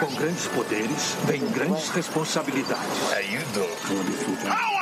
Com grandes poderes, vem grandes responsabilidades. How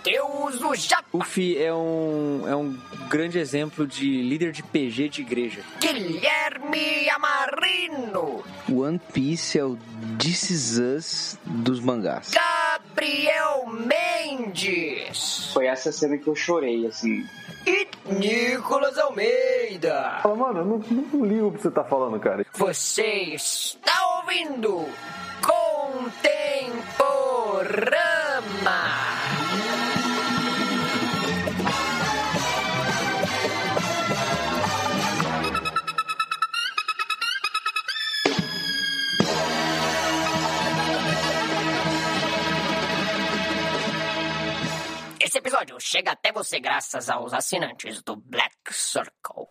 o Japa. O Fi é um, é um grande exemplo de líder de PG de igreja. Guilherme Amarino, One Piece é o This Is Us dos mangás. Gabriel Mendes Foi essa cena que eu chorei, assim. e Nicolas Almeida. Fala, mano, eu não, não ligo o que você tá falando, cara. Você está ouvindo Contemporama. Episódio chega até você graças aos assinantes do Black Circle.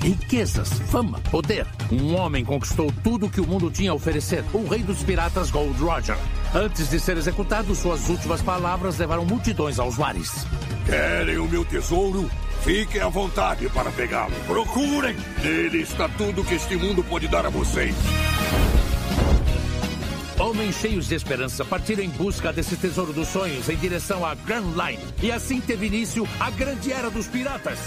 Riquezas, fama, poder. Um homem conquistou tudo o que o mundo tinha a oferecer. O rei dos piratas Gold Roger. Antes de ser executado, suas últimas palavras levaram multidões aos mares. Querem o meu tesouro? Fiquem à vontade para pegá-lo. Procurem! Nele está tudo que este mundo pode dar a vocês. Homens cheios de esperança partiram em busca desse tesouro dos sonhos em direção à Grand Line. E assim teve início a grande era dos piratas.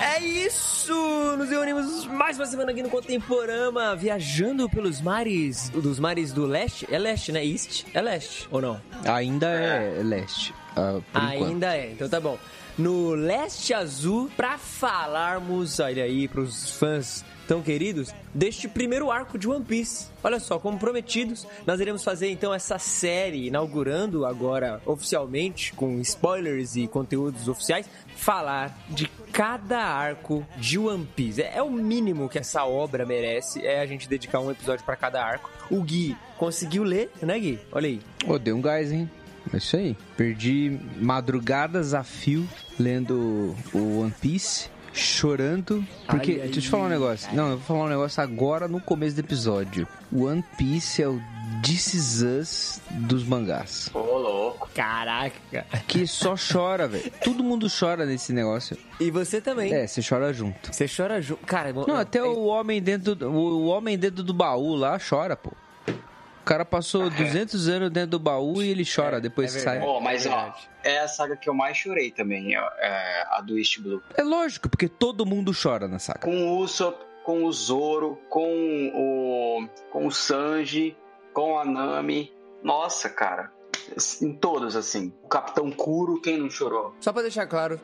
É isso! Nos reunimos mais uma semana aqui no Contemporama, viajando pelos mares, dos mares do leste. É leste, né? East? É leste, ou não? Ainda é leste. ah, por enquanto. Ainda é, então tá bom. No Leste Azul, pra falarmos, olha aí, pros fãs tão queridos, deste primeiro arco de One Piece. Olha só, como prometidos, nós iremos fazer então essa série, inaugurando agora oficialmente, com spoilers e conteúdos oficiais, falar de cada arco de One Piece. É, é o mínimo que essa obra merece, é a gente dedicar um episódio pra cada arco. O Gui conseguiu ler, né Gui? Olha aí. Ô, deu um gás, hein? É isso aí. Perdi madrugadas a fio lendo o One Piece. Chorando, porque. Ai, ai, deixa eu te falar um negócio. Não, eu vou falar um negócio agora no começo do episódio. One Piece é o This Is Us dos mangás. Ô, louco. Caraca! Que só chora, velho. Todo mundo chora nesse negócio. E você também. É, você chora junto. Você chora junto. Cara, Não, até o homem dentro do, o homem dentro do baú lá chora, pô. O cara passou 200 anos dentro do baú e ele chora depois é que sai. Ó, mas ó, é a saga que eu mais chorei também, é, é a do East Blue. É lógico, porque todo mundo chora na saga. Com o Usopp, com o Zoro, com o com o Sanji, com a Nami. Nossa, cara. Em todos, assim. O Capitão Kuro, quem não chorou? Só pra deixar claro.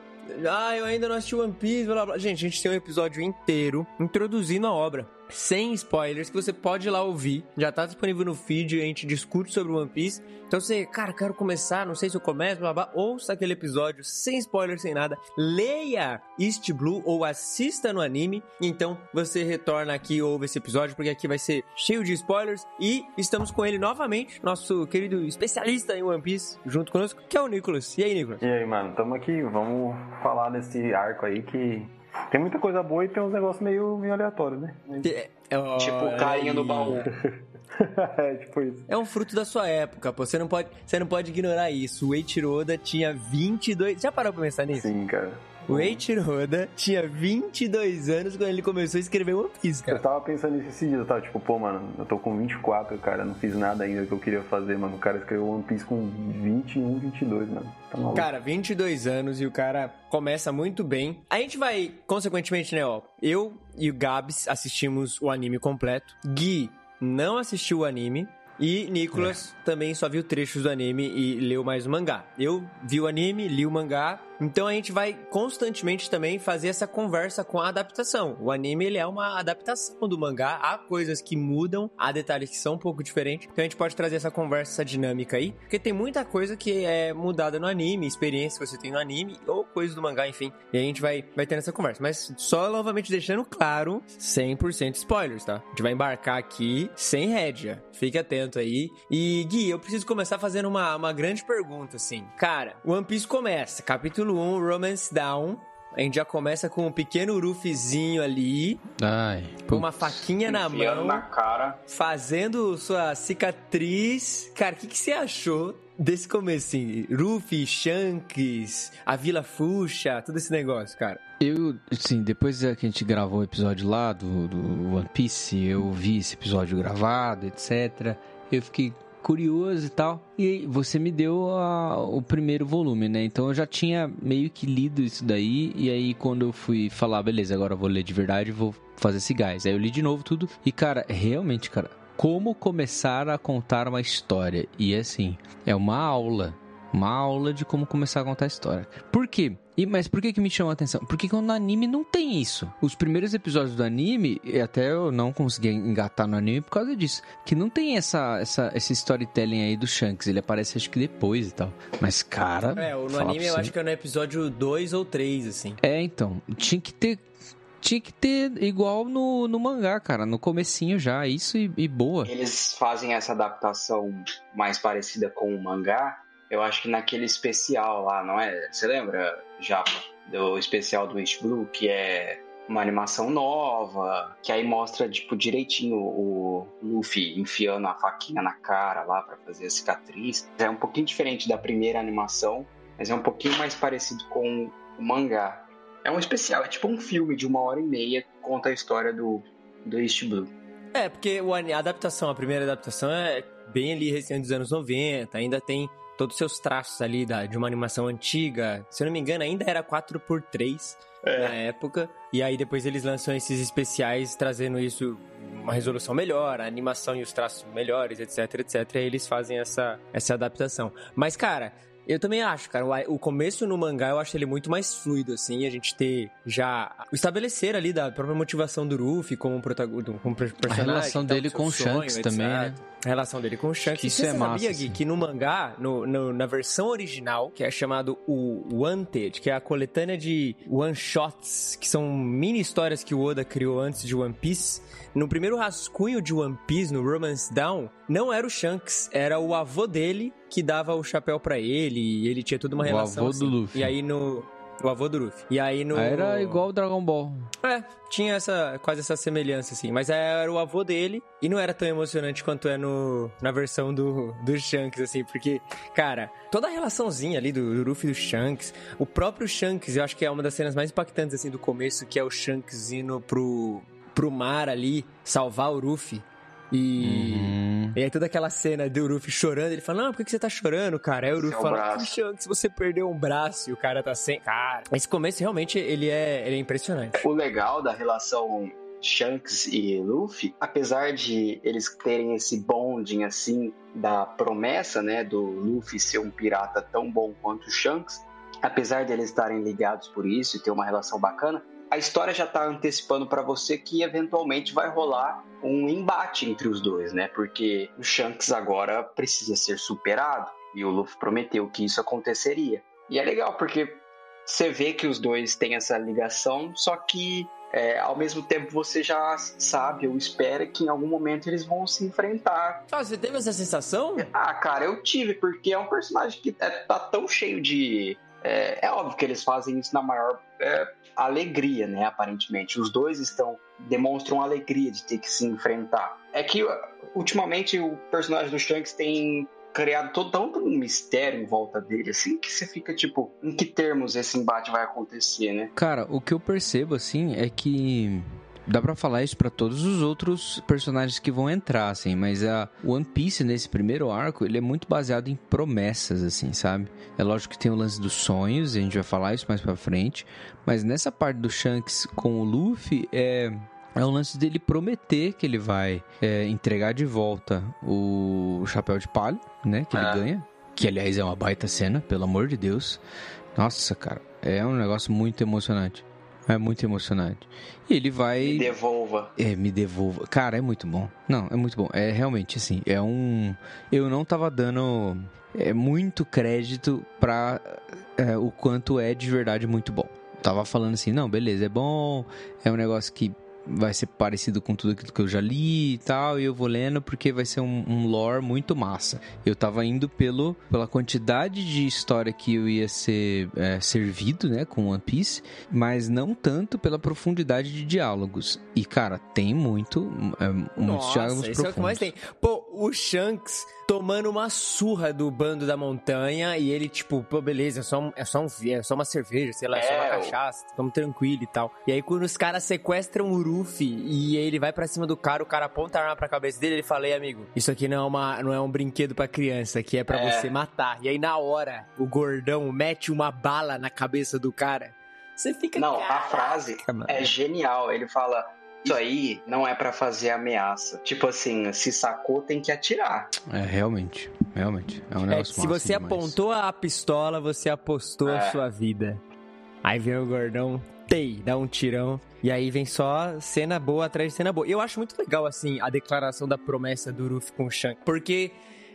Ah, eu ainda não assisti One Piece, blá blá. Gente, a gente tem um episódio inteiro introduzindo a obra. Sem spoilers, que você pode ir lá ouvir. Já tá disponível no feed, a gente discute sobre One Piece. Então você, cara, quero começar, não sei se eu começo, blá. Ouça aquele episódio sem spoilers, sem nada. Leia East Blue ou assista no anime. Então você retorna aqui e ouve esse episódio, porque aqui vai ser cheio de spoilers. E estamos com ele novamente, nosso querido especialista em One Piece, junto conosco, que é o Nicolas. E aí, Nicolas? E aí, mano, tamo aqui, vamos falar desse arco aí que tem muita coisa boa e tem uns negócios meio, meio aleatórios, né? Tipo o carinha no baú. é, tipo isso. É um fruto da sua época, pô. Você não pode, você não pode ignorar isso. O Eiichiro Oda tinha 22... Já parou pra pensar nisso? Sim, cara. O Eiichiro Oda tinha 22 anos quando ele começou a escrever One Piece, Eu cara. tava pensando nisso esses dias, eu tava tipo, pô, mano, eu tô com 24, cara, não fiz nada ainda que eu queria fazer, mano. O cara escreveu One Piece com 21, 22, mano. Tá maluco. Cara, 22 anos e o cara começa muito bem. A gente vai, consequentemente, né, ó. Eu e o Gabs assistimos o anime completo. Gui não assistiu o anime. E Nicolas também só viu trechos do anime e leu mais o mangá. Eu vi o anime, li o mangá, Então a gente vai constantemente também fazer essa conversa com a adaptação. O anime ele é uma adaptação do mangá, há coisas que mudam, há detalhes que são um pouco diferentes. Então a gente pode trazer essa conversa, essa dinâmica aí, porque tem muita coisa que é mudada no anime, experiência que você tem no anime ou coisas do mangá, enfim. E a gente vai vai tendo essa conversa, mas só novamente deixando claro, 100% spoilers, tá? A gente vai embarcar aqui sem rédea. Fique atento aí. E Gui, eu preciso começar fazendo uma, uma grande pergunta assim. Cara, One Piece começa, capítulo 1, Romance Down. A gente já começa com um pequeno Ruffyzinho ali, Ai. com uma faquinha na mão, na cara. fazendo sua cicatriz. Cara, o que, que você achou desse comecinho? Ruffy, Shanks, a Vila Fuxa, todo esse negócio, cara. Eu, assim, depois que a gente gravou o episódio lá do, do One Piece, eu vi esse episódio gravado, etc. Eu fiquei curioso e tal. E você me deu a- o primeiro volume, né? Então eu já tinha meio que lido isso daí. E aí, quando eu fui falar, beleza, agora eu vou ler de verdade, vou fazer esse gás. Aí eu li de novo tudo. E, cara, realmente, cara, como começar a contar uma história? E assim, é uma aula. Uma aula de como começar a contar a história. Por quê? E, mas por que que me chamou a atenção? Porque no anime não tem isso. Os primeiros episódios do anime, e até eu não consegui engatar no anime por causa disso. Que não tem essa, essa, esse storytelling aí do Shanks. Ele aparece acho que depois e tal. Mas, cara. É, no anime pra eu acho que é no episódio 2 ou 3, assim. É, então. Tinha que ter. Tinha que ter igual no, no mangá, cara. No comecinho já. Isso e, e boa. Eles fazem essa adaptação mais parecida com o mangá, eu acho que naquele especial lá, não é? Você lembra, Japa, do especial do East Blue, que é uma animação nova, que aí mostra, tipo, direitinho o Luffy enfiando a faquinha na cara lá pra fazer a cicatriz. É um pouquinho diferente da primeira animação, mas é um pouquinho mais parecido com o mangá. É um especial, é tipo um filme de uma hora e meia que conta a história do, do East Blue. É, porque a adaptação, a primeira adaptação é bem ali recente dos anos 90, ainda tem todos os seus traços ali da, de uma animação antiga. Se eu não me engano, ainda era 4x3 É. na época. E aí depois eles lançam esses especiais trazendo isso uma resolução melhor, a animação e os traços melhores, etc, etc. E aí eles fazem essa, essa adaptação. Mas, cara, eu também acho, cara, o começo no mangá eu acho ele muito mais fluido, assim, a gente ter já o estabelecer ali da própria motivação do Luffy como protagonista, como per- personagem. relação tal, dele com o sonho, Shanks etc. também, né? A relação dele com o Shanks. que isso você é massa, sabia, Gui, assim. que no mangá, no, no- na versão original, que é chamado o Wanted, que é a coletânea de one-shots, que são mini histórias que o Oda criou antes de One Piece, no primeiro rascunho de One Piece, no Romance Down, não era o Shanks, era o avô dele que dava o chapéu pra ele, e ele tinha toda uma O relação avô do assim. Luffy. E aí no... O avô do Luffy. E aí no... Era igual o Dragon Ball. É, tinha essa, quase essa semelhança, assim. Mas era o avô dele e não era tão emocionante quanto é no, na versão do, do Shanks, assim. Porque, cara, toda a relaçãozinha ali do, do Luffy e do Shanks, o próprio Shanks, eu acho que é uma das cenas mais impactantes, assim, do começo, que é o Shanks indo pro, pro mar ali, salvar o Luffy. E... Uhum. E aí toda aquela cena do Luffy chorando, ele fala, não, por que você tá chorando, cara? Aí o Luffy Seu fala. "Que Shanks, você perdeu um braço e o cara tá sem... Cara, esse começo realmente, ele é, ele é impressionante. O legal da relação Shanks e Luffy, apesar de eles terem esse bonding assim da promessa, né, do Luffy ser um pirata tão bom quanto o Shanks, apesar de eles estarem ligados por isso e ter uma relação bacana, a história já tá antecipando pra você que eventualmente vai rolar um embate entre os dois, né? Porque o Shanks agora precisa ser superado e o Luffy prometeu que isso aconteceria. E é legal porque você vê que os dois têm essa ligação, só que é, ao mesmo tempo você já sabe ou espera que em algum momento eles vão se enfrentar. Ah, você teve essa sensação? Ah, cara, eu tive, porque é um personagem que é- tá tão cheio de. É, é óbvio que eles fazem isso na maior é, alegria, né? Aparentemente. Os dois estão. demonstram alegria de ter que se enfrentar. É que ultimamente o personagem do Shanks tem criado todo tanto um mistério em volta dele, assim, que você fica tipo, em que termos esse embate vai acontecer, né? Cara, o que eu percebo assim é que dá pra falar isso pra todos os outros personagens que vão entrar, assim, mas a One Piece nesse primeiro arco, ele é muito baseado em promessas, assim, sabe? É lógico que tem o lance dos sonhos, e a gente vai falar isso mais pra frente, mas nessa parte do Shanks com o Luffy, é... É o lance dele prometer que ele vai é, entregar de volta o chapéu de palha, né? Que ele É. ganha. Que, aliás, é uma baita cena, pelo amor de Deus. Nossa, cara, é um negócio muito emocionante. É muito emocionante. E ele vai. Me devolva. É, me devolva. Cara, é muito bom. Não, é muito bom. É realmente assim, é um. Eu não tava dando é, muito crédito pra é, o quanto é de verdade muito bom. Tava falando assim, não, beleza, é bom, é um negócio que vai ser parecido com tudo aquilo que eu já li e tal, e eu vou lendo porque vai ser um, um lore muito massa. Eu tava indo pelo, pela quantidade de história que eu ia ser é, servido, né, com One Piece, mas não tanto pela profundidade de diálogos. E, cara, tem muito, é, muitos Nossa, diálogos esse profundos. é o que mais tem. Pô, o Shanks tomando uma surra do bando da montanha e ele, tipo, pô, beleza, é só, um, é só, um, é só uma cerveja, sei lá, é, só uma É, cachaça, estamos tranquilo e tal. E aí quando os caras sequestram o Ruffy e ele vai pra cima do cara, o cara aponta a arma pra cabeça dele, ele fala, ei, amigo, isso aqui não é, uma, não é um brinquedo pra criança, aqui é pra É. você matar. E aí na hora, o gordão mete uma bala na cabeça do cara. Você fica... Não, a "Caraca, frase mano." é genial. Ele fala: Isso aí não é pra fazer ameaça. Tipo assim, se sacou, tem que atirar. É, realmente, realmente. É um É, negócio se massa você demais. apontou a pistola, você apostou a É. sua vida. Aí vem o gordão, tei, dá um tirão. E aí vem só cena boa atrás de cena boa. E eu acho muito legal, assim, a declaração da promessa do Ruffy com o Shanks. Porque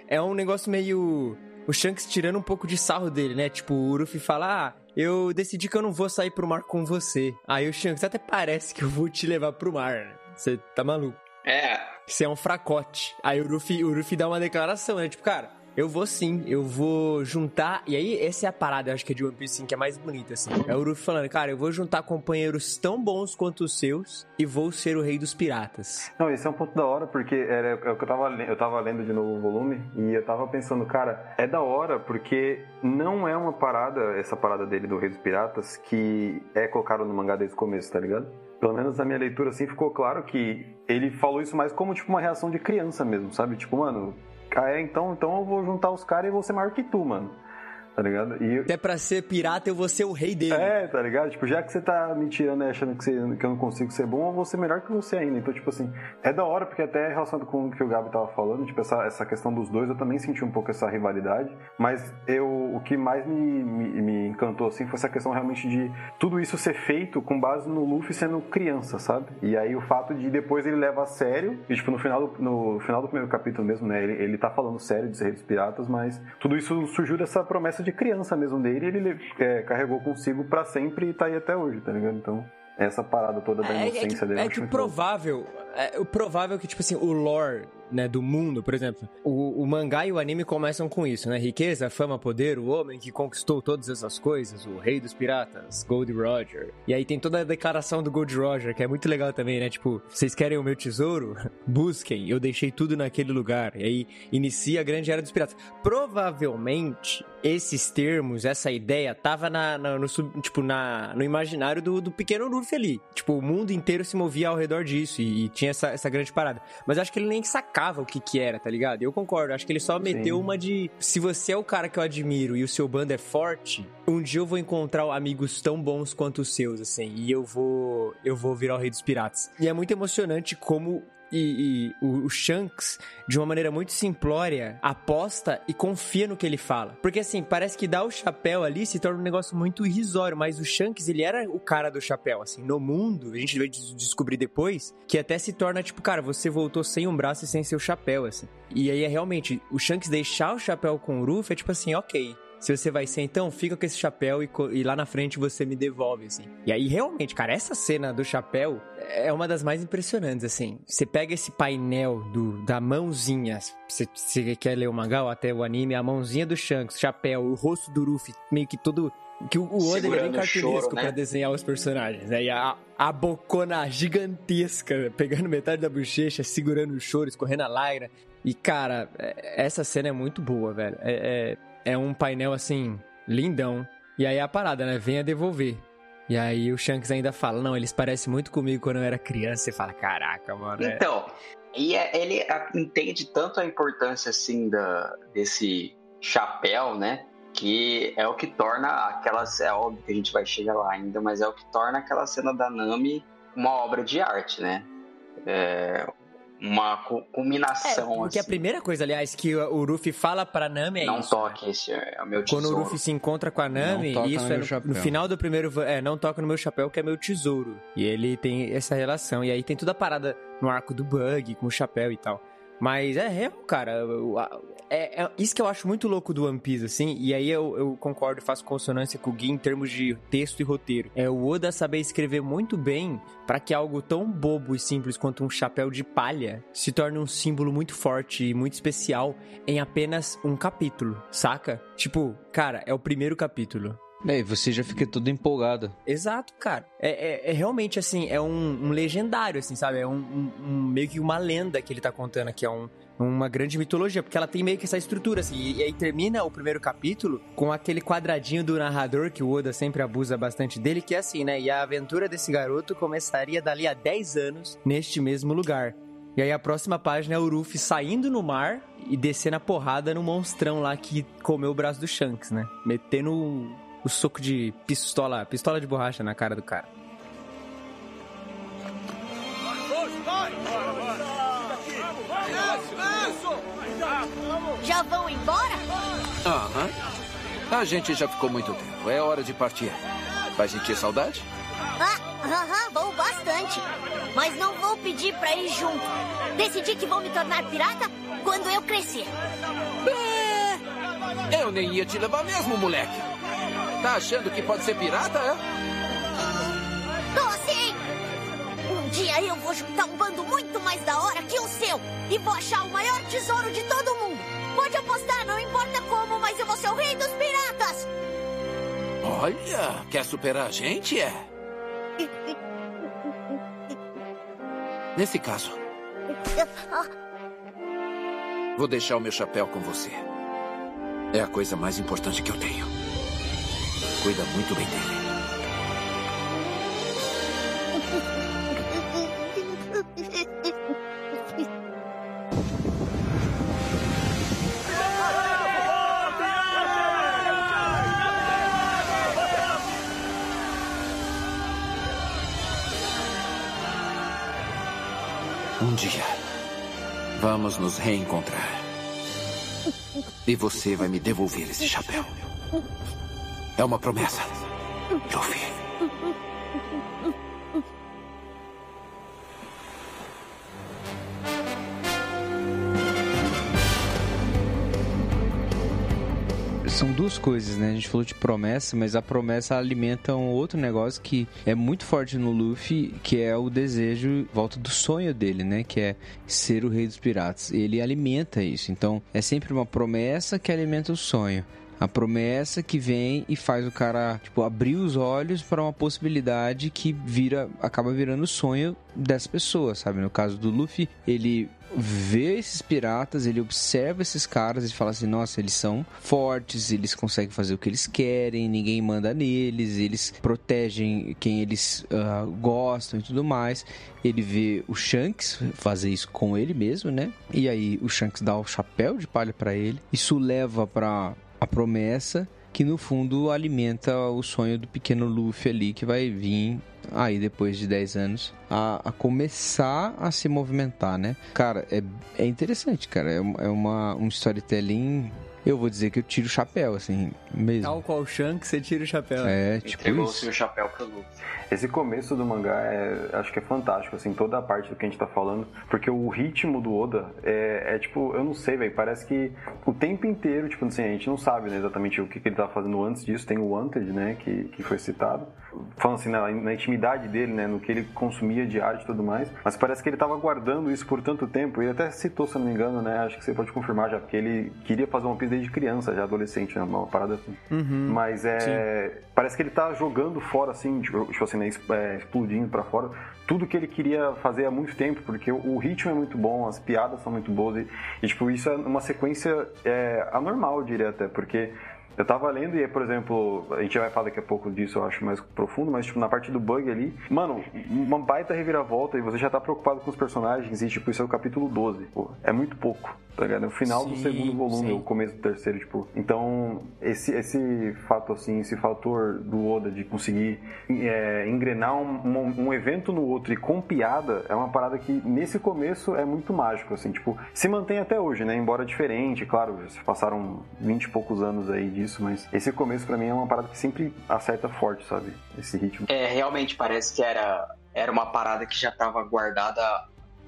é um negócio meio... O Shanks tirando um pouco de sarro dele, né? Tipo, o Ruffy fala, ah, eu decidi que eu não vou sair pro mar com você. Aí o Shanks, até parece que eu vou te levar pro mar, né? Você tá maluco. É, Você é um fracote. Aí o Ruffy, o Ruffy dá uma declaração, né? Tipo, cara, eu vou sim, eu vou juntar. E aí, essa é a parada, acho que é de One Piece, sim, que é mais bonita, assim. É o Ruffy falando, cara, eu vou juntar companheiros tão bons quanto os seus e vou ser o rei dos piratas. Não, esse é um ponto da hora, porque era, é o que eu tava, eu tava lendo de novo o volume e eu tava pensando, cara, é da hora porque não é uma parada, essa parada dele do Rei dos Piratas, que é colocado no mangá desde o começo, tá ligado? Pelo menos na minha leitura, assim, ficou claro que ele falou isso mais como, tipo, uma reação de criança mesmo, sabe? Tipo, mano, ah, é, então, então eu vou juntar os caras e vou ser maior que tu, mano. Tá ligado? E, Até pra ser pirata, eu vou ser o rei dele. é, tá ligado? Tipo, já que você tá me tirando e achando que, você- que eu não consigo ser bom, eu vou ser melhor que você ainda. Então, tipo assim, é da hora, porque até relacionado com o que o Gabi tava falando, tipo, essa, essa questão dos dois, eu também senti um pouco essa rivalidade. Mas eu, o que mais me, me, me encantou, assim, foi essa questão realmente de tudo isso ser feito com base no Luffy sendo criança, sabe? E aí o fato de depois ele leva a sério, e tipo, no final do, no final do primeiro capítulo mesmo, né, ele, ele tá falando sério de ser dos piratas, mas tudo isso surgiu dessa promessa de criança mesmo dele, ele é, carregou consigo pra sempre e tá aí até hoje, tá ligado? Então, essa parada toda da É, é inocência que, dele. é que louco. provável, é, o provável que, tipo assim, o lore, né, do mundo, por exemplo, o, o mangá e o anime começam com isso, né? Riqueza, fama, poder, o homem que conquistou todas essas coisas, o rei dos piratas, Gold Roger. E aí tem toda a declaração do Gold Roger, que é muito legal também, né? Tipo, vocês querem o meu tesouro? Busquem, eu deixei tudo naquele lugar. E aí inicia a grande era dos piratas. Provavelmente, esses termos, essa ideia, tava na, na- no, tipo, na, no imaginário do, do pequeno Luffy ali. Tipo, o mundo inteiro se movia ao redor disso e, e tinha essa, essa grande parada. Mas acho que ele nem sacava o que que era, tá ligado? Eu concordo, acho que ele só meteu uma de... Se você é o cara que eu admiro e o seu bando é forte, um dia eu vou encontrar amigos tão bons quanto os seus, assim, e eu vou, eu vou virar o rei dos piratas. E é muito emocionante como e, e o, o Shanks, de uma maneira muito simplória, aposta e confia no que ele fala. Porque assim, parece que dar o chapéu ali se torna um negócio muito irrisório, mas o Shanks, ele era o cara do chapéu, assim, no mundo, a gente vai des- descobrir depois, que até se torna tipo, cara, você voltou sem um braço e sem seu chapéu, assim. E aí é realmente, o Shanks deixar o chapéu com o Ruff é tipo assim, ok, se você vai ser, então, fica com esse chapéu e, e lá na frente você me devolve, assim. E aí, realmente, cara, essa cena do chapéu é uma das mais impressionantes, assim. Você pega esse painel do, da mãozinha, você, você quer ler o mangá ou até o anime, a mãozinha do Shanks, chapéu, o rosto do Ruffy, meio que todo... Que o, o Oda é bem cartunesco né? pra desenhar os personagens, né? E a, a bocona gigantesca, pegando metade da bochecha, segurando o choro, escorrendo a lágrima. E, cara, é- essa cena é muito boa, velho. É, é, é um painel, assim, lindão. E aí a parada, né? Venha devolver. E aí o Shanks ainda fala, não, eles parecem muito comigo quando eu era criança. Você fala, caraca, mano. é- Então, e é- ele entende tanto a importância assim da, desse chapéu, né? Que é o que torna aquelas. É óbvio que a gente vai chegar lá ainda, mas é o que torna aquela cena da Nami uma obra de arte, né? É, uma culminação. É, porque assim. a primeira coisa, aliás, que o Ruffy fala pra Nami é não isso. toque, esse é o meu tesouro. Quando o Ruffy se encontra com a Nami, isso no é meu no, chapéu. no final do primeiro. É, não toca no meu chapéu, que é meu tesouro. E ele tem essa relação. E aí tem toda a parada no arco do Bug, com o chapéu e tal. Mas é real, cara. É, é isso que eu acho muito louco do One Piece, assim. E aí eu, eu concordo faço consonância com o Gui em termos de texto e roteiro. É o Oda saber escrever muito bem pra que algo tão bobo e simples quanto um chapéu de palha se torne um símbolo muito forte e muito especial em apenas um capítulo, saca? Tipo, cara, é o primeiro capítulo. É, e você já fica todo empolgado. Exato, cara. É, é- é realmente assim, é um, um legendário, assim, sabe? É um, um- um- meio que uma lenda que ele tá contando aqui, é um, uma grande mitologia, porque ela tem meio que essa estrutura, assim, e, e aí termina o primeiro capítulo com aquele quadradinho do narrador, que o Oda sempre abusa bastante dele, que é assim, né? E a aventura desse garoto começaria dali a 10 anos neste mesmo lugar. E aí a próxima página é o Ruffy saindo no mar e descendo a porrada no monstrão lá que comeu o braço do Shanks, né? Metendo o, soco de pistola, pistola de borracha na cara do cara. Já vão embora? Aham. A gente já ficou muito tempo. É hora de partir. Vai sentir saudade? Ah, aham, vou bastante. Mas não vou pedir pra ir junto. Decidi que vou me tornar pirata quando eu crescer. Eu nem ia te levar mesmo, moleque. Tá achando que pode ser pirata, é? Tô sim! Um dia eu vou juntar um bando muito mais da hora que o seu. E vou achar o maior tesouro de todo mundo. Pode apostar, não importa como, mas eu vou ser o rei dos piratas. Olha, quer superar a gente, é? Nesse caso, vou deixar o meu chapéu com você. É a coisa mais importante que eu tenho. Cuida muito bem dele. Um dia, vamos nos reencontrar. E você vai me devolver esse chapéu. É uma promessa. Luffy. São duas coisas, né? A gente falou de promessa, mas a promessa alimenta um outro negócio que é muito forte no Luffy, que é o desejo, volta do sonho dele, né? Que é ser o rei dos piratas. Ele alimenta isso. Então, é sempre uma promessa que alimenta o sonho. A promessa que vem e faz o cara, tipo, abrir os olhos para uma possibilidade que vira, acaba virando sonho dessa pessoa, sabe? No caso do Luffy, ele vê esses piratas, ele observa esses caras e fala assim: nossa, eles são fortes, eles conseguem fazer o que eles querem, ninguém manda neles, eles protegem quem eles ah, gostam e tudo mais. Ele vê o Shanks fazer isso com ele mesmo, né? E aí o Shanks dá o chapéu de palha para ele. Isso leva para a promessa que no fundo alimenta o sonho do pequeno Luffy ali que vai vir aí depois de 10 anos a, a começar a se movimentar, né? Cara, é, é interessante, cara. É, uma- é uma, um storytelling. Eu vou dizer que eu tiro o chapéu, assim, mesmo. Tal qual o Shanks, você tira o chapéu. É, tipo Entregou o isso. seu chapéu pro Luffy. Esse começo do mangá é, acho que é fantástico, assim, toda a parte do que a gente tá falando, porque o ritmo do Oda é, é tipo, eu não sei, velho, parece que o tempo inteiro, tipo assim, a gente não sabe né, exatamente o que, que ele tá fazendo antes disso, tem o Wanted, né, que, que foi citado, falando assim, na, na intimidade dele, né, no que ele consumia de arte e tudo mais, mas parece que ele tava guardando isso por tanto tempo, ele até citou, se não me engano, né, acho que você pode confirmar já, porque ele queria fazer One Piece desde criança, já adolescente, né, uma parada assim. Uhum. Mas é. Parece que ele tá jogando fora, assim, tipo, tipo assim, né, é, explodindo pra fora, tudo que ele queria fazer há muito tempo, porque o ritmo é muito bom, as piadas são muito boas, e, e, tipo, isso é uma sequência é, anormal, eu diria até, porque Eu tava lendo e, por exemplo, a gente vai falar daqui a pouco disso, eu acho mais profundo, mas tipo, na parte do bug ali, mano, uma baita reviravolta e você já tá preocupado com os personagens e, tipo, isso é o capítulo 12, pô. É muito pouco, tá ligado? É o final Sim, do segundo volume, sim. o começo do terceiro, tipo. Então, esse, esse fato, assim, esse fator do Oda de conseguir é, engrenar um, um, um evento no outro e com piada é uma parada que, nesse começo, é muito mágico, assim, tipo, se mantém até hoje, né? Embora diferente, claro, passaram 20 e poucos anos aí disso, mas esse começo pra mim é uma parada que sempre acerta forte, sabe? Esse ritmo. É, realmente parece que era, era uma parada que já estava guardada.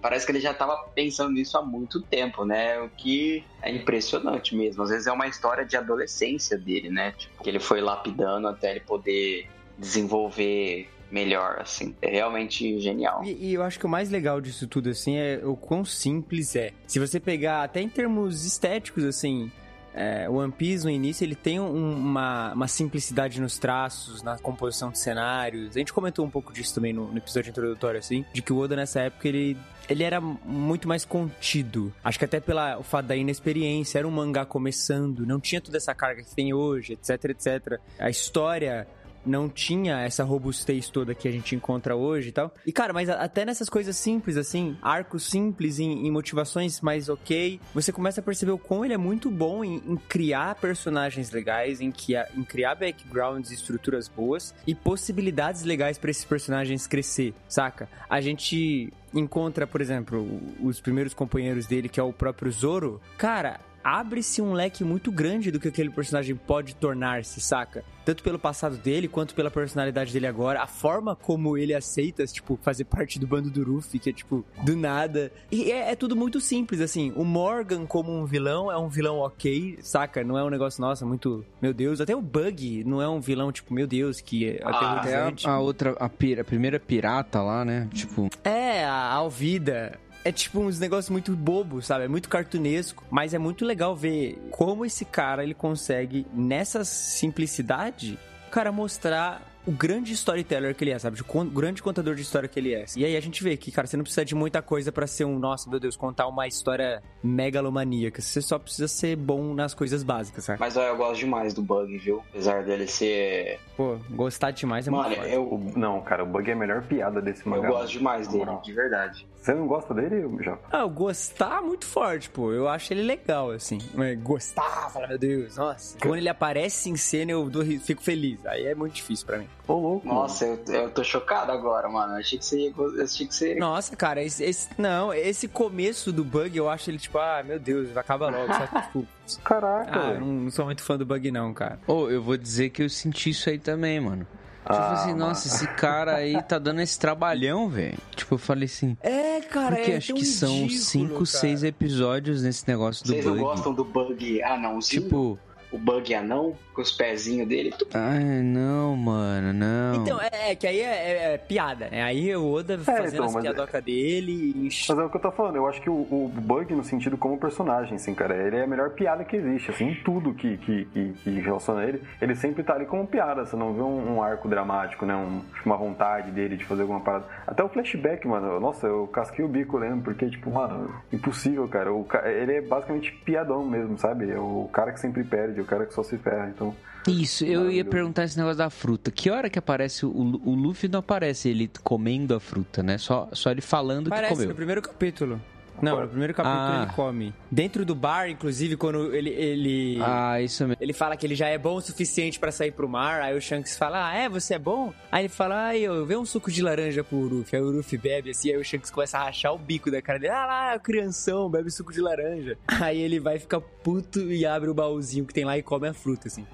Parece que ele já estava pensando nisso há muito tempo, né? O que é impressionante mesmo. Às vezes é uma história de adolescência dele, né? Tipo, que ele foi lapidando até ele poder desenvolver melhor, assim. É realmente genial. E, e eu acho que o mais legal disso tudo, assim, é o quão simples é. Se você pegar até em termos estéticos, assim, é, One Piece no início ele tem um- uma, uma simplicidade nos traços, na composição de cenários. A gente comentou um pouco disso também no, no episódio introdutório, assim, de que o Oda nessa época ele. Ele era muito mais contido. Acho que até pelo fato da inexperiência, era um mangá começando, não tinha toda essa carga que tem hoje, etc, etc. A história não tinha essa robustez toda que a gente encontra hoje e tal. E, cara, mas até nessas coisas simples, assim, arcos simples em, em motivações mais ok, você começa a perceber o quão ele é muito bom em, em criar personagens legais, em, que, em criar backgrounds e estruturas boas e possibilidades legais pra esses personagens crescer, saca? A gente encontra, por exemplo, os primeiros companheiros dele, que é o próprio Zoro. Cara, abre-se um leque muito grande do que aquele personagem pode tornar-se, saca? Tanto pelo passado dele, quanto pela personalidade dele agora, a forma como ele aceita, tipo, fazer parte do bando do Ruffy, que é, tipo, do nada. E é, é tudo muito simples, assim. O Morgan como um vilão é um vilão ok, saca? Não é um negócio, nossa, muito... Meu Deus, até o Bug não é um vilão, tipo, meu Deus, que é Até a, a outra, a, pira- a primeira pirata lá, né? Tipo, É, a Alvida. É tipo uns negócios muito bobos, sabe? É muito cartunesco, mas é muito legal ver como esse cara ele consegue, nessa simplicidade, o cara mostrar o grande storyteller que ele é, sabe? O grande contador de história que ele é. E aí a gente vê que, cara, você não precisa de muita coisa pra ser um, nossa, meu Deus, contar uma história megalomaníaca. Você só precisa ser bom nas coisas básicas, sabe? Mas ó, eu gosto demais do Bug, viu? Apesar dele ser. Pô, gostar demais é Mano, muito forte. eu, O- não, cara, o Bug é a melhor piada desse eu mangá. gosto demais dele, de verdade. Você não gosta dele, já? Ah, eu gostar muito forte, pô. Eu acho ele legal, assim. Mas gostar, fala, meu Deus, nossa. Quando ele aparece em cena, eu dou fico feliz. Aí é muito difícil pra mim. Ô, louco. Nossa, eu, eu tô chocado agora, mano. Eu achei que você ia. achei que você. Nossa, cara, esse, esse- não, esse começo do Bug, eu acho ele tipo, ah, meu Deus, vai acabar logo. Sabe? tipo, Caraca, ah, eu não, não sou muito fã do Bug, não, cara. Ô, eu vou dizer que eu senti isso aí também, mano. Tipo Ah, assim, mano. nossa, esse cara aí tá dando esse trabalhão, velho. Tipo, eu falei assim. É, cara, Porque é acho que são ridículo, cinco, cara. seis episódios nesse negócio do Vocês não bug. gostam do Bug anãozinho? Tipo, o Bug anão, com os pezinhos dele. ai, não, mano, não. Então, é, é que aí é, é- é piada, né? Aí o Oda fazendo então, as é- piadocas dele e... Mas é o que eu tô falando, eu acho que o, o Bug, no sentido como personagem, assim, cara, ele é a melhor piada que existe, assim, em tudo que, que, que, que relaciona a ele, ele sempre tá ali como piada, você não vê um, um arco dramático, né, um, uma vontade dele de fazer alguma parada. Até o flashback, mano, nossa, eu casquei o bico lendo, porque, tipo, mano, impossível, cara, o, ele é basicamente piadão mesmo, sabe? É o cara que sempre perde, o cara que só se ferra, então... Isso, eu ia perguntar esse negócio da fruta. Que hora que aparece o, o Luffy não aparece ele comendo a fruta, né? Só, só ele falando Parece que no comeu. primeiro capítulo. Não, no primeiro capítulo Ah. ele come. Dentro do bar, inclusive, quando ele... ele... Ah, isso mesmo. Ele fala que ele já é bom o suficiente pra sair pro mar. Aí o Shanks fala: Ah, é? Você é bom? Aí ele fala: Ah, eu vê um suco de laranja pro Uruf. Aí o Uruf bebe assim. Aí o Shanks começa a rachar o bico da cara dele: Ah lá, crianção, bebe suco de laranja. Aí ele vai ficar puto e abre o baúzinho que tem lá e come a fruta, assim.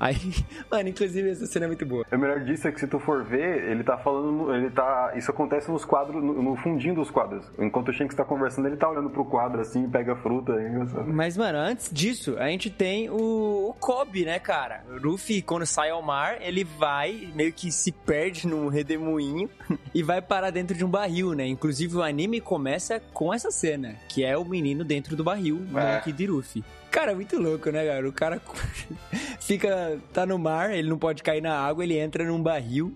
Aí, mano, inclusive essa cena é muito boa. O melhor disso é que se tu for ver, ele tá falando, no- ele tá, isso acontece nos quadros, no, no fundinho dos quadros. Enquanto o Shanks tá conversando, ele tá olhando pro quadro assim, pega a fruta, é engraçado. Mas, mano, antes disso, a gente tem o, o Kobe, né, cara? O Luffy, quando sai ao mar, ele vai, meio que se perde num redemoinho e vai parar dentro de um barril, né? Inclusive, o anime começa com essa cena, que é o menino dentro do barril, É. é. de Luffy. Cara, muito louco, né, cara? O cara fica, tá no mar, ele não pode cair na água, ele entra num barril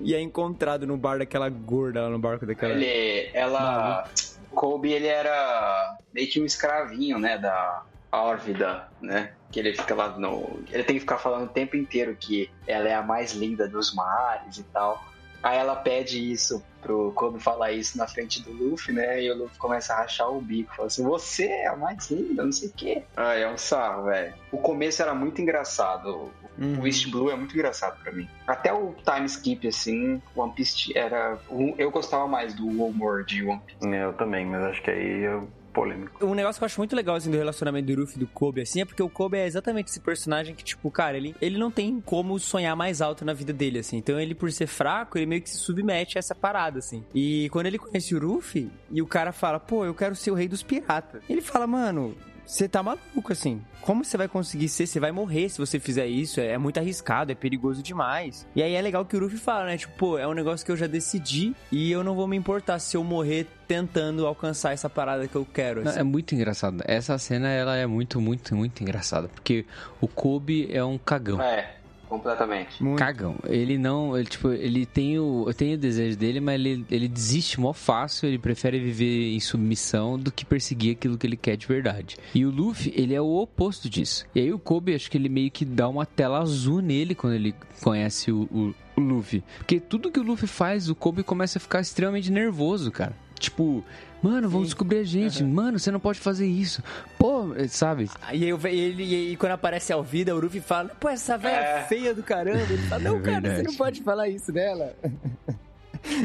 e é encontrado no bar daquela gorda lá no barco daquela... Ele. Ela. Kobe, ele era meio que um escravinho, né? Da, Árvida, né? Que ele fica lá no. Ele tem que ficar falando o tempo inteiro que ela é a mais linda dos mares e tal. Aí ela pede isso pro Kobe falar isso na frente do Luffy, né? E o Luffy começa a rachar o bico. Fala assim, você é a mais linda, não sei o quê. Ah, é um sarro, velho. O começo era muito engraçado. Uhum. O East Blue é muito engraçado pra mim. Até o time skip, assim, One Piece era... Eu gostava mais do humor de One Piece. Eu também, mas acho que aí eu polêmico. Um negócio que eu acho muito legal assim, do relacionamento do Luffy e do Kobe, assim, é porque o Kobe é exatamente esse personagem que, tipo, cara, ele, ele não tem como sonhar mais alto na vida dele, assim. Então ele, por ser fraco, ele meio que se submete a essa parada, assim. E quando ele conhece o Luffy, e o cara fala, pô, eu quero ser o rei dos piratas. Ele fala, mano, você tá maluco, assim. Como você vai conseguir ser? Você vai morrer se você fizer isso. É, é muito arriscado, é perigoso demais. E aí é legal que o Ruffy fala, né? Tipo, pô, é um negócio que eu já decidi e eu não vou me importar se eu morrer tentando alcançar essa parada que eu quero. Não, assim. é muito engraçado. Essa cena, ela é muito, muito, muito engraçada. Porque o Kobe é um cagão. É, completamente. Muito. Cagão. Ele não, ele, tipo, ele tem o, tem o desejo dele, mas ele, ele desiste mó fácil, ele prefere viver em submissão do que perseguir aquilo que ele quer de verdade. E o Luffy, ele é o oposto disso. E aí o Kobe, acho que ele meio que dá uma tela azul nele quando ele conhece o, o, o Luffy. Porque tudo que o Luffy faz, o Kobe começa a ficar extremamente nervoso, cara. Tipo, mano, vamos descobrir a gente. Mano, você não pode fazer isso. Pô, sabe? E, eu, ele, e, e quando aparece a Alvida, o Luffy fala, pô, essa velha É. feia do caramba. Ele fala, não, É cara, você não pode falar isso dela.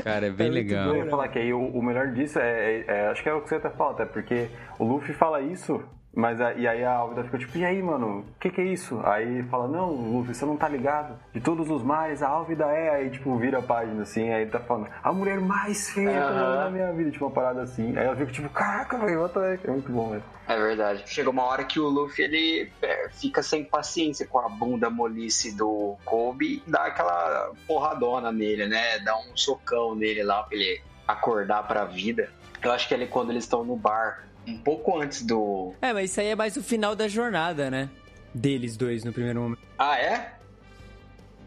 Cara, é bem É legal. Eu bom. ia falar que aí o, o melhor disso é, é- é- Acho que é o que você até fala, até porque o Luffy fala isso, mas e aí a Alvida fica tipo, e aí, mano, o que, que é isso? Aí fala, não, Luffy, você não tá ligado? De todos os mares, a Alvida é. Aí, tipo, vira a página assim, aí ele tá falando, a mulher mais feia que eu na minha vida, tipo, uma parada assim. Aí ela fica tipo, caraca, velho, what the heck? É muito bom, velho. É verdade. Chega uma hora que o Luffy ele é, fica sem paciência com a bunda molice do Kobe e dá aquela porradona nele, né? Dá um socão nele lá pra ele acordar pra vida. Eu acho que ele quando eles estão no bar, um pouco antes do. É, mas isso aí é mais o final da jornada, né? Deles dois no primeiro momento. Ah, é?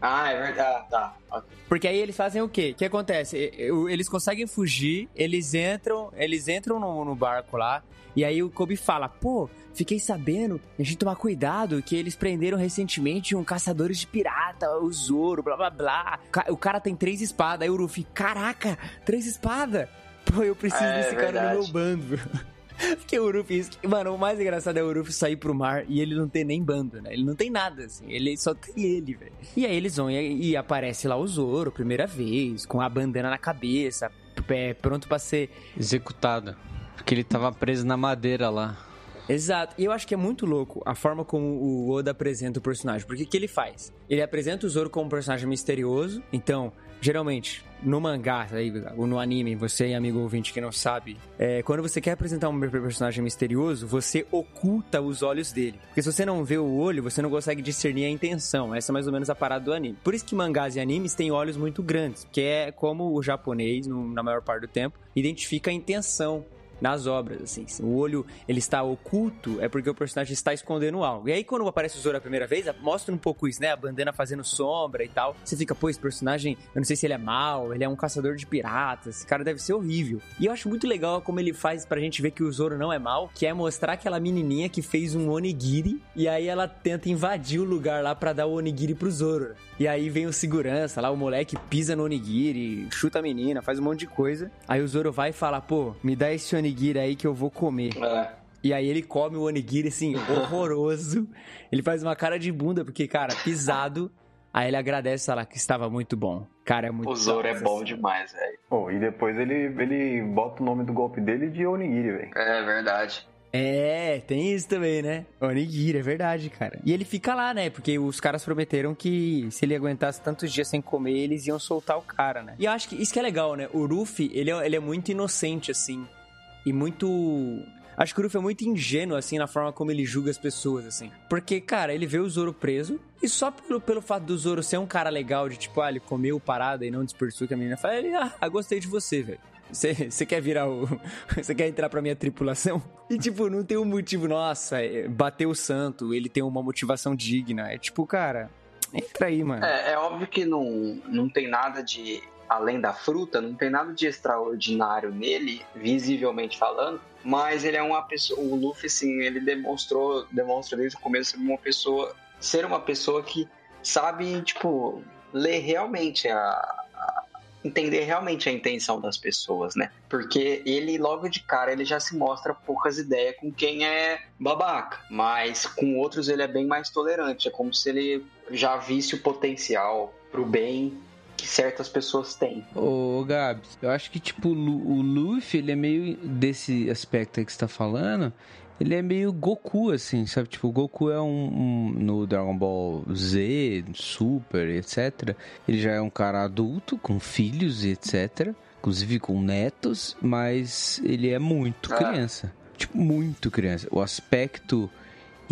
Ah, é verdade. Ah, tá. Ok. Porque aí eles fazem o quê? O que acontece? Eles conseguem fugir, eles entram, eles entram no, no barco lá, e aí o Kobe fala, pô, fiquei sabendo, a gente tomar cuidado, que eles prenderam recentemente um caçadores de pirata, o Zoro, blá blá blá. O cara tem três espadas, aí o Luffy, caraca, três espadas! Pô, eu preciso É, desse cara no meu bando. Porque o Ruffy, mano, o mais engraçado é o Ruffy sair pro mar e ele não ter nem bando, né? Ele não tem nada, assim. Ele só tem ele, velho. E aí eles vão e, e aparece lá o Zoro, primeira vez, com a bandana na cabeça, pé, pronto pra ser. Executado. Porque ele tava preso na madeira lá. Exato. E eu acho que é muito louco a forma como o Oda apresenta o personagem. Porque o que ele faz? Ele apresenta o Zoro como um personagem misterioso. Então, geralmente, no mangá, aí, ou no anime, você, amigo ouvinte que não sabe, é, quando você quer apresentar um personagem misterioso, você oculta os olhos dele. Porque se você não vê o olho, você não consegue discernir a intenção. Essa é mais ou menos a parada do anime. Por isso que mangás e animes têm olhos muito grandes, que é como o japonês, no- na maior parte do tempo, identifica a intenção nas obras, assim. Se o olho ele está oculto, é porque o personagem está escondendo algo. E aí, quando aparece o Zoro a primeira vez, mostra um pouco isso, né? A bandana fazendo sombra e tal. Você fica, pô, esse personagem, eu não sei se ele é mau, ele é um caçador de piratas, esse cara deve ser horrível. E eu acho muito legal como ele faz pra gente ver que o Zoro não é mau, que é mostrar aquela menininha que fez um onigiri, e aí ela tenta invadir o lugar lá pra dar o onigiri pro Zoro. E aí vem o segurança lá, o moleque pisa no onigiri, chuta a menina, faz um monte de coisa. Aí o Zoro vai e fala, pô, me dá esse onigiri aí que eu vou comer. É. E aí ele come o onigiri, assim, horroroso. ele faz uma cara de bunda, porque, cara, pisado. Aí ele agradece, fala que estava muito bom. Cara, é muito O Zoro é bom assim. demais, velho. Pô, e depois ele, ele bota o nome do golpe dele de Onigiri, velho. É verdade. É, tem isso também, né? Onigiri, é verdade, cara. E ele fica lá, né? Porque os caras prometeram que se ele aguentasse tantos dias sem comer, eles iam soltar o cara, né? E eu acho que isso que é legal, né? O Ruffy, ele é, ele é muito inocente, assim. E muito. Acho que o Ruffy é muito ingênuo, assim, na forma como ele julga as pessoas, assim. Porque, cara, ele vê o Zoro preso. E só pelo, pelo fato do Zoro ser um cara legal, de tipo, ah, ele comeu parada e não dispersou que a menina fala, ele, ah, gostei de você, velho. Você quer virar o. Você quer entrar pra minha tripulação? E, tipo, não tem um motivo, nossa, é, bateu o santo, ele tem uma motivação digna. É tipo, cara, entra aí, mano. É, é óbvio que não, não tem nada de além da fruta, não tem nada de extraordinário nele, visivelmente falando, mas ele é uma pessoa, o Luffy sim, ele demonstrou, demonstra desde o começo uma pessoa, ser uma pessoa que sabe, tipo, ler realmente a, entender realmente a intenção das pessoas, né? Porque ele logo de cara ele já se mostra poucas ideias com quem é babaca, mas com outros ele é bem mais tolerante, é como se ele já visse o potencial pro bem que certas pessoas têm. Ô, Gabs, eu acho que, tipo, o Luffy, ele é meio desse aspecto aí que você tá falando, ele é meio Goku, assim, sabe? Tipo, o Goku é um, um, No Dragon Ball Z, Super, etc. Ele já é um cara adulto, com filhos e etc. Inclusive com netos, mas ele é muito ah. criança. Tipo, muito criança. O aspecto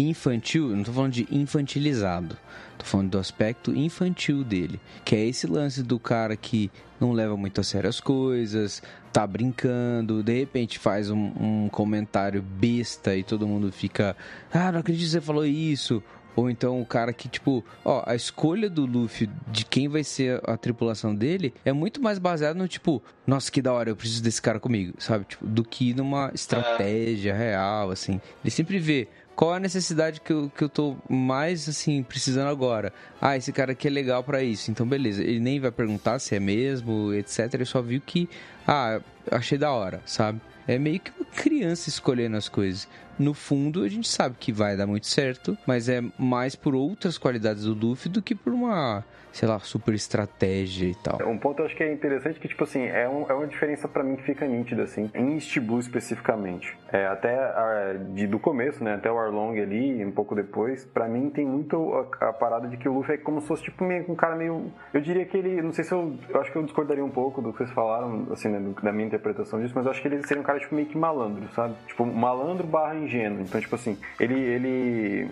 infantil, não tô falando de infantilizado. Tô falando do aspecto infantil dele, que é esse lance do cara que não leva muito a sério as coisas, tá brincando, de repente faz um, um comentário besta e todo mundo fica, ah, não acredito que você falou isso. Ou então o cara que, tipo, ó, a escolha do Luffy de quem vai ser a tripulação dele é muito mais baseada no tipo, nossa, que da hora, eu preciso desse cara comigo, sabe? Tipo, do que numa estratégia real, assim. Ele sempre vê, qual a necessidade que eu, que eu tô mais, assim, precisando agora? Ah, esse cara aqui é legal para isso. Então, beleza. Ele nem vai perguntar se é mesmo, etc. Ele só viu que, ah, achei da hora, sabe? É meio que uma criança escolhendo as coisas. No fundo, a gente sabe que vai dar muito certo, mas é mais por outras qualidades do Luffy do que por uma sei lá, super estratégia e tal. Um ponto eu acho que é interessante que, tipo assim, é, um, é uma diferença para mim que fica nítida, assim, em East Blue especificamente. É, até a, de, do começo, né, até o Arlong ali, um pouco depois, para mim tem muito a, a, parada de que o Luffy é como se fosse, tipo, meio, um cara meio... Eu diria que ele, não sei se eu... Eu acho que eu discordaria um pouco do que vocês falaram, assim, né, do, da minha interpretação disso, mas eu acho que ele seria um cara, tipo, meio que malandro, sabe? Tipo, malandro barra ingênuo. Então, tipo assim, ele... ele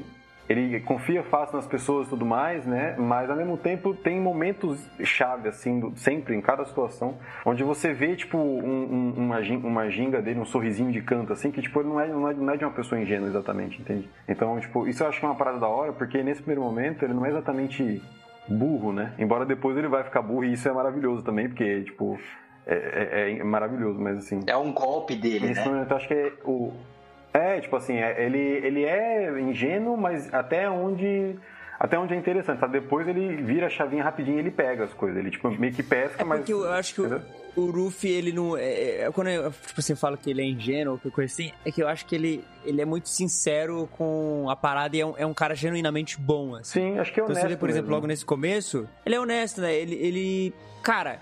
ele confia fácil nas pessoas e tudo mais, né? Mas ao mesmo tempo tem momentos chave, assim, do, sempre, em cada situação, onde você vê, tipo, um, um, uma, uma ginga dele, um sorrisinho de canto, assim, que, tipo, ele não é, não é, não é de uma pessoa ingênua exatamente, entende? Então, tipo, isso eu acho que é uma parada da hora, porque nesse primeiro momento ele não é exatamente burro, né? Embora depois ele vai ficar burro e isso é maravilhoso também, porque, tipo, é, é, é maravilhoso, mas assim... É um golpe dele, nesse né? momento eu acho que é o é, tipo assim, é, ele, ele é ingênuo, mas até onde até onde é interessante, sabe? Depois ele vira a chavinha rapidinho e ele pega as coisas. Ele, tipo, meio que pesca, é mas... porque eu acho que o, o Ruffy, ele não... É, é, quando eu, tipo assim, falo que ele é ingênuo ou qualquer coisa assim, é que eu acho que ele, ele é muito sincero com a parada e é um, é um cara genuinamente bom, assim. Sim, acho que é honesto Então, você vê, por exemplo, mesmo. logo nesse começo, ele é honesto, né? Ele... ele cara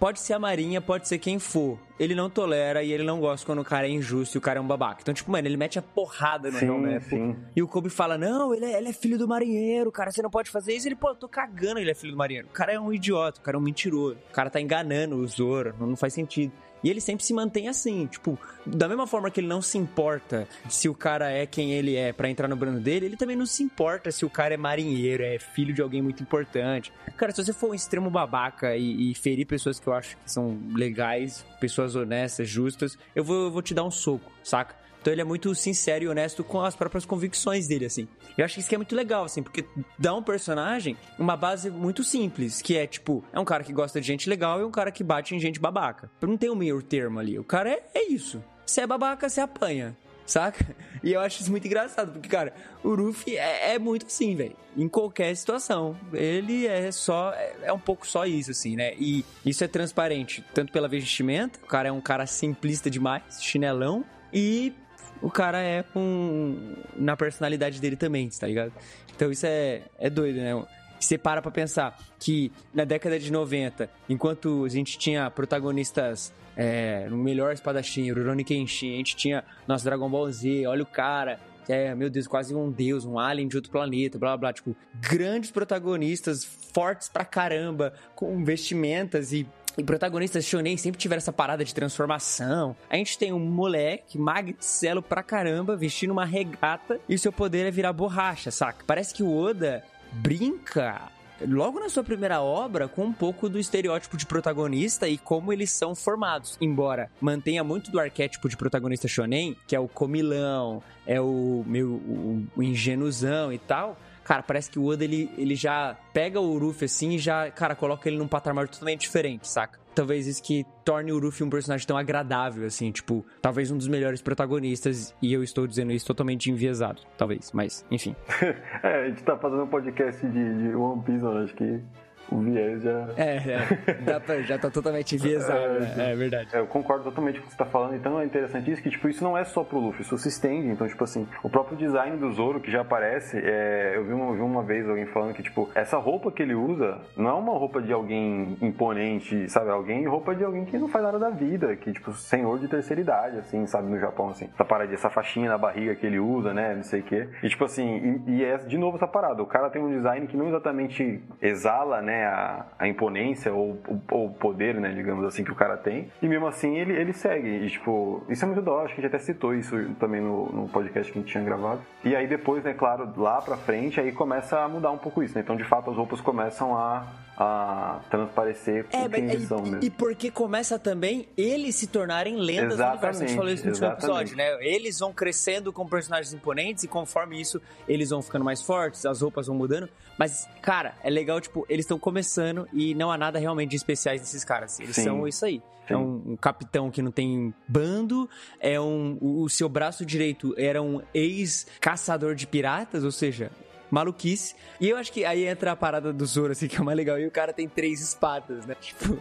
Pode ser a Marinha, pode ser quem for. Ele não tolera e ele não gosta quando o cara é injusto e o cara é um babaca. Então, tipo, mano, ele mete a porrada no sim. E o Kobe fala: Não, ele é, ele é, filho do marinheiro, cara, você não pode fazer isso. Ele, pô, eu tô cagando, ele é filho do marinheiro. O cara é um idiota, o cara é um mentiroso. O cara tá enganando o Zoro, não faz sentido. E ele sempre se mantém assim, tipo, da mesma forma que ele não se importa se o cara é quem ele é para entrar no brando dele, ele também não se importa se o cara é marinheiro, é filho de alguém muito importante. Cara, se você for um extremo babaca e, e ferir pessoas que eu acho que são legais, pessoas honestas, justas, eu vou, eu vou te dar um soco, saca? Então ele é muito sincero e honesto com as próprias convicções dele, assim. Eu acho que isso que é muito legal, assim, porque dá um personagem uma base muito simples, que é tipo, é um cara que gosta de gente legal e um cara que bate em gente babaca. Não tem um meio termo ali. O cara é, é isso. Se é babaca, você apanha. Saca? E eu acho isso muito engraçado, porque, cara, o Ruffy é, é muito assim, velho. Em qualquer situação. Ele é só. É, é, um pouco só isso, assim, né? E isso é transparente, tanto pela vestimenta, o cara é um cara simplista demais, chinelão, e o cara é com. na personalidade dele também, tá ligado? Então isso é, é doido, né? Você para pra pensar que na década de 90, enquanto a gente tinha protagonistas é, no melhor espadachim, Rurouni Kenshin, a gente tinha nosso Dragon Ball Z, olha o cara, é, meu Deus, quase um deus, um alien de outro planeta, blá blá blá. Tipo, grandes protagonistas, fortes pra caramba, com vestimentas e e protagonistas shonen sempre tiveram essa parada de transformação. A gente tem um moleque magricelo pra caramba, vestindo uma regata, e seu poder é virar borracha, saca? Parece que o Oda brinca logo na sua primeira obra com um pouco do estereótipo de protagonista e como eles são formados. Embora mantenha muito do arquétipo de protagonista shonen, que é o comilão, é o meu o, o ingenuzão e tal, cara, parece que o Oda ele, ele já pega o Ruffy assim e já, cara, coloca ele num patamar totalmente diferente, saca? Talvez isso que torne o Ruffy um personagem tão agradável, assim, tipo, talvez um dos melhores protagonistas, e eu estou dizendo isso totalmente enviesado, talvez, mas, enfim. é, a gente tá fazendo um podcast de, de One Piece, eu acho que o viés já. É, é. Pra, já tá totalmente enviesado, é, né? é verdade. É, eu concordo totalmente com o que você tá falando, então é interessante isso que, tipo, isso não é só pro Luffy, isso se estende. Então, tipo assim, o próprio design do Zoro que já aparece, é, eu vi uma, vi uma vez alguém falando que, tipo, essa roupa que ele usa não é uma roupa de alguém imponente, sabe? Alguém, roupa de alguém que não faz nada da vida, que, tipo, senhor de terceira idade, assim, sabe? No Japão, assim. Essa parada, essa faixinha na barriga que ele usa, né? Não sei o quê. E, tipo assim, e, e é de novo essa parada. O cara tem um design que não exatamente exala, né? A, a imponência ou o poder, né, digamos assim, que o cara tem. E mesmo assim ele, ele segue. E, tipo, isso é muito hora, acho que a gente até citou isso também no, no podcast que a gente tinha gravado. E aí depois, né, claro, lá pra frente, aí começa a mudar um pouco isso, né? Então, de fato, as roupas começam a a transparecer é, quem eles são mesmo. E porque começa também eles se tornarem lendas exatamente, do universo. A gente falou isso no último episódio, né? Eles vão crescendo como personagens imponentes e conforme isso eles vão ficando mais fortes, as roupas vão mudando. Mas, cara, é legal, tipo, eles estão começando e não há nada realmente de especiais nesses caras. Eles Sim. são isso aí. É um, um, capitão que não tem bando, é um. O, o seu braço direito era um ex-caçador de piratas, ou seja, maluquice. E eu acho que aí entra a parada do Zoro, assim, que é o mais legal. E o cara tem três espadas, né? Tipo,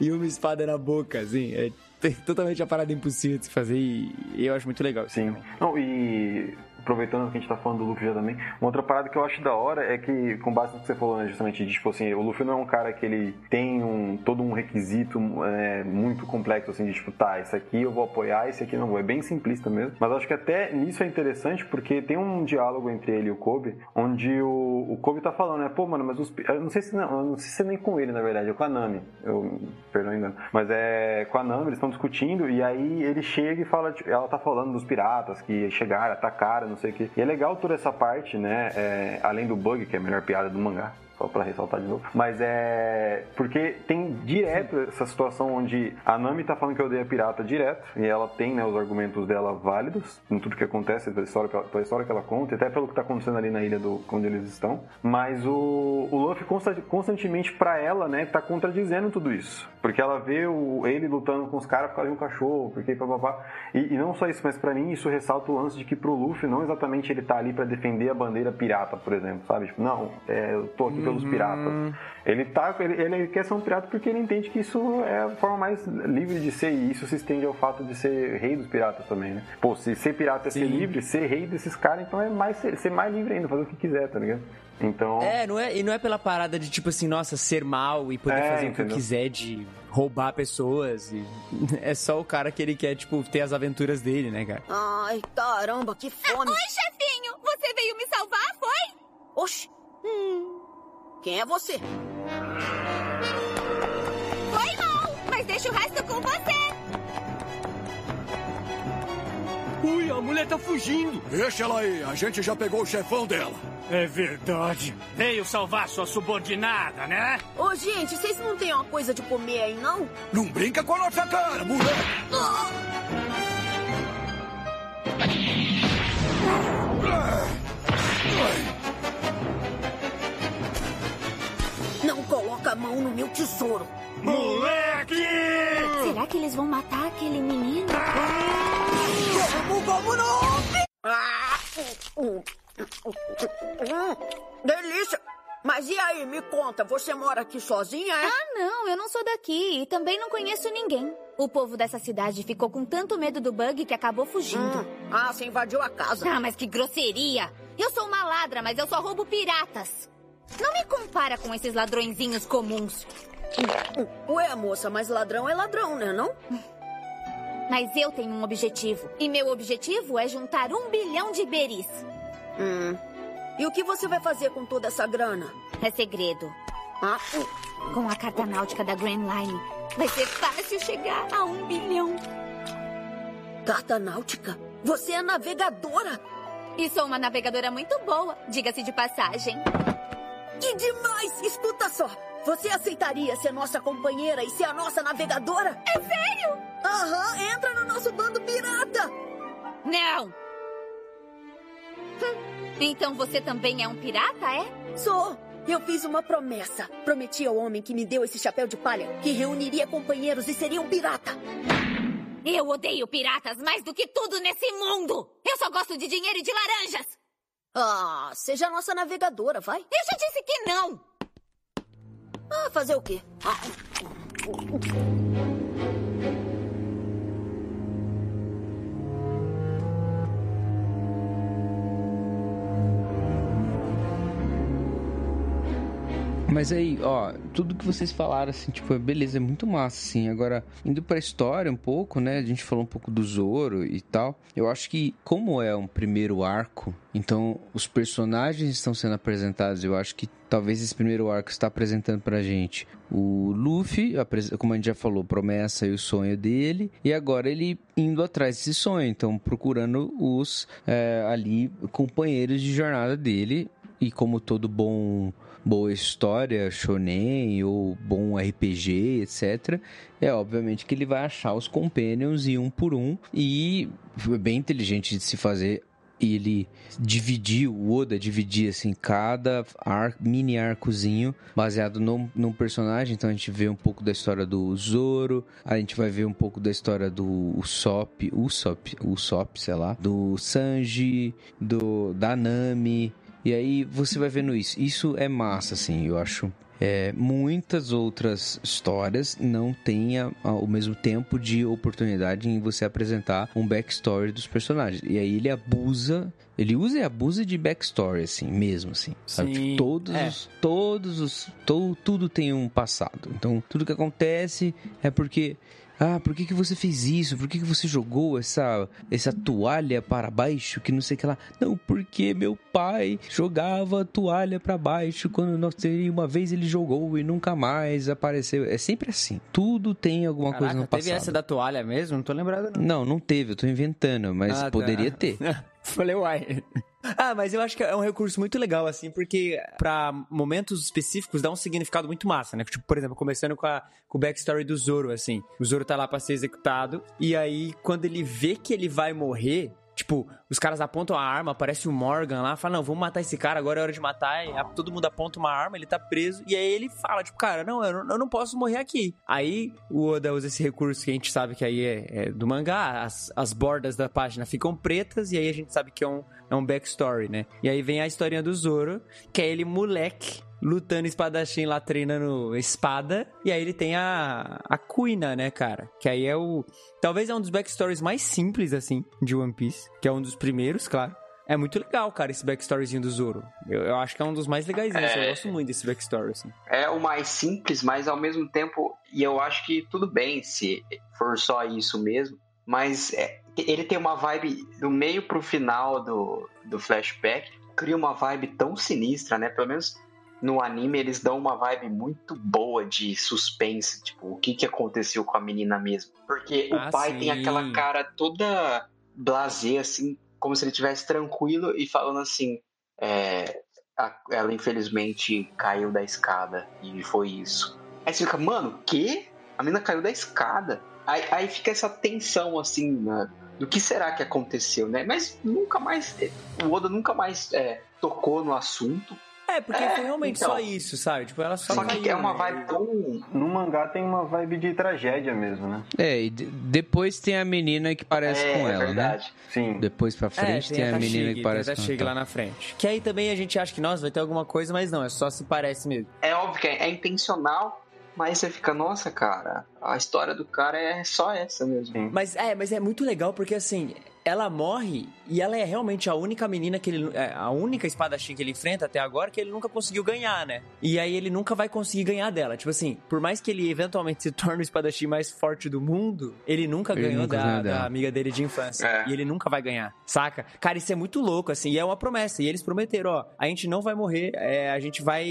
e uma espada na boca, assim. É totalmente a parada impossível de se fazer e eu acho muito legal. Sim. Não, e aproveitando que a gente tá falando do Luffy já também, uma outra parada que eu acho da hora é que, com base no que você falou, né, justamente, de, tipo assim, o Luffy não é um cara que ele tem um, todo um requisito é, muito complexo, assim, de tipo, tá, esse aqui eu vou apoiar, esse aqui não vou. É bem simplista mesmo. Mas acho que até nisso é interessante, porque tem um diálogo entre ele e o Kobe, onde o, o Kobe tá falando, né, pô, mano, mas os, eu não sei se não, não sei se é nem com ele, na verdade, é com a Nami. Eu, perdão engano. Mas é com a Nami, eles estão discutindo, e aí ele chega e fala, tipo, ela tá falando dos piratas que chegaram, atacaram, não sei o que. E é legal toda essa parte, né? É, além do bug, que é a melhor piada do mangá, só para ressaltar de novo. Mas é. Porque tem direto essa situação onde a Nami tá falando que odeia pirata direto, e ela tem né, os argumentos dela válidos em tudo que acontece, pela história, pela história que ela conta, e até pelo que tá acontecendo ali na ilha do, onde eles estão. Mas o, o Luffy constantemente para ela, né, tá contradizendo tudo isso. Porque ela vê o, ele lutando com os caras por causa de um cachorro, porque papapá. E, e não só isso, mas para mim isso ressalta o lance de que pro Luffy não exatamente ele tá ali para defender a bandeira pirata, por exemplo, sabe? Tipo, não, é, eu tô aqui pelos uhum. piratas. Ele, tá, ele, ele quer ser um pirata porque ele entende que isso é a forma mais livre de ser, e isso se estende ao fato de ser rei dos piratas também, né? Pô, se ser pirata é Sim. ser livre, ser rei desses caras, então é mais ser, ser mais livre ainda, fazer o que quiser, tá ligado? Então. É, não é, e não é pela parada de tipo assim, nossa, ser mal e poder é, fazer entendeu? o que quiser de roubar pessoas. E... É só o cara que ele quer, tipo, ter as aventuras dele, né, cara? Ai, caramba, que fome. Oi, chefinho! Você veio me salvar, foi? Oxi. Hum. Quem é você? Foi mal, mas deixa o resto com você. Ui, a mulher tá fugindo. Deixa ela aí, a gente já pegou o chefão dela. É verdade. Veio salvar sua subordinada, né? Ô, gente, vocês não têm uma coisa de comer aí, não? Não brinca com a nossa cara, mulher! Ah! Não mão no meu tesouro. Moleque! Será que eles vão matar aquele menino? Vamos, vamos, não! Ah! Delícia! Mas e aí, me conta, você mora aqui sozinha, é? Ah, não, eu não sou daqui e também não conheço ninguém. O povo dessa cidade ficou com tanto medo do bug que acabou fugindo. Hum. Ah, você invadiu a casa. Ah, mas que grosseria! Eu sou uma ladra, mas eu só roubo piratas. Não me compara com esses ladrõezinhos comuns. Ué, moça, mas ladrão é ladrão, né, não? Mas eu tenho um objetivo. E meu objetivo é juntar um bilhão de beris. Hum. E o que você vai fazer com toda essa grana? É segredo. Ah, com a carta náutica da Grand Line, vai ser fácil chegar a um bilhão. Carta náutica? Você é navegadora? E sou uma navegadora muito boa, diga-se de passagem. Que demais! Escuta só! Você aceitaria ser nossa companheira e ser a nossa navegadora? É sério? Aham, entra no nosso bando pirata! Não! Hum. Então você também é um pirata, é? Sou. Eu fiz uma promessa. Prometi ao homem que me deu esse chapéu de palha que reuniria companheiros e seria um pirata. Eu odeio piratas mais do que tudo nesse mundo! Eu só gosto de dinheiro e de laranjas! Ah, seja nossa navegadora, vai. Eu já disse que não! Ah, fazer o quê? Ah. Mas aí, ó, tudo que vocês falaram, assim, tipo, beleza, é muito massa, assim. Agora, indo pra história um pouco, né? A gente falou um pouco do Zoro e tal. Eu acho que, como é um primeiro arco, então os personagens estão sendo apresentados. Eu acho que talvez esse primeiro arco está apresentando pra gente o Luffy, como a gente já falou, promessa e o sonho dele, e agora ele indo atrás desse sonho, então procurando os é, ali companheiros de jornada dele. E como todo bom boa história shonen ou bom RPG, etc. É obviamente que ele vai achar os companions e um por um e foi bem inteligente de se fazer e ele dividiu, o Oda dividia assim, cada ar, mini arcozinho baseado num, num, personagem. Então a gente vê um pouco da história do Zoro, a gente vai ver um pouco da história do Usopp, Usopp, Usopp, sei lá, do Sanji, do da Nami, e aí você vai vendo isso. Isso é massa, assim, eu acho. É, muitas outras histórias não têm o mesmo tempo de oportunidade em você apresentar um backstory dos personagens. E aí ele abusa, ele usa e abusa de backstory, assim, mesmo, assim. Sabe? Tipo, todos, é. os, todos os. To, tudo tem um passado. Então, tudo que acontece é porque ah, por que, que você fez isso? Por que, que você jogou essa, essa toalha para baixo? Que não sei o que lá. Não, porque meu pai jogava toalha para baixo quando nós uma vez ele jogou e nunca mais apareceu. É sempre assim. Tudo tem alguma Caraca, coisa no passado. Teve essa da toalha mesmo? Não tô lembrado. Não, não, não teve. Eu tô inventando, mas ah, tá. poderia tá. ter. Falei, uai. Ah, mas eu acho que é um recurso muito legal, assim, porque para momentos específicos dá um significado muito massa, né? Tipo, por exemplo, começando com, a, com o backstory do Zoro, assim. O Zoro tá lá pra ser executado, e aí, quando ele vê que ele vai morrer, Tipo, os caras apontam a arma, aparece o Morgan lá, fala, não, vamos matar esse cara, agora é hora de matar. E todo mundo aponta uma arma, ele tá preso. E aí ele fala, tipo, cara, não, eu não, eu não posso morrer aqui. Aí o Oda usa esse recurso que a gente sabe que aí é, é do mangá, as, as bordas da página ficam pretas, e aí a gente sabe que é um, é um backstory, né? E aí vem a historinha do Zoro, que é ele moleque lutando espadachim lá, treinando espada. E aí ele tem a, a Kuina, né, cara? Que aí é o. Talvez é um dos backstories mais simples, assim, de One Piece. Que é um dos primeiros, claro. É muito legal, cara, esse backstoryzinho do Zoro. Eu, eu acho que é um dos mais legais. É... Eu gosto muito desse backstory, assim. É o mais simples, mas ao mesmo tempo. E eu acho que tudo bem se for só isso mesmo. Mas é, ele tem uma vibe do meio pro final do, do flashback. Cria uma vibe tão sinistra, né? Pelo menos no anime eles dão uma vibe muito boa de suspense, tipo, o que, que aconteceu com a menina mesmo. Porque ah, o pai sim. tem aquela cara toda blasé, assim, como se ele estivesse tranquilo e falando assim: é, ela infelizmente caiu da escada e foi isso. Aí você fica, mano, que? A menina caiu da escada. Aí, aí fica essa tensão, assim, né? do que será que aconteceu, né? Mas nunca mais, o Oda nunca mais é, tocou no assunto. É, porque é, foi realmente então, só isso, sabe? Tipo, ela só. Só que é uma né? vibe tão. No mangá tem uma vibe de tragédia mesmo, né? É, e depois tem a menina que parece é, com ela, é verdade. né? Sim. Depois pra frente é, tem, tem, a, menina que parece com ela. chega lá na frente. Que aí também a gente acha que, nossa, vai ter alguma coisa, mas não, é só se parece mesmo. É óbvio que é, é intencional, mas você fica, nossa, cara, a história do cara é só essa mesmo. Sim. Mas é, mas é muito legal porque assim, ela morre e ela é realmente a única menina que ele. É, a única espadachim que ele enfrenta até agora que ele nunca conseguiu ganhar, né? E aí ele nunca vai conseguir ganhar dela. Tipo assim, por mais que ele eventualmente se torne o espadachim mais forte do mundo, ele nunca ele ganhou nunca da, da, amiga dele de infância. É. E ele nunca vai ganhar, saca? Cara, isso é muito louco, assim. E é uma promessa. E eles prometeram: ó, a gente não vai morrer, é, a gente vai.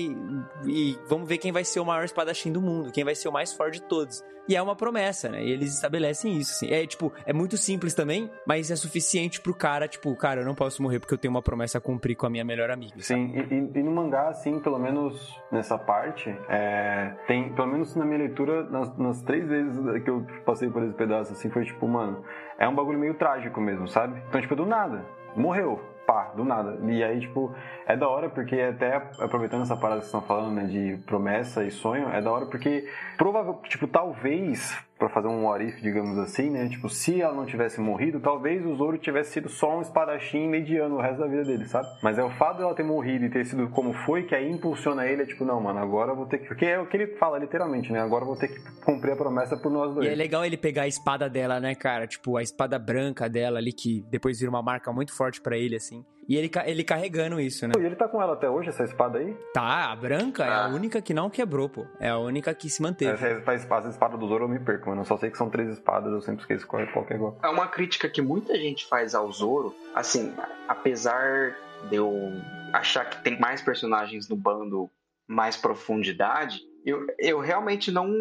E vamos ver quem vai ser o maior espadachim do mundo, quem vai ser o mais forte de todos. E é uma promessa, né? E eles estabelecem isso, assim. É, tipo, é muito simples também, mas é suficiente pro cara, tipo, cara, eu não posso morrer porque eu tenho uma promessa a cumprir com a minha melhor amiga. Sim, e, e, no mangá, assim, pelo menos nessa parte, é, tem, pelo menos na minha leitura, nas, nas, três vezes que eu passei por esse pedaço, assim, foi tipo, mano, é um bagulho meio trágico mesmo, sabe? Então, tipo, do nada, morreu. Pá, do nada. E aí, tipo, é da hora porque até aproveitando essa parada que vocês estão falando, né, de promessa e sonho, é da hora porque provável, tipo, talvez para fazer um what if, digamos assim, né? Tipo, se ela não tivesse morrido, talvez o Zoro tivesse sido só um espadachim mediano o resto da vida dele, sabe? Mas é o fato dela ter morrido e ter sido como foi que aí impulsiona ele, é tipo, não, mano, agora eu vou ter que. Porque é o que ele fala literalmente, né? Agora eu vou ter que cumprir a promessa por nós dois. E é legal ele pegar a espada dela, né, cara? Tipo, a espada branca dela ali, que depois vira uma marca muito forte para ele, assim. E ele, ele carregando isso, né? E ele tá com ela até hoje, essa espada aí? Tá, a branca ah. é a única que não quebrou, pô. É a única que se manteve. Essa é a espada, espada do Zoro eu me perco, mano. Eu só sei que são três espadas, eu sempre esqueço qual é qual que é igual. É uma crítica que muita gente faz ao Zoro, assim, apesar de eu achar que tem mais personagens no bando, mais profundidade, eu, eu realmente não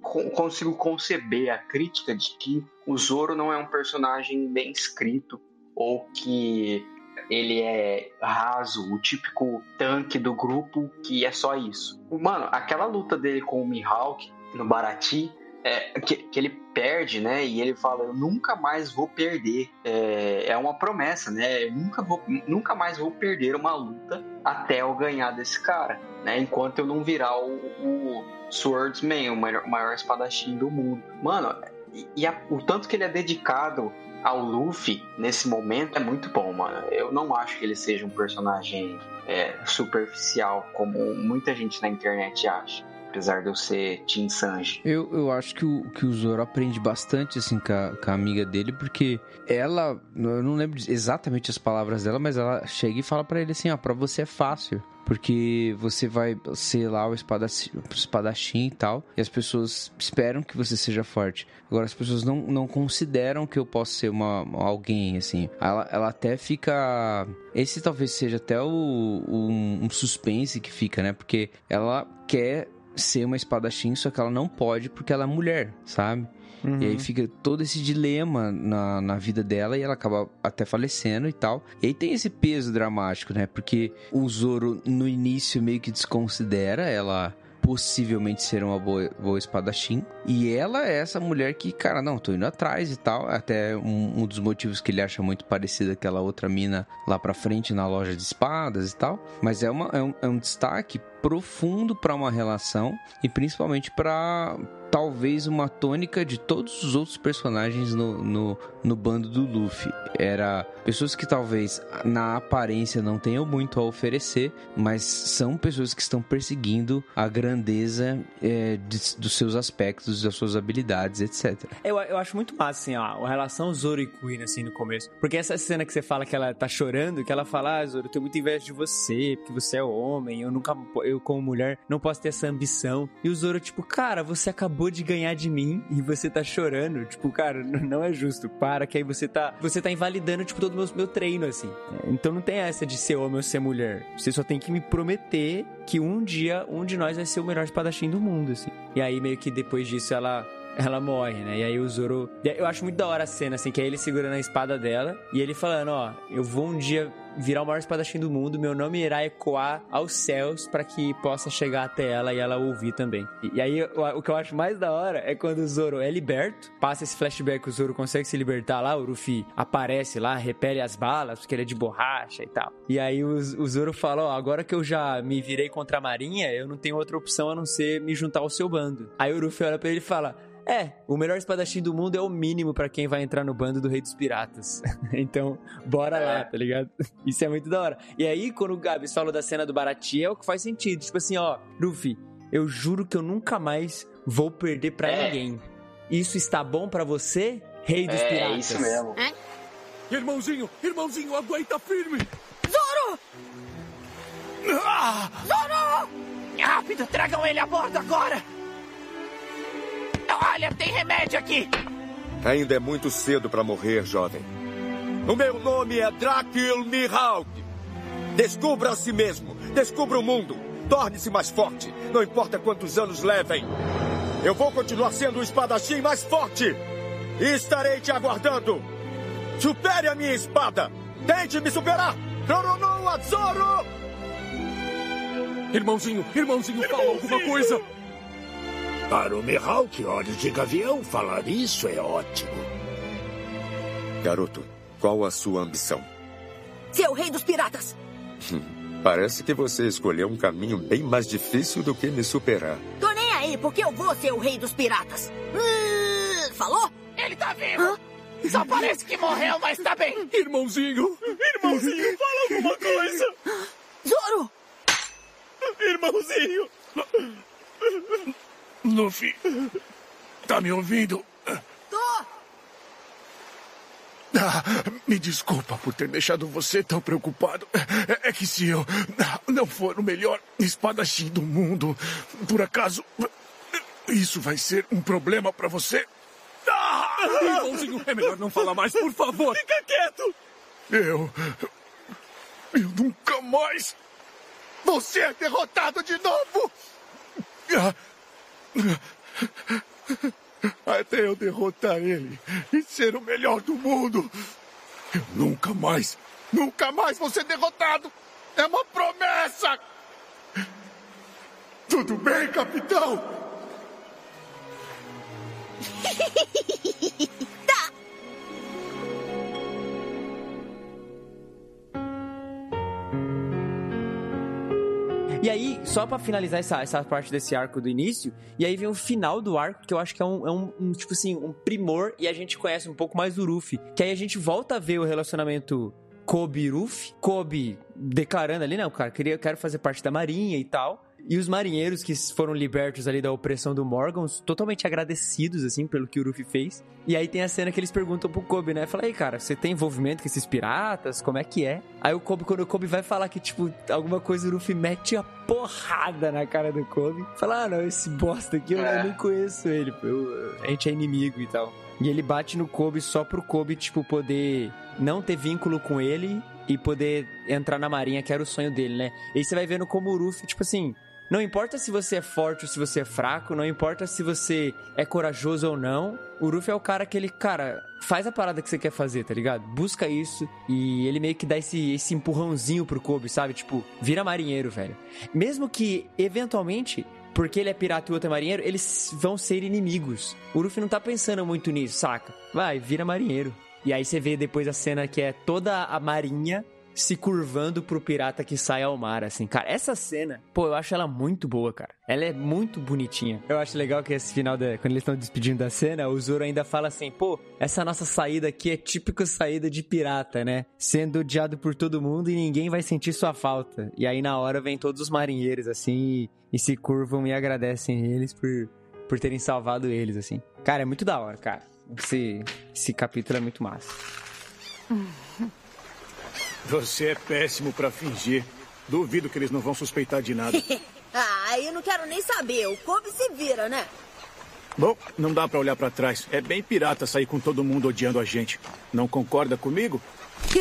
consigo conceber a crítica de que o Zoro não é um personagem bem escrito ou que ele é raso, o típico tanque do grupo que é só isso. Mano, aquela luta dele com o Mihawk no Barati, é, que, que, ele perde, né? E ele fala, eu nunca mais vou perder. É, é uma promessa, né? Eu nunca, vou, nunca mais vou perder uma luta até eu ganhar desse cara, né? Enquanto eu não virar o, o Swordsman, o maior, maior espadachim do mundo. Mano, e, e a, o tanto que ele é dedicado ao Luffy nesse momento é muito bom, mano. Eu não acho que ele seja um personagem é, superficial como muita gente na internet acha. Apesar de eu ser Team Sanji. Eu, eu acho que o, que o Zoro aprende bastante, assim, com a, com a amiga dele, porque ela, eu não lembro exatamente as palavras dela, mas ela chega e fala para ele assim, ó, pra você é fácil. Porque você vai ser lá o espadachim, o espadachim e tal. E as pessoas esperam que você seja forte. Agora, as pessoas não, não consideram que eu possa ser uma, alguém, assim. Ela, ela até fica. Esse talvez seja até o, um, um suspense que fica, né? Porque ela quer ser uma espadachim, só que ela não pode porque ela é mulher, sabe? Uhum. E aí fica todo esse dilema na, na vida dela e ela acaba até falecendo e tal. E aí tem esse peso dramático, né? Porque o Zoro no início meio que desconsidera ela possivelmente ser uma boa, boa espadachim. E ela é essa mulher que, cara, não, tô indo atrás e tal. Até um, um dos motivos que ele acha muito parecido aquela outra mina lá pra frente na loja de espadas e tal. Mas é, uma, é, um, é um destaque profundo para uma relação e principalmente para talvez uma tônica de todos os outros personagens no, no, no, bando do Luffy. Era pessoas que talvez na aparência não tenham muito a oferecer, mas são pessoas que estão perseguindo a grandeza é, de, dos seus aspectos, das suas habilidades, etc. Eu, eu acho muito massa, assim, ó, a relação Zoro e Queen, assim, no começo. Porque essa cena que você fala que ela tá chorando, que ela fala, ah, Zoro, eu tenho muita inveja de você, porque você é homem, eu nunca, eu como mulher, não posso ter essa ambição. E o Zoro, tipo, cara, você acabou de ganhar de mim e você tá chorando. Tipo, cara, não é justo. Para, que aí você tá. Você tá invalidando, tipo, todo o meu, meu treino, assim. Então não tem essa de ser homem ou ser mulher. Você só tem que me prometer que um dia um de nós vai ser o melhor espadachim do mundo, assim. E aí, meio que depois disso, ela ela morre, né? E aí o Zoro. Eu acho muito da hora a cena, assim, que é ele segurando a espada dela e ele falando: Ó, eu vou um dia virar o maior espadachim do mundo, meu nome irá ecoar aos céus para que possa chegar até ela e ela ouvir também. E, e aí o, o, que eu acho mais da hora é quando o Zoro é liberto, passa esse flashback, o Zoro consegue se libertar lá, o Ruffy aparece lá, repele as balas, porque ele é de borracha e tal. E aí o, o Zoro fala: Ó, agora que eu já me virei contra a Marinha, eu não tenho outra opção a não ser me juntar ao seu bando. Aí o Ruffy olha pra ele e fala: é, o melhor espadachim do mundo é o mínimo para quem vai entrar no bando do Rei dos Piratas. então, bora é. lá, tá ligado? Isso é muito da hora. E aí, quando o Gabs falou da cena do Barati, é o que faz sentido. Tipo assim, ó, Luffy, eu juro que eu nunca mais vou perder para é. ninguém. Isso está bom para você, Rei dos é, Piratas? É isso mesmo. É? Irmãozinho, irmãozinho, aguenta firme! Zoro! Ah! Zoro! Rápido, tragam ele a bordo agora! Olha, tem remédio aqui! Ainda é muito cedo para morrer, jovem. O meu nome é Drakil Mihawk. Descubra a si mesmo. Descubra o mundo. Torne-se mais forte. Não importa quantos anos levem. Eu vou continuar sendo o espadachim mais forte. E estarei te aguardando. Supere a minha espada. Tente me superar. Roronoa Zoro! Irmãozinho, irmãozinho, fala alguma coisa. Para o Mihawk Olhos de Gavião, falar isso é ótimo. Garoto, qual a sua ambição? seu rei dos piratas! Parece que você escolheu um caminho bem mais difícil do que me superar. Tô nem aí, porque eu vou ser o rei dos piratas. Uh, falou? Ele tá vivo! Só parece que morreu, mas tá bem! Irmãozinho! Irmãozinho, fala alguma coisa! Zoro! Irmãozinho! Luffy, tá me ouvindo? Tô! Ah, me desculpa por ter deixado você tão preocupado. É, é que se eu não for o melhor espadachim do mundo, por acaso, isso vai ser um problema pra você? Ah! Irmãozinho, é melhor não falar mais, por favor. Fica quieto! Eu. Eu nunca mais. Vou ser derrotado de novo! Ah. Até eu derrotar ele e ser o melhor do mundo. Eu nunca mais, nunca mais vou ser derrotado. É uma promessa! Tudo bem, capitão? E aí, só pra finalizar essa, essa parte desse arco do início, e aí vem o final do arco, que eu acho que é um, é um, um, tipo assim, um primor, e a gente conhece um pouco mais do Ruffy. Que aí a gente volta a ver o relacionamento Kobe e Ruffy. Kobe declarando ali, não, cara, queria, quero fazer parte da marinha e tal. E os marinheiros que foram libertos ali da opressão do Morgan, totalmente agradecidos, assim, pelo que o Ruffy fez. E aí tem a cena que eles perguntam pro Kobe, né? Fala aí, cara, você tem envolvimento com esses piratas? Como é que é? Aí o Kobe, quando o Kobe vai falar que, tipo, alguma coisa, o Ruffy mete a porrada na cara do Kobe. Fala, ah, não, esse bosta aqui, eu, É. nem conheço ele, eu- a gente é inimigo e tal. E ele bate no Kobe só pro Kobe, tipo, poder não ter vínculo com ele e poder entrar na marinha, que era o sonho dele, né? E aí você vai vendo como o Ruffy, tipo assim, não importa se você é forte ou se você é fraco, não importa se você é corajoso ou não, o Ruffy é o cara que ele, cara, faz a parada que você quer fazer, tá ligado? Busca isso e ele meio que dá esse, esse empurrãozinho pro Kobe, sabe? Tipo, vira marinheiro, velho. Mesmo que, eventualmente, porque ele é pirata e o outro é marinheiro, eles vão ser inimigos. O Luffy não tá pensando muito nisso, saca? Vai, vira marinheiro. E aí você vê depois a cena que é toda a marinha se curvando pro pirata que sai ao mar, assim. Cara, essa cena, pô, eu acho ela muito boa, cara. Ela é muito bonitinha. Eu acho legal que esse final, da, quando eles estão despedindo da cena, o Zoro ainda fala assim, pô, essa nossa saída aqui é típica saída de pirata, né? Sendo odiado por todo mundo e ninguém vai sentir sua falta. E aí na hora vem todos os marinheiros, assim, e, e se curvam e agradecem eles por, por terem salvado eles, assim. Cara, é muito da hora, cara. Esse, esse capítulo é muito massa. Você é péssimo pra fingir. Duvido que eles não vão suspeitar de nada. ah, eu não quero nem saber. O Kobe se vira, né? Bom, não dá pra olhar pra trás. É bem pirata sair com todo mundo odiando a gente. Não concorda comigo?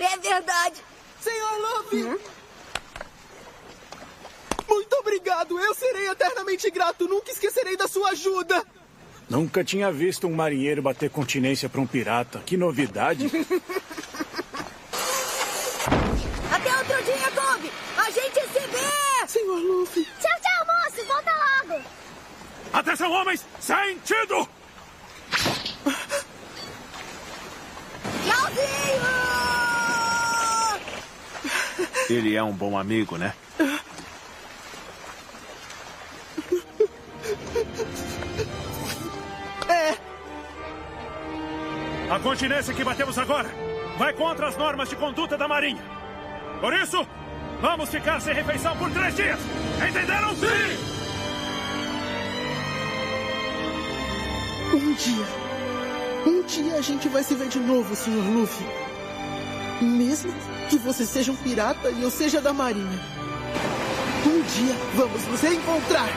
é, é verdade. Senhor Luffy! Muito obrigado! Eu serei eternamente grato! Nunca esquecerei da sua ajuda! Nunca tinha visto um marinheiro bater continência pra um pirata. Que novidade. Até outro dia, Kobe! A gente se vê! Senhor Luffy! Tchau, tchau, moço! Volta logo! Atenção, homens! Sentido! Tchauzinho! Ele é um bom amigo, né? É. A continência que batemos agora vai contra as normas de conduta da Marinha. Por isso, vamos ficar sem refeição por três dias. Entenderam? Sim! Um dia. Um dia a gente vai se ver de novo, Sr. Luffy. Mesmo que você seja um pirata e eu seja da Marinha. Um dia vamos nos reencontrar.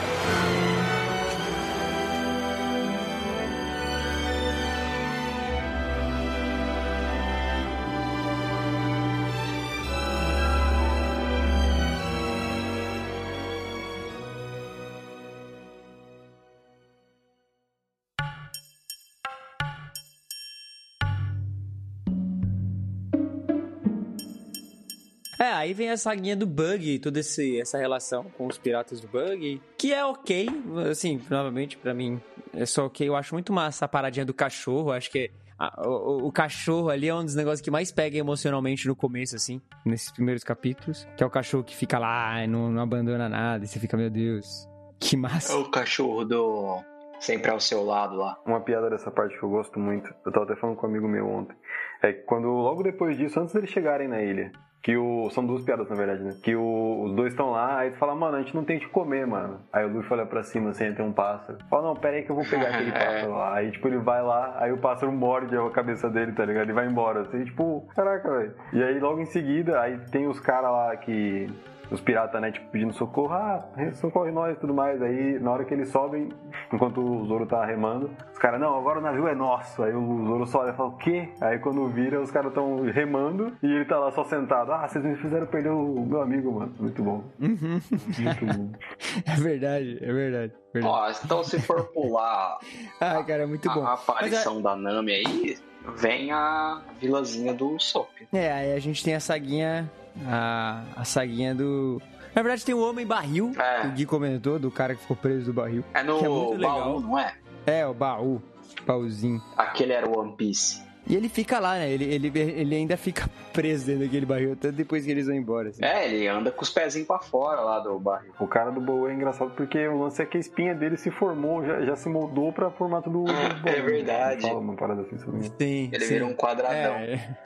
É, aí vem a saguinha do Bug, toda esse, essa relação com os piratas do Bug, que é ok, assim, novamente, pra mim, É só que eu acho muito massa a paradinha do cachorro. Acho que a- o, o cachorro ali é um dos negócios que mais pega emocionalmente no começo, assim, nesses primeiros capítulos. Que é o cachorro que fica lá e não, não abandona nada. E você fica, meu Deus, que É massa. o cachorro do sempre ao seu lado lá. Uma piada dessa parte que eu gosto muito, eu tava até falando com um amigo meu ontem, é que quando, logo depois disso, antes deles chegarem na ilha, que o. São duas piadas, na verdade, né? Que o- os dois estão lá, aí tu fala, mano, a gente não tem o que comer, mano. Aí o Luffy olha pra cima assim, tem um pássaro. Fala, não, pera aí que eu vou pegar aquele pássaro lá. Aí, tipo, ele vai lá, aí o pássaro morde a cabeça dele, tá ligado? Ele vai embora, assim, tipo, caraca, velho. E aí, logo em seguida, aí tem os caras lá que. Os piratas, né, tipo, pedindo socorro, ah, socorre nós e tudo mais. Aí, na hora que eles sobem, enquanto o Zoro tá remando, os caras, não, agora o navio é nosso. Aí o Zoro só olha e fala, o quê? Aí quando vira, os caras tão remando e ele tá lá só sentado. Ah, vocês me fizeram perder o meu amigo, mano. Muito bom. Uhum. Muito bom. É verdade, é verdade. verdade. Ó, então se for pular Ah, cara, é muito bom. a aparição da Nami aí, vem a vilazinha do Sop. É, aí a gente tem a saguinha. A, a saguinha do. Na verdade, tem o Homem Barril, que o Gui comentou, do cara que ficou preso do barril. É no que é muito legal. baú, não é? É, o baú. Baúzinho. Aquele era o One Piece. E ele fica lá, né? Ele, ele, ele ainda fica preso dentro daquele barril, até depois que eles vão embora. assim. É, ele anda com os pezinhos pra fora lá do barril. O cara do Boa é engraçado porque o lance é que a espinha dele se formou, já, já se moldou pra formato do. do É verdade. Fala uma parada assim sobre. Sim, Ele sim. vira um quadradão. É.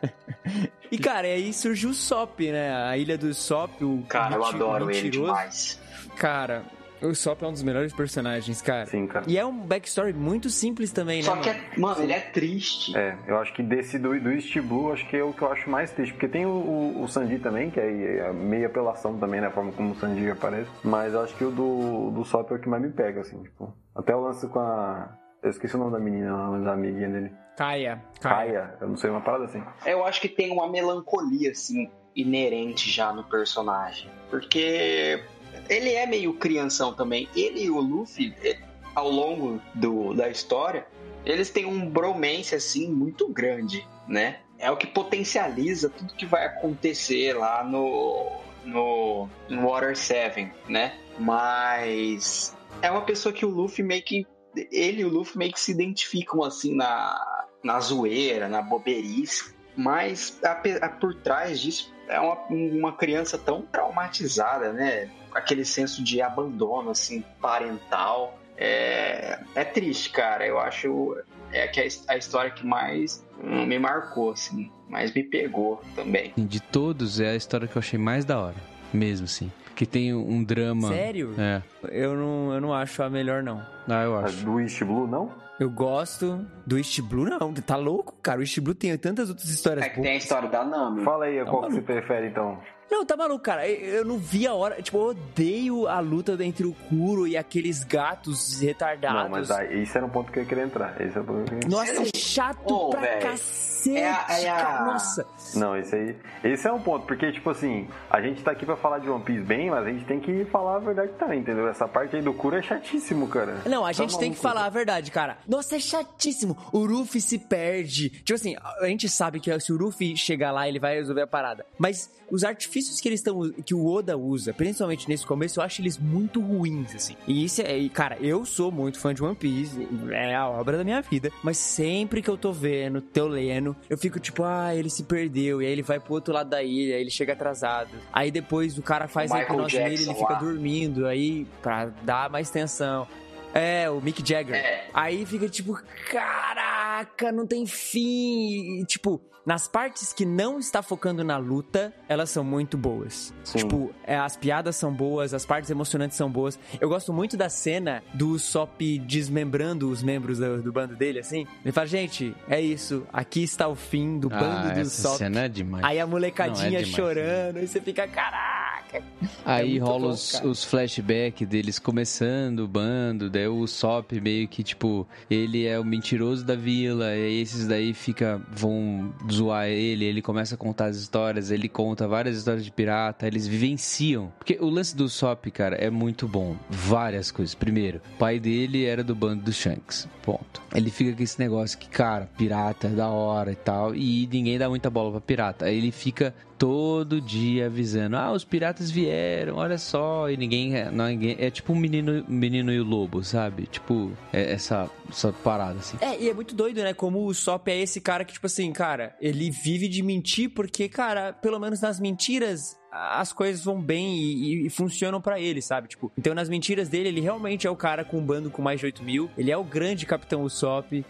E, cara, aí surgiu o Sop, né? A ilha do Sop, o Cara, eu adoro ele mentiroso. demais. Cara, o Sop é um dos melhores personagens, cara. Sim, cara. E é um backstory muito simples também, Só né? que, mano? é, mano, ele é triste. É, eu acho que desse do, do East Blue, acho que é o que eu acho mais triste. Porque tem o, o, o Sanji também, que é, é meio apelação também, né? A forma como o Sanji aparece. Mas eu acho que o do, do Sop é o que mais me pega, assim, tipo. Até o lance com a. Eu esqueci o nome da menina, mas a amiguinha dele. Kaia. Kaia, eu não sei, uma parada assim. Eu acho que tem uma melancolia, assim, inerente já no personagem. Porque ele é meio crianção também. Ele e o Luffy, eh, ao longo do, da história, eles têm um bromance, assim, muito grande, né? É o que potencializa tudo que vai acontecer lá no, no, no Water 7, né? Mas é uma pessoa que o Luffy meio que. Ele e o Luffy meio que se identificam assim na, na zoeira, na boberice. Mas a a- por trás disso é uma, uma criança tão traumatizada, né? Aquele senso de abandono, assim, parental. É, é triste, cara. Eu acho é que é a história que mais hum, me marcou, assim. Mais me pegou também. De todos, é a história que eu achei mais da hora. Mesmo, assim. Que tem um drama. Sério? É. Eu não, eu não acho a melhor, não. Ah, eu acho. Do East Blue, não? Eu gosto do East Blue, não. Tá louco, cara? O East Blue tem tantas outras histórias. É que tem a história da Nami. Fala aí, Tá qual que você prefere então? Não, tá maluco, cara. Eu, não vi a hora. Tipo, eu odeio a luta entre o Kuro e aqueles gatos retardados. Não, mas aí, esse era um ponto que eu queria entrar. Esse é o ponto que eu Nossa, é chato Ô, pra velho. cacete, É a- é a- cara. Nossa. Não, esse aí. Esse é um ponto, porque, tipo assim, a gente tá aqui pra falar de One Piece bem, mas a gente tem que falar a verdade também, entendeu? Essa parte aí do Kuro é chatíssimo, cara. Não, a Tá gente tem que falar a verdade, cara. Nossa, é chatíssimo. O Ruffy se perde. Tipo assim, a gente sabe que se o Ruffy chegar lá, ele vai resolver a parada. Mas os artifícios que eles estão. que o Oda usa, principalmente nesse começo, eu acho eles muito ruins, assim. E isso é. e, Cara, eu sou muito fã de One Piece. É a obra da minha vida. Mas sempre que eu tô vendo, tô lendo, eu fico tipo, ah, ele se perdeu. E aí ele vai pro outro lado da ilha, aí ele chega atrasado. Aí depois o cara faz O a hipnose nele, ele fica lá. dormindo. Aí, pra dar mais tensão. É, o Mick Jagger. É. Aí fica tipo, caraca, não tem fim. E, tipo, nas partes que não está focando na luta, elas são muito boas. Sim. Tipo, é, as piadas são boas, as partes emocionantes são boas. Eu gosto muito da cena do Sop desmembrando os membros do, do bando dele, assim. Ele fala, gente, é isso, aqui está o fim do bando Ah, do essa Sop. cena é demais. Aí a molecadinha Não, é demais. chorando, e você fica, caraca. Aí É rola bom, os, os flashbacks deles começando o bando, daí o Sop meio que, tipo, ele é o mentiroso da vila, e aí esses daí fica, vão zoar ele, ele começa a contar as histórias, ele conta várias histórias de pirata, eles vivenciam. Porque o lance do Sop, cara, é muito bom. Várias coisas. Primeiro, o pai dele era do bando do Shanks. Ponto. Ele fica com esse negócio que, cara, pirata é da hora e tal, e ninguém dá muita bola pra pirata. Aí ele fica todo dia avisando: ah, os piratas vieram, olha só. E ninguém. Ninguém é tipo um menino, menino e o lobo, sabe? Tipo, é essa, essa parada assim. É, e é muito doido, né? Como o Sop é esse cara que, tipo assim, cara, ele vive de mentir porque, cara, pelo menos nas mentiras as coisas vão bem e, e funcionam para ele, sabe? Tipo, então nas mentiras dele, ele realmente é o cara com um bando com mais de 8 mil, ele é o grande Capitão Usopp,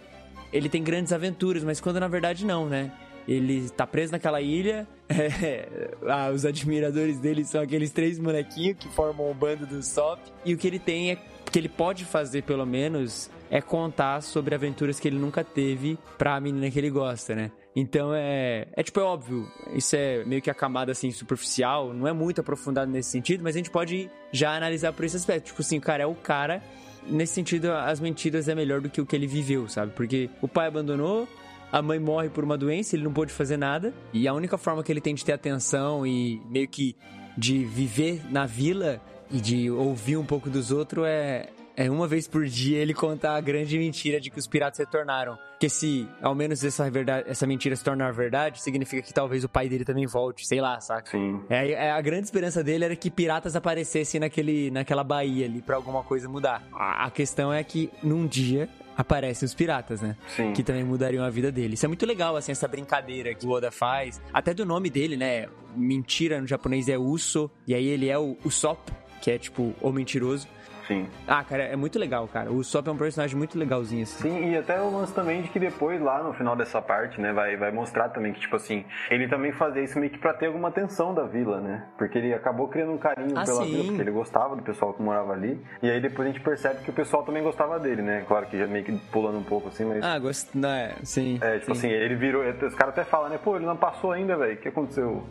ele tem grandes aventuras, mas quando na verdade não, né? Ele tá preso naquela ilha. É, ah, os admiradores dele são aqueles três molequinhos que formam o bando do Sop. E o que ele tem é que ele pode fazer, pelo menos, é contar sobre aventuras que ele nunca teve pra menina que ele gosta, né? Então é. É tipo, é óbvio. Isso é meio que a camada assim, superficial. Não é muito aprofundado nesse sentido, mas a gente pode já analisar por esse aspecto. Tipo assim, o cara é o cara. Nesse sentido, as mentiras é melhor do que o que ele viveu, sabe? Porque o pai abandonou, a mãe morre por uma doença, ele não pôde fazer nada. E a única forma que ele tem de ter atenção e meio que de viver na vila e de ouvir um pouco dos outros é, é uma vez por dia ele contar a grande mentira de que os piratas retornaram. Porque se ao menos essa, verdade, essa mentira se tornar verdade, significa que talvez o pai dele também volte, sei lá, saca? Sim. É, é a grande esperança dele era que piratas aparecessem naquele, naquela baía ali pra alguma coisa mudar. A, a questão é que num dia aparecem os piratas, né? Sim. Que também mudariam a vida dele. Isso é muito legal, assim, essa brincadeira que o Oda faz. Até do nome dele, né? Mentira no japonês é Uso, e aí ele é o Usopp, que é tipo o mentiroso. Sim. Ah, cara, é muito legal, cara. O Sop é um personagem muito legalzinho, assim. Sim, e até o lance também de que depois, lá no final dessa parte, né, vai, vai mostrar também que, tipo assim, ele também fazia isso meio que pra ter alguma atenção da vila, né? Porque ele acabou criando um carinho Ah, pela sim. vila, porque ele gostava do pessoal que morava ali. E aí depois a gente percebe que o pessoal também gostava dele, né? Claro que já meio que pulando um pouco assim, mas. Ah, gosto. Não, é, sim. É, tipo sim. assim, ele virou. Os caras até falam, né? Pô, ele não passou ainda, velho. O que aconteceu?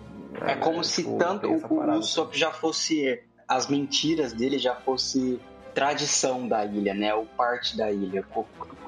É como se tipo, tanto o, Usopp já fosse. As mentiras dele já fosse tradição da ilha, né? Ou parte da ilha,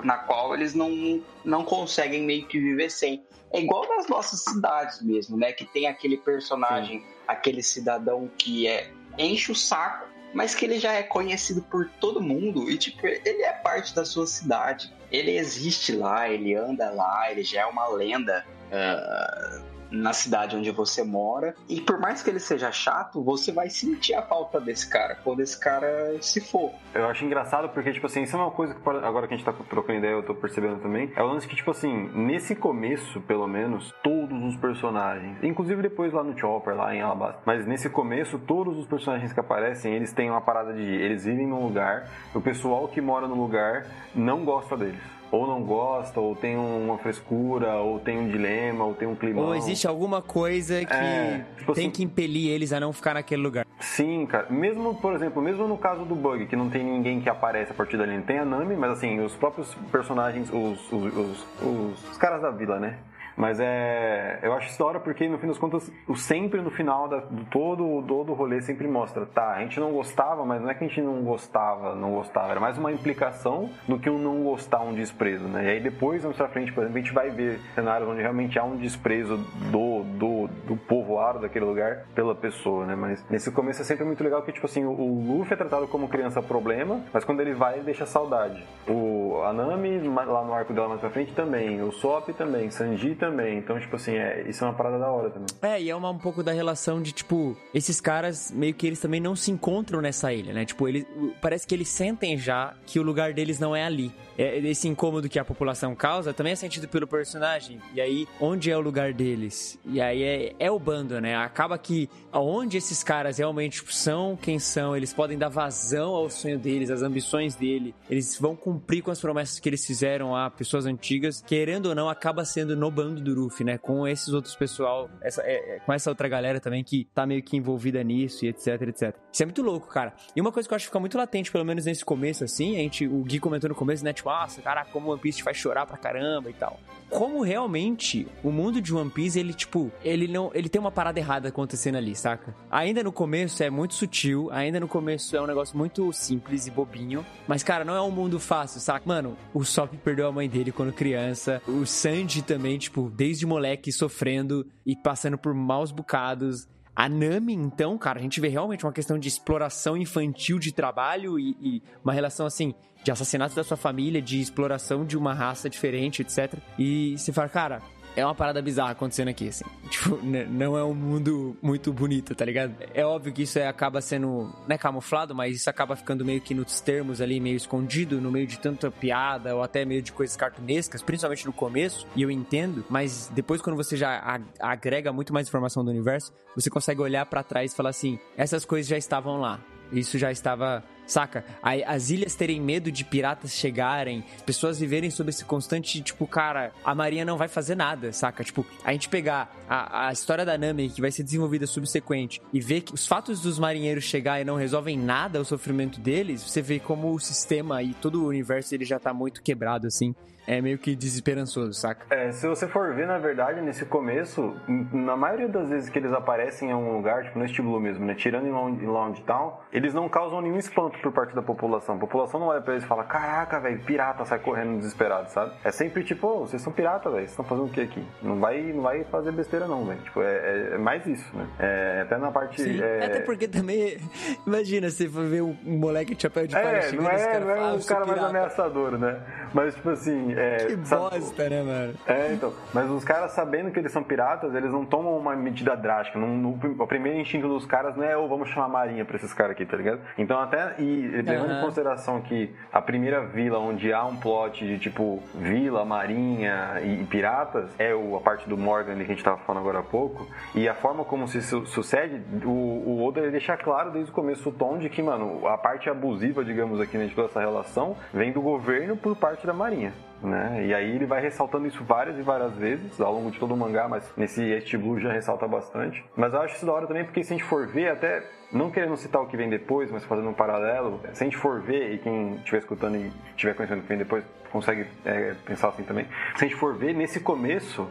na qual eles não, não conseguem meio que viver sem. É igual nas nossas cidades mesmo, né? Que tem aquele personagem, aquele cidadão que é enche o saco, mas que ele já é conhecido por todo mundo e tipo ele é parte da sua cidade. Ele existe lá, ele anda lá, ele já é uma lenda. ah, na cidade onde você mora. E por mais que ele seja chato, você vai sentir a falta desse cara quando esse cara se for. Eu acho engraçado porque, tipo assim, isso é uma coisa que agora que a gente tá trocando ideia, eu tô percebendo também. É o lance que, tipo assim, nesse começo, pelo menos, todos os personagens, inclusive depois lá no Chopper, lá em Alabasta, mas nesse começo, todos os personagens que aparecem, eles têm uma parada de. Eles vivem num lugar, o pessoal que mora no lugar não gosta deles. Ou não gosta, ou tem uma frescura, ou tem um dilema, ou tem um climão. Ou existe alguma coisa que É, tipo tem assim- que impelir eles a não ficar naquele lugar. Sim, cara. Mesmo, por exemplo, mesmo no caso do Bug, que não tem ninguém que aparece a partir dali, não tem a Nami, mas assim, os próprios personagens, os, os, os, os- os caras da vila, né? Mas é. Eu acho isso da hora porque, no fim das contas, o sempre no final da, do todo, todo o rolê sempre mostra, tá, a gente não gostava, mas não é que a gente não gostava, não gostava, era mais uma implicação do que um não gostar, um desprezo, né? E aí depois, mais pra frente, por exemplo, a gente vai ver cenários onde realmente há um desprezo do, do, do povoado daquele lugar pela pessoa, né? Mas nesse começo é sempre muito legal que, tipo assim, o, o Luffy é tratado como criança problema, mas quando ele vai, ele deixa saudade. O, a Nami, ma- lá no arco dela mais pra frente, também. O Sop também. Sanji também. Então, tipo assim, é, isso é uma parada da hora também. É, e é uma, um pouco da relação de, tipo, esses caras meio que eles também não se encontram nessa ilha, né? Tipo, eles, parece que eles sentem já que o lugar deles não é ali. É, esse incômodo que a população causa também é sentido pelo personagem. E aí, onde é o lugar deles? E aí é, é o bando, né? Acaba que aonde esses caras realmente tipo, são quem são, eles podem dar vazão ao sonho deles, às ambições dele, eles vão cumprir com as promessas que eles fizeram a pessoas antigas, querendo ou não, acaba sendo no bando do Ruffy, né? Com esses outros pessoal, essa, é, é, com essa outra galera também que tá meio que envolvida nisso e etc, etc. Isso é muito louco, cara. E uma coisa que eu acho que fica muito latente, pelo menos nesse começo, assim, a gente, o Gui comentou no começo, né? Tipo, nossa, caraca, como One Piece faz chorar pra caramba e tal. Como realmente o mundo de One Piece, ele, tipo, ele não. Ele tem uma parada errada acontecendo ali, saca? Ainda no começo é muito sutil, ainda no começo é um negócio muito simples e bobinho. Mas, cara, não é um mundo fácil, saca? Mano, o Sop perdeu a mãe dele quando criança. O Sanji também, tipo, desde moleque sofrendo e passando por maus bocados. A Nami, então, cara, a gente vê realmente uma questão de exploração infantil de trabalho e, e uma relação assim de assassinato da sua família, de exploração de uma raça diferente, etc. E você fala, cara, é uma parada bizarra acontecendo aqui, assim. Tipo, não é um mundo muito bonito, tá ligado? É óbvio que isso é, acaba sendo, não é camuflado, mas isso acaba ficando meio que nos termos ali, meio escondido, no meio de tanta piada ou até meio de coisas cartunescas, principalmente no começo, e eu entendo, mas depois quando você já agrega muito mais informação do universo, você consegue olhar para trás e falar assim, essas coisas já estavam lá. Isso já estava Saca? As ilhas terem medo de piratas chegarem, pessoas viverem sob esse constante, tipo, cara, a Marinha não vai fazer nada, saca? Tipo, a gente pegar a, a história da Nami, que vai ser desenvolvida subsequente, e ver que os fatos dos marinheiros chegar e não resolvem nada o sofrimento deles, você vê como o sistema e todo o universo ele já tá muito quebrado, assim é meio que desesperançoso, saca? É, se você for ver, na verdade, nesse começo, na maioria das vezes que eles aparecem em algum lugar, tipo no Blue mesmo, né? Tirando em Lounge Town, eles não causam nenhum espanto por parte da população. A população não olha pra eles e fala, caraca, velho, pirata, sai correndo desesperado, sabe? É sempre tipo, oh, vocês são pirata, velho, vocês estão fazendo o que aqui? Não vai, não vai fazer besteira não, velho. Tipo, é, é, é, mais isso, né? É, até na parte... Sim, é... até porque também, imagina, você for ver um, moleque de chapéu de palha é, chegando, não é, cara não é fala, um ah, cara mais ameaçador, né? Mas, tipo assim... É, Que sabe- bosta, né, mano? É, então. Mas os caras, sabendo que eles são piratas, eles não tomam uma medida drástica. Não, no- o primeiro instinto dos caras não é, ou vamos chamar a marinha pra esses caras aqui, tá ligado? Então, até. Levando em Aham. consideração que a primeira vila onde há um plot de tipo vila, marinha e, e piratas é o, a parte do Morgan que a gente tava falando agora há pouco. E a forma como se su- sucede, o, o Oda ele deixa claro desde o começo o tom de que, mano, a parte abusiva, digamos aqui, né, de toda essa relação, vem do governo por parte da marinha. Né? E aí ele vai ressaltando isso várias e várias vezes ao longo de todo o mangá, mas nesse East Blue já ressalta bastante. Mas eu acho isso da hora também porque se a gente for ver, até não querendo citar o que vem depois, mas fazendo um paralelo, se a gente for ver, e quem estiver escutando e estiver conhecendo o que vem depois, consegue é, pensar assim também. Se a gente for ver, nesse começo,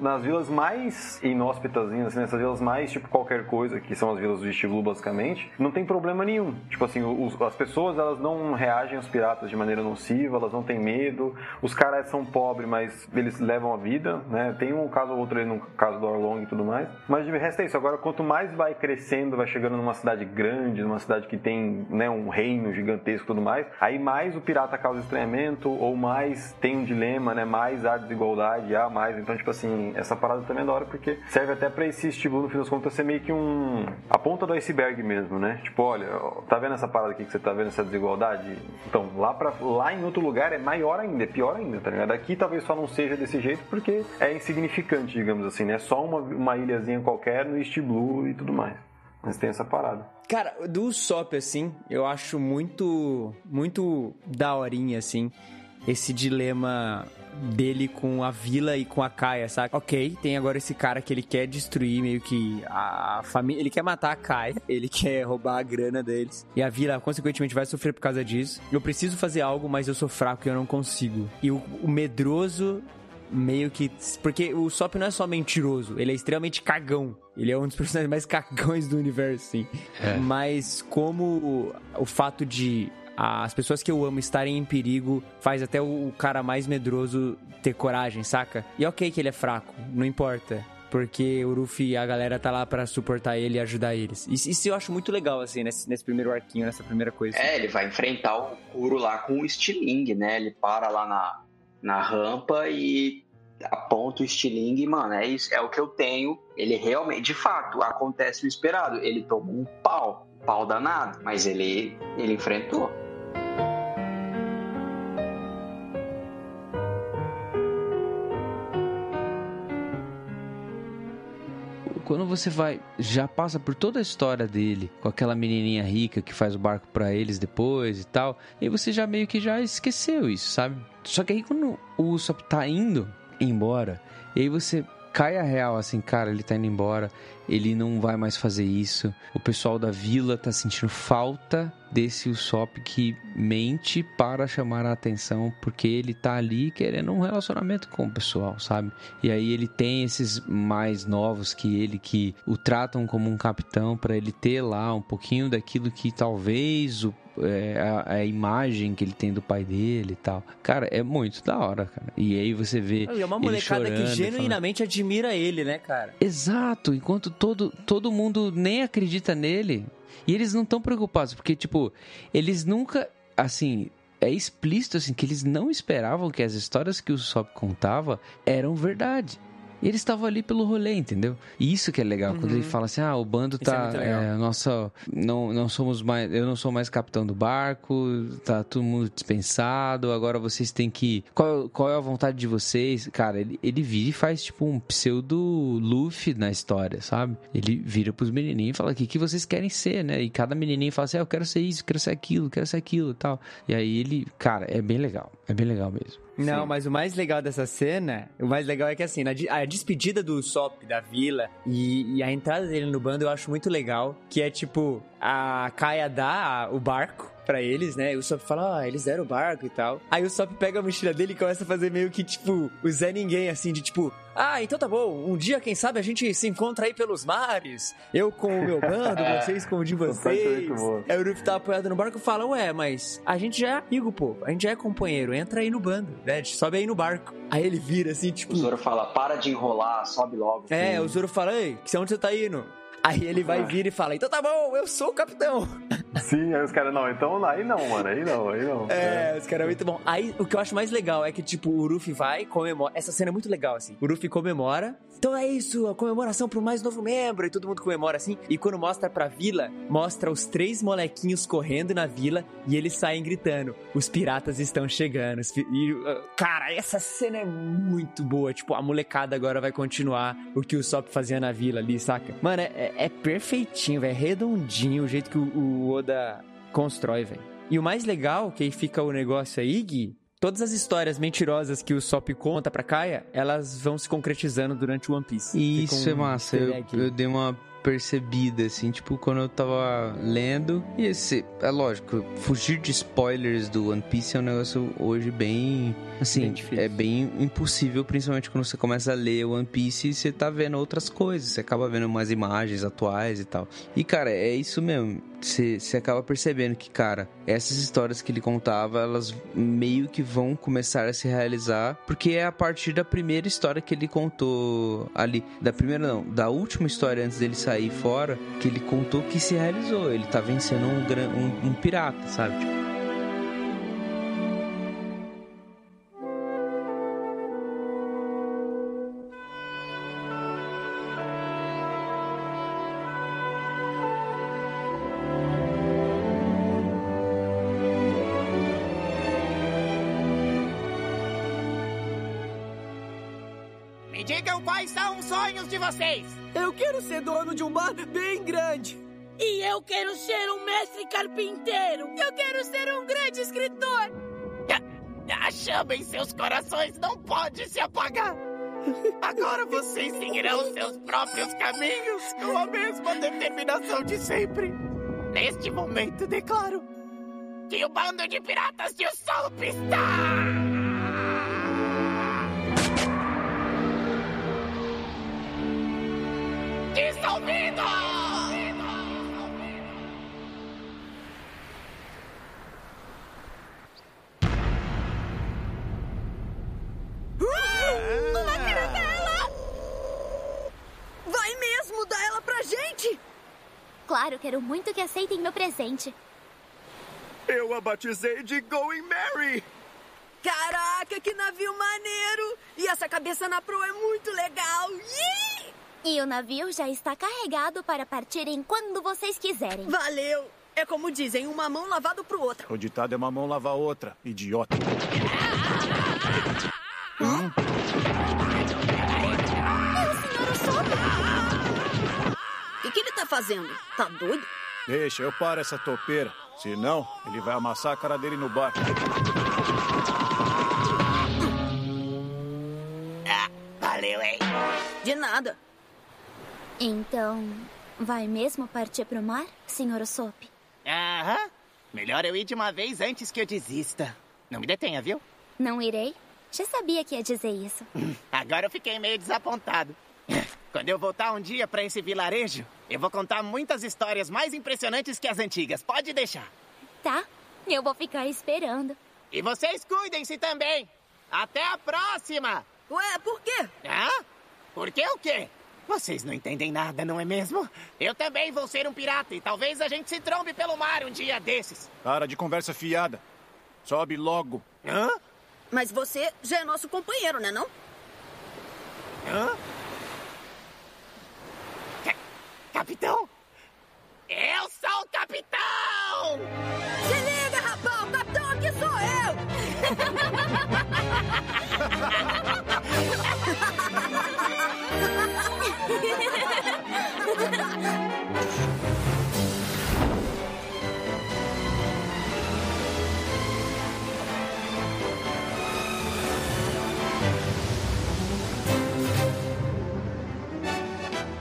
nas vilas mais inóspitas, assim, nessas vilas mais tipo qualquer coisa, que são as vilas do East Blue basicamente, não tem problema nenhum. Tipo assim, os- as pessoas elas não reagem aos piratas de maneira nociva, elas não têm medo. Os caras são pobres, mas eles levam a vida, né? Tem um caso ou outro aí no caso do Orlong e tudo mais. Mas de resto é isso. Agora, quanto mais vai crescendo, vai chegando numa cidade grande, numa cidade que tem né, um reino gigantesco e tudo mais, aí mais o pirata causa estranhamento, ou mais tem um dilema, né? Mais há desigualdade, há mais. Então, tipo assim, essa parada também é da hora porque serve até pra esse estilo, no fim das contas, ser meio que um. a ponta do iceberg mesmo, né? Tipo, olha, tá vendo essa parada aqui que você tá vendo, essa desigualdade? Então, lá, pra, lá em outro lugar é maior ainda, é pior ainda, tá ligado? Aqui talvez só não seja desse jeito porque é insignificante, digamos assim, né? Só uma, uma ilhazinha qualquer no East Blue e tudo mais. Mas tem essa parada. Cara, do Usopp, assim, eu acho muito, muito daorinha, assim, esse dilema dele com a vila e com a Kaia, sabe? Ok, tem agora esse cara que ele quer destruir meio que a família, ele quer matar a Kaia, ele quer roubar a grana deles, e a vila, consequentemente, vai sofrer por causa disso. Eu preciso fazer algo, mas eu sou fraco e eu não consigo. E o, o medroso meio que. Porque o Sop não é só mentiroso, ele é extremamente cagão. Ele é um dos personagens mais cagões do universo, sim. É. Mas como o, o fato de as pessoas que eu amo estarem em perigo faz até o, cara mais medroso ter coragem, saca? E é ok que ele é fraco, não importa. Porque o Ruffy e a galera tá lá pra suportar ele e ajudar eles. Isso, isso eu acho muito legal, assim, nesse, nesse primeiro arquinho, nessa primeira coisa. É, ele vai enfrentar o Kuro lá com o estilingue, né? Ele para lá na, na rampa e aponta o estilingue, e, mano, é isso, é o que eu tenho. Ele realmente, de fato, acontece o esperado. Ele tomou um pau, pau danado, mas ele, ele enfrentou. Quando você vai, já passa por toda a história dele, com aquela menininha rica que faz o barco pra eles depois e tal, e você já meio que já esqueceu isso, sabe? Só que aí quando o Usopp tá indo embora, e aí você cai a real assim, cara, ele tá indo embora, ele não vai mais fazer isso. O pessoal da vila tá sentindo falta desse Usopp que mente para chamar a atenção, porque ele tá ali querendo um relacionamento com o pessoal, sabe? E aí ele tem esses mais novos que ele que o tratam como um capitão para ele ter lá um pouquinho daquilo que talvez o é, a, a imagem que ele tem do pai dele e tal. Cara, é muito da hora, cara. E aí você vê. E é uma molecada que chorando e falando- genuinamente admira ele, né, cara? Exato, enquanto todo, todo mundo nem acredita nele. E eles não estão preocupados, porque, tipo, eles nunca, assim, é, explícito assim que eles não esperavam que as histórias que o Sop contava eram verdade. E eles estavam ali pelo rolê, entendeu? E isso que é legal, quando ele Uhum. fala assim: ah, o bando é tá. legal. é, nossa, não, não somos mais. Eu não sou mais capitão do barco, tá todo mundo dispensado, agora vocês têm que. Qual, qual é a vontade de vocês? Cara, ele, ele vira e faz tipo um pseudo Luffy na história, sabe? Ele vira pros menininhos e fala: o que, que vocês querem ser, né? E cada menininho fala assim: ah, eu quero ser isso, quero ser aquilo, quero ser aquilo e tal. E aí ele, cara, é bem legal. É bem legal mesmo. Não, mas o mais legal dessa cena, o mais legal é que assim, a despedida do Sop da vila e, e a entrada dele no bando eu acho muito legal, que é tipo, a Kaia dá o barco pra eles, né? E o Sop fala, ah, eles deram o barco e tal. Aí o Sop pega a mochila dele e começa a fazer meio que, tipo, o Zé Ninguém, assim, de tipo, ah, então tá bom, um dia, quem sabe, a gente se encontra aí pelos mares, eu com o meu bando, vocês com o de é vocês. Aí o Ruff tá apoiado no barco e fala, ué, mas a gente já é amigo, pô, a gente já é companheiro, entra aí no bando, né? Sobe aí no barco. Aí ele vira assim, tipo. O Zoro fala, para de enrolar, sobe logo. É, o Zoro fala, ei, que onde você tá indo? Aí ele vai vir e fala, então tá bom, eu sou o capitão. Sim, aí os caras, não, então aí não, mano, aí não, aí não. É, os caras é muito bom. Aí o que eu acho mais legal é que, tipo, o Ruffy vai, comemora. Essa cena é muito legal, assim. O Ruffy comemora. Então é isso, a comemoração pro mais novo membro. E todo mundo comemora assim. E quando mostra pra vila, mostra os três molequinhos correndo na vila e eles saem gritando: Os piratas estão chegando. E, uh, cara, essa cena é muito boa. Tipo, a molecada agora vai continuar o que o Sop fazia na vila ali, saca? Mano, é, é- é perfeitinho, velho. É redondinho o jeito que o, o Oda constrói, velho. E o mais legal, que aí fica o negócio aí, Gui, todas as histórias mentirosas que o Sop conta pra Kaia, elas vão se concretizando durante o One Piece. Isso um é massa. Eu, eu dei uma percebida, assim, tipo, quando eu tava lendo. E esse, é lógico, fugir de spoilers do One Piece é um negócio hoje bem. Assim, é bem impossível, principalmente quando você começa a ler One Piece e você tá vendo outras coisas. Você acaba vendo umas imagens atuais e tal. E, cara, é isso mesmo. Você, acaba percebendo que, cara, essas histórias que ele contava, elas meio que vão começar a se realizar, porque é a partir da primeira história que ele contou ali. Da primeira, não, da última história antes dele sair fora, que ele contou que se realizou. Ele tá vencendo um, um, um pirata, sabe? Tipo, sonhos de vocês. Eu quero ser dono de um bar bem grande. E eu quero ser um mestre carpinteiro. Eu quero ser um grande escritor. A chama em seus corações não pode se apagar. Agora vocês seguirão seus próprios caminhos com a mesma determinação de sempre. Neste momento, declaro que o bando de piratas de Usopp está... Dissolvido! Uma caramela! Vai mesmo dar ela pra gente? Claro, quero muito que aceitem meu presente. Eu a batizei de Going Mary! Caraca, que navio maneiro! E essa cabeça na proa é muito legal! Ih! E o navio já está carregado para partirem quando vocês quiserem. Valeu! É como dizem, uma mão lavada pro outra. O ditado é uma mão lavar a outra, idiota. Hum? O que, que ele tá fazendo? Tá doido? Deixa, eu paro essa topeira. Senão, ele vai amassar a cara dele no bar. Valeu, hein? De nada. Então, vai mesmo partir pro mar, senhor Usopp? Aham. Melhor eu ir de uma vez antes que eu desista. Não me detenha, viu? Não irei? Já sabia que ia dizer isso. Agora eu fiquei meio desapontado. Quando eu voltar um dia pra esse vilarejo, eu vou contar muitas histórias mais impressionantes que as antigas. Pode deixar. Tá, eu vou ficar esperando. E vocês cuidem-se também. Até a próxima! Ué, por quê? Hã? Por que o quê? Vocês não entendem nada, não é mesmo? Eu também vou ser um pirata e talvez a gente se trombe pelo mar um dia desses. Para de conversa fiada. Sobe logo. Hã? Mas você já é nosso companheiro, né não? Hã? Ca- capitão? Eu sou o capitão! Se liga, rapaz! O capitão aqui sou eu!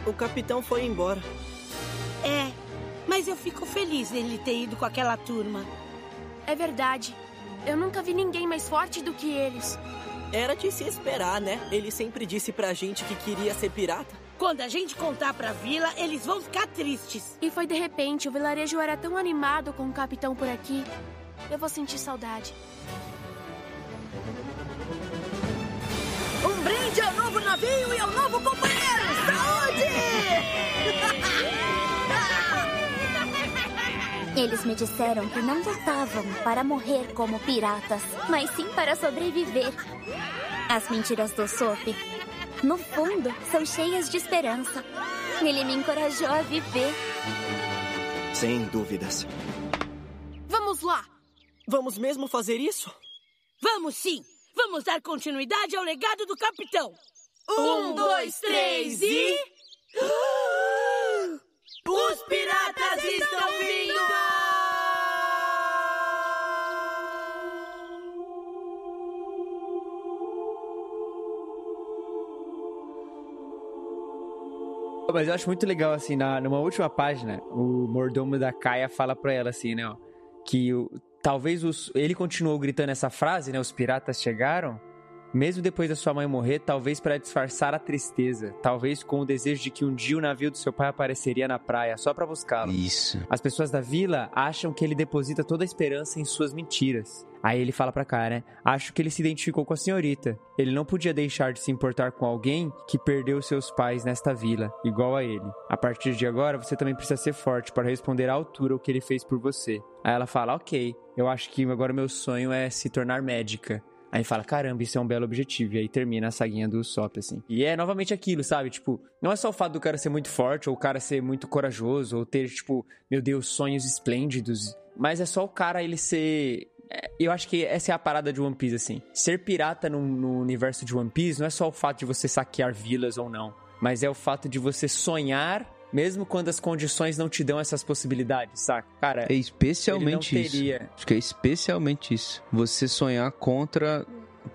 O capitão foi embora. É, mas eu fico feliz ele ter ido com aquela turma. É verdade. Eu nunca vi ninguém mais forte do que eles. Era de se esperar, né? Ele sempre disse pra gente que queria ser pirata. Quando a gente contar pra vila, eles vão ficar tristes. E foi de repente, o vilarejo era tão animado com o capitão por aqui. Eu vou sentir saudade. Um brinde ao novo navio e ao novo companheiro! Saúde! Eles me disseram que não lutavam para morrer como piratas, mas sim para sobreviver. As mentiras do Sop, no fundo, são cheias de esperança. Ele me encorajou a viver. Sem dúvidas. Vamos lá! Vamos mesmo fazer isso? Vamos sim! Vamos dar continuidade ao legado do capitão! Um, dois, três e. Os piratas estão vindo! Mas eu acho muito legal, assim, na, numa última página, o mordomo da Kaia fala pra ela, assim, né, ó, que o, talvez os, ele continuou gritando essa frase, né, os piratas chegaram, mesmo depois da sua mãe morrer, talvez para disfarçar a tristeza, talvez com o desejo de que um dia o navio do seu pai apareceria na praia só para buscá-lo. Isso. As pessoas da vila acham que ele deposita toda a esperança em suas mentiras. Aí ele fala pra cá, né? Acho que ele se identificou com a senhorita. Ele não podia deixar de se importar com alguém que perdeu seus pais nesta vila, igual a ele. A partir de agora, você também precisa ser forte para responder à altura o que ele fez por você. Aí ela fala: Ok, eu acho que agora meu sonho é se tornar médica. Aí fala, caramba, isso é um belo objetivo. E aí termina a saguinha do Sop, assim. E é novamente aquilo, sabe? Tipo, não é só o fato do cara ser muito forte, ou o cara ser muito corajoso, ou ter, tipo, meu Deus, sonhos esplêndidos. Mas é só o cara ele ser. é, Eu acho que essa é a parada de One Piece, assim. Ser pirata no, no universo de One Piece não é só o fato de você saquear vilas ou não. Mas é o fato de você sonhar, mesmo quando as condições não te dão essas possibilidades, saca? Cara, É especialmente isso. teria. Acho que é especialmente isso. Você sonhar contra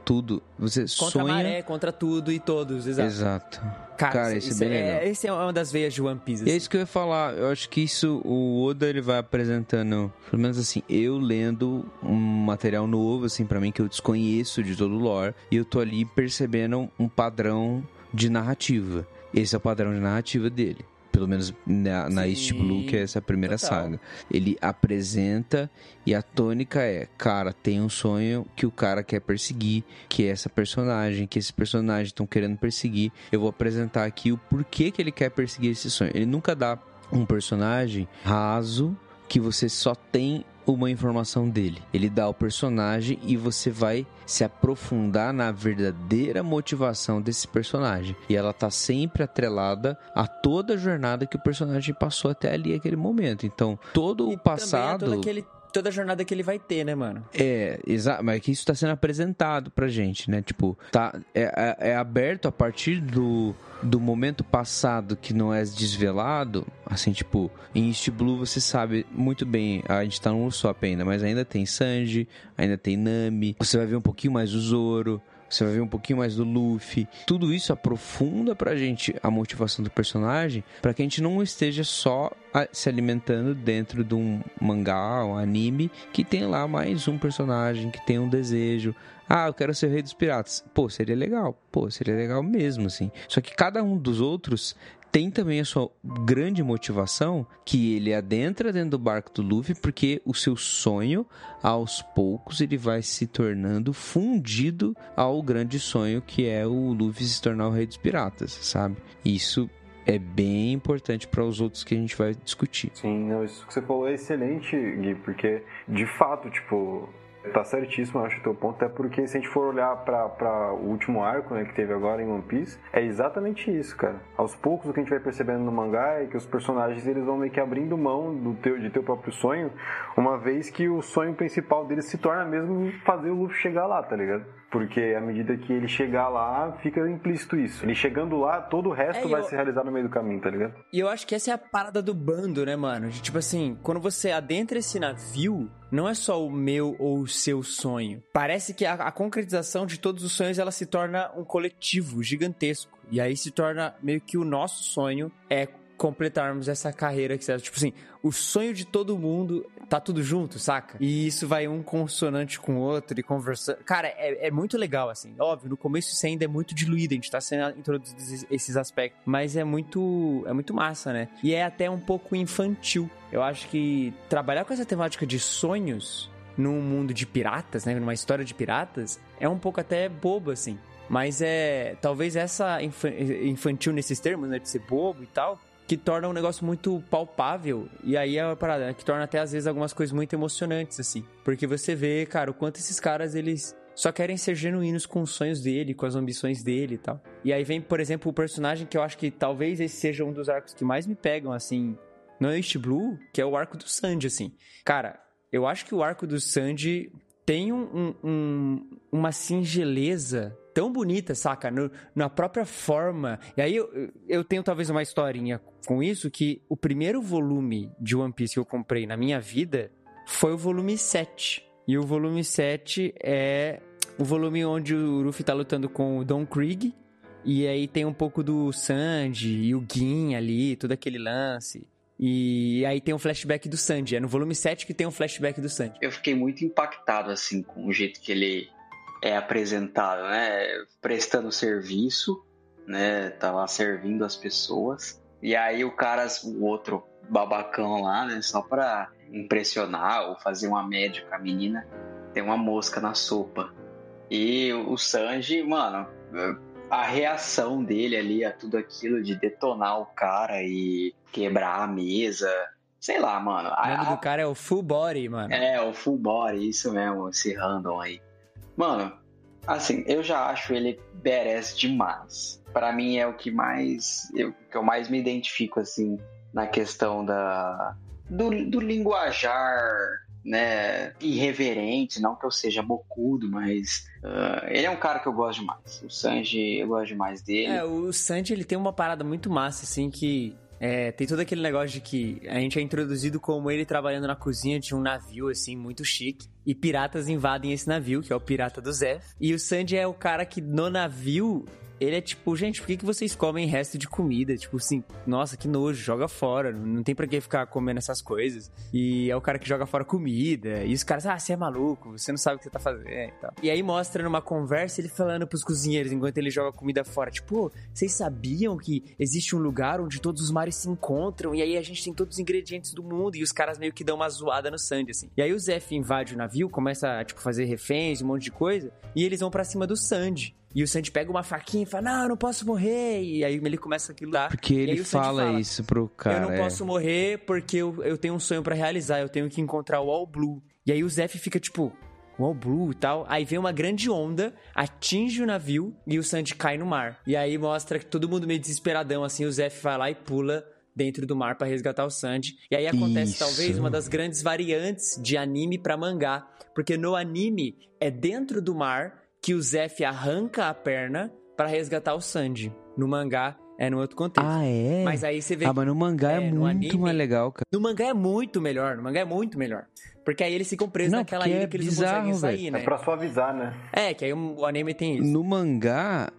tudo. Você Contra sonha. a maré, contra tudo e todos, exato. Exato. Cara, Cara, isso, é bem legal. Esse é uma das veias de One Piece. E é isso que eu ia falar. Eu acho que isso o Oda ele vai apresentando, pelo menos assim, eu lendo um material novo assim para mim que eu desconheço de todo o lore e eu tô ali percebendo um padrão de narrativa. Esse é o padrão de narrativa dele. Pelo menos na, na East Blue, que é essa primeira total. saga. Ele apresenta e a tônica é, cara, tem um sonho que o cara quer perseguir, que é essa personagem, que esse personagem estão querendo perseguir. Eu vou apresentar aqui o porquê que ele quer perseguir esse sonho. Ele nunca dá um personagem raso que você só tem uma informação dele. Ele dá o personagem e você vai se aprofundar na verdadeira motivação desse personagem. E ela tá sempre atrelada a toda a jornada que o personagem passou até ali aquele momento. Então, todo o Também é passado todo aquele- toda a jornada que ele vai ter, né, mano? é, exato, mas é que isso tá sendo apresentado pra gente, né? Tipo, tá, é, é, é aberto a partir do, do momento passado que não é desvelado. Assim, tipo, em East Blue você sabe muito bem, a gente tá no Usopp ainda, mas ainda tem Sanji, ainda tem Nami, você vai ver um pouquinho mais do Zoro. Você vai ver um pouquinho mais do Luffy. Tudo isso aprofunda pra gente a motivação do personagem pra que a gente não esteja só a- se alimentando dentro de um mangá, um anime, que tem lá mais um personagem, que tem um desejo. Ah, eu quero ser o rei dos piratas. Pô, seria legal. Pô, seria legal mesmo, assim. Só que cada um dos outros tem também a sua grande motivação que ele adentra dentro do barco do Luffy porque o seu sonho, aos poucos, ele vai se tornando fundido ao grande sonho que é o Luffy se tornar o rei dos piratas, sabe? Isso é bem importante para os outros que a gente vai discutir. Sim, não, isso que você falou é excelente, Gui, porque de fato, tipo, Tá certíssimo, acho o teu ponto. Até porque se a gente for olhar para o último arco né, que teve agora em One Piece, é exatamente isso, cara. Aos poucos o que a gente vai percebendo no mangá é que os personagens eles vão meio que abrindo mão do teu, de teu próprio sonho, uma vez que o sonho principal deles se torna mesmo fazer o Luffy chegar lá, tá ligado? Porque à medida que ele chegar lá, fica implícito isso. Ele chegando lá, todo o resto É, vai eu- se realizar no meio do caminho, tá ligado? E eu acho que essa é a parada do bando, né, mano? Tipo assim, quando você adentra esse navio, não é só o meu ou o seu sonho. Parece que a, a concretização de todos os sonhos ela se torna um coletivo gigantesco. E aí se torna meio que o nosso sonho é completarmos essa carreira que serve. Tipo assim, o sonho de todo mundo tá tudo junto, saca? E isso vai um consonante com o outro e conversando. Cara, é, é muito legal, assim. Óbvio, no começo isso ainda é muito diluído, a gente tá sendo introduzido esses- aspectos. Mas é muito. É muito massa, né? E é até um pouco infantil. Eu acho que trabalhar com essa temática de sonhos num mundo de piratas, né? Numa história de piratas, é um pouco até bobo, assim. Mas é. Talvez essa infa- infantil nesses termos, né? De ser bobo e tal. Que torna um negócio muito palpável. E aí é a parada, né? Que torna até às vezes algumas coisas muito emocionantes, assim. Porque você vê, cara, o quanto esses caras, eles só querem ser genuínos com os sonhos dele, com as ambições dele e tal. E aí vem, por exemplo, o personagem que eu acho que talvez esse seja um dos arcos que mais me pegam, assim, no East Blue, que é o arco do Sanji, assim. Cara, eu acho que o arco do Sanji tem um- um- uma singeleza tão bonita, saca? No- na própria forma. E aí eu, eu tenho talvez uma historinha com isso, que o primeiro volume de One Piece que eu comprei na minha vida foi o volume 7. E o volume 7 é o volume onde o Luffy tá lutando com o Don Krieg. E aí tem um pouco do Sanji e o Gin ali, todo aquele lance. E aí tem um flashback do Sanji. É no volume 7 que tem um flashback do Sanji. Eu fiquei muito impactado, assim, com o jeito que ele é apresentado, né? Prestando serviço, né? Tá lá servindo as pessoas. E aí o cara, o outro babacão lá, né? Só pra impressionar ou fazer uma média com a menina, tem uma mosca na sopa. E o Sanji, mano, a reação dele ali a tudo aquilo de detonar o cara e quebrar a mesa. Sei lá, mano. O nome do cara é o Full Body, mano. É, o full body, isso mesmo, esse random aí. Mano, assim, eu já acho ele badass demais. Pra mim é o que mais. Eu, que eu mais me identifico, assim, na questão da. do, do linguajar, né? Irreverente, não que eu seja bocudo, mas. ah, ele é um cara que eu gosto demais. O Sanji, eu gosto demais dele. É, o Sanji, ele tem uma parada muito massa, assim, que... é, tem todo aquele negócio de que a gente é introduzido como ele trabalhando na cozinha de um navio, assim, muito chique. E piratas invadem esse navio, que é o pirata do Zef. E o Sanji é o cara que no navio... Ele é tipo, gente, por que, que vocês comem resto de comida? Tipo assim, nossa, que nojo, joga fora. Não tem pra que ficar comendo essas coisas. E é o cara que joga fora comida. E os caras, ah, você é maluco, você não sabe o que você tá fazendo e tal. E aí mostra numa conversa ele falando pros cozinheiros enquanto ele joga comida fora. Tipo, "Pô, vocês sabiam que existe um lugar onde todos os mares se encontram? E aí a gente tem todos os ingredientes do mundo. E os caras meio que dão uma zoada no Sandy, assim. E aí o Zef invade o navio, começa a, tipo, fazer reféns, um monte de coisa. E eles vão pra cima do Sandy. E o Sandy pega uma faquinha e fala, não, eu não posso morrer. E aí ele começa aquilo lá. Porque ele Sandy fala, isso pro cara. eu não é. posso morrer porque eu, eu tenho um sonho pra realizar. Eu tenho que encontrar o All Blue. E aí o Zef fica tipo, o All Blue e tal. Aí vem uma grande onda, atinge o navio e o Sandy cai no mar. E aí mostra que todo mundo meio desesperadão, assim. O Zef vai lá e pula dentro do mar pra resgatar o Sandy. E aí acontece Isso. talvez uma das grandes variantes de anime pra mangá. Porque no anime é dentro do mar que o Zef arranca a perna pra resgatar o Sandy. No mangá é no outro contexto. Ah, é? Mas aí você vê Ah, mas no mangá é, no muito anime- mais legal, cara. no mangá é muito melhor, no mangá é muito melhor. Porque aí eles ficam presos Não, naquela ilha é que eles bizarro, não conseguem sair, velho. né? É pra suavizar, né? É, que aí o anime tem isso. No mangá,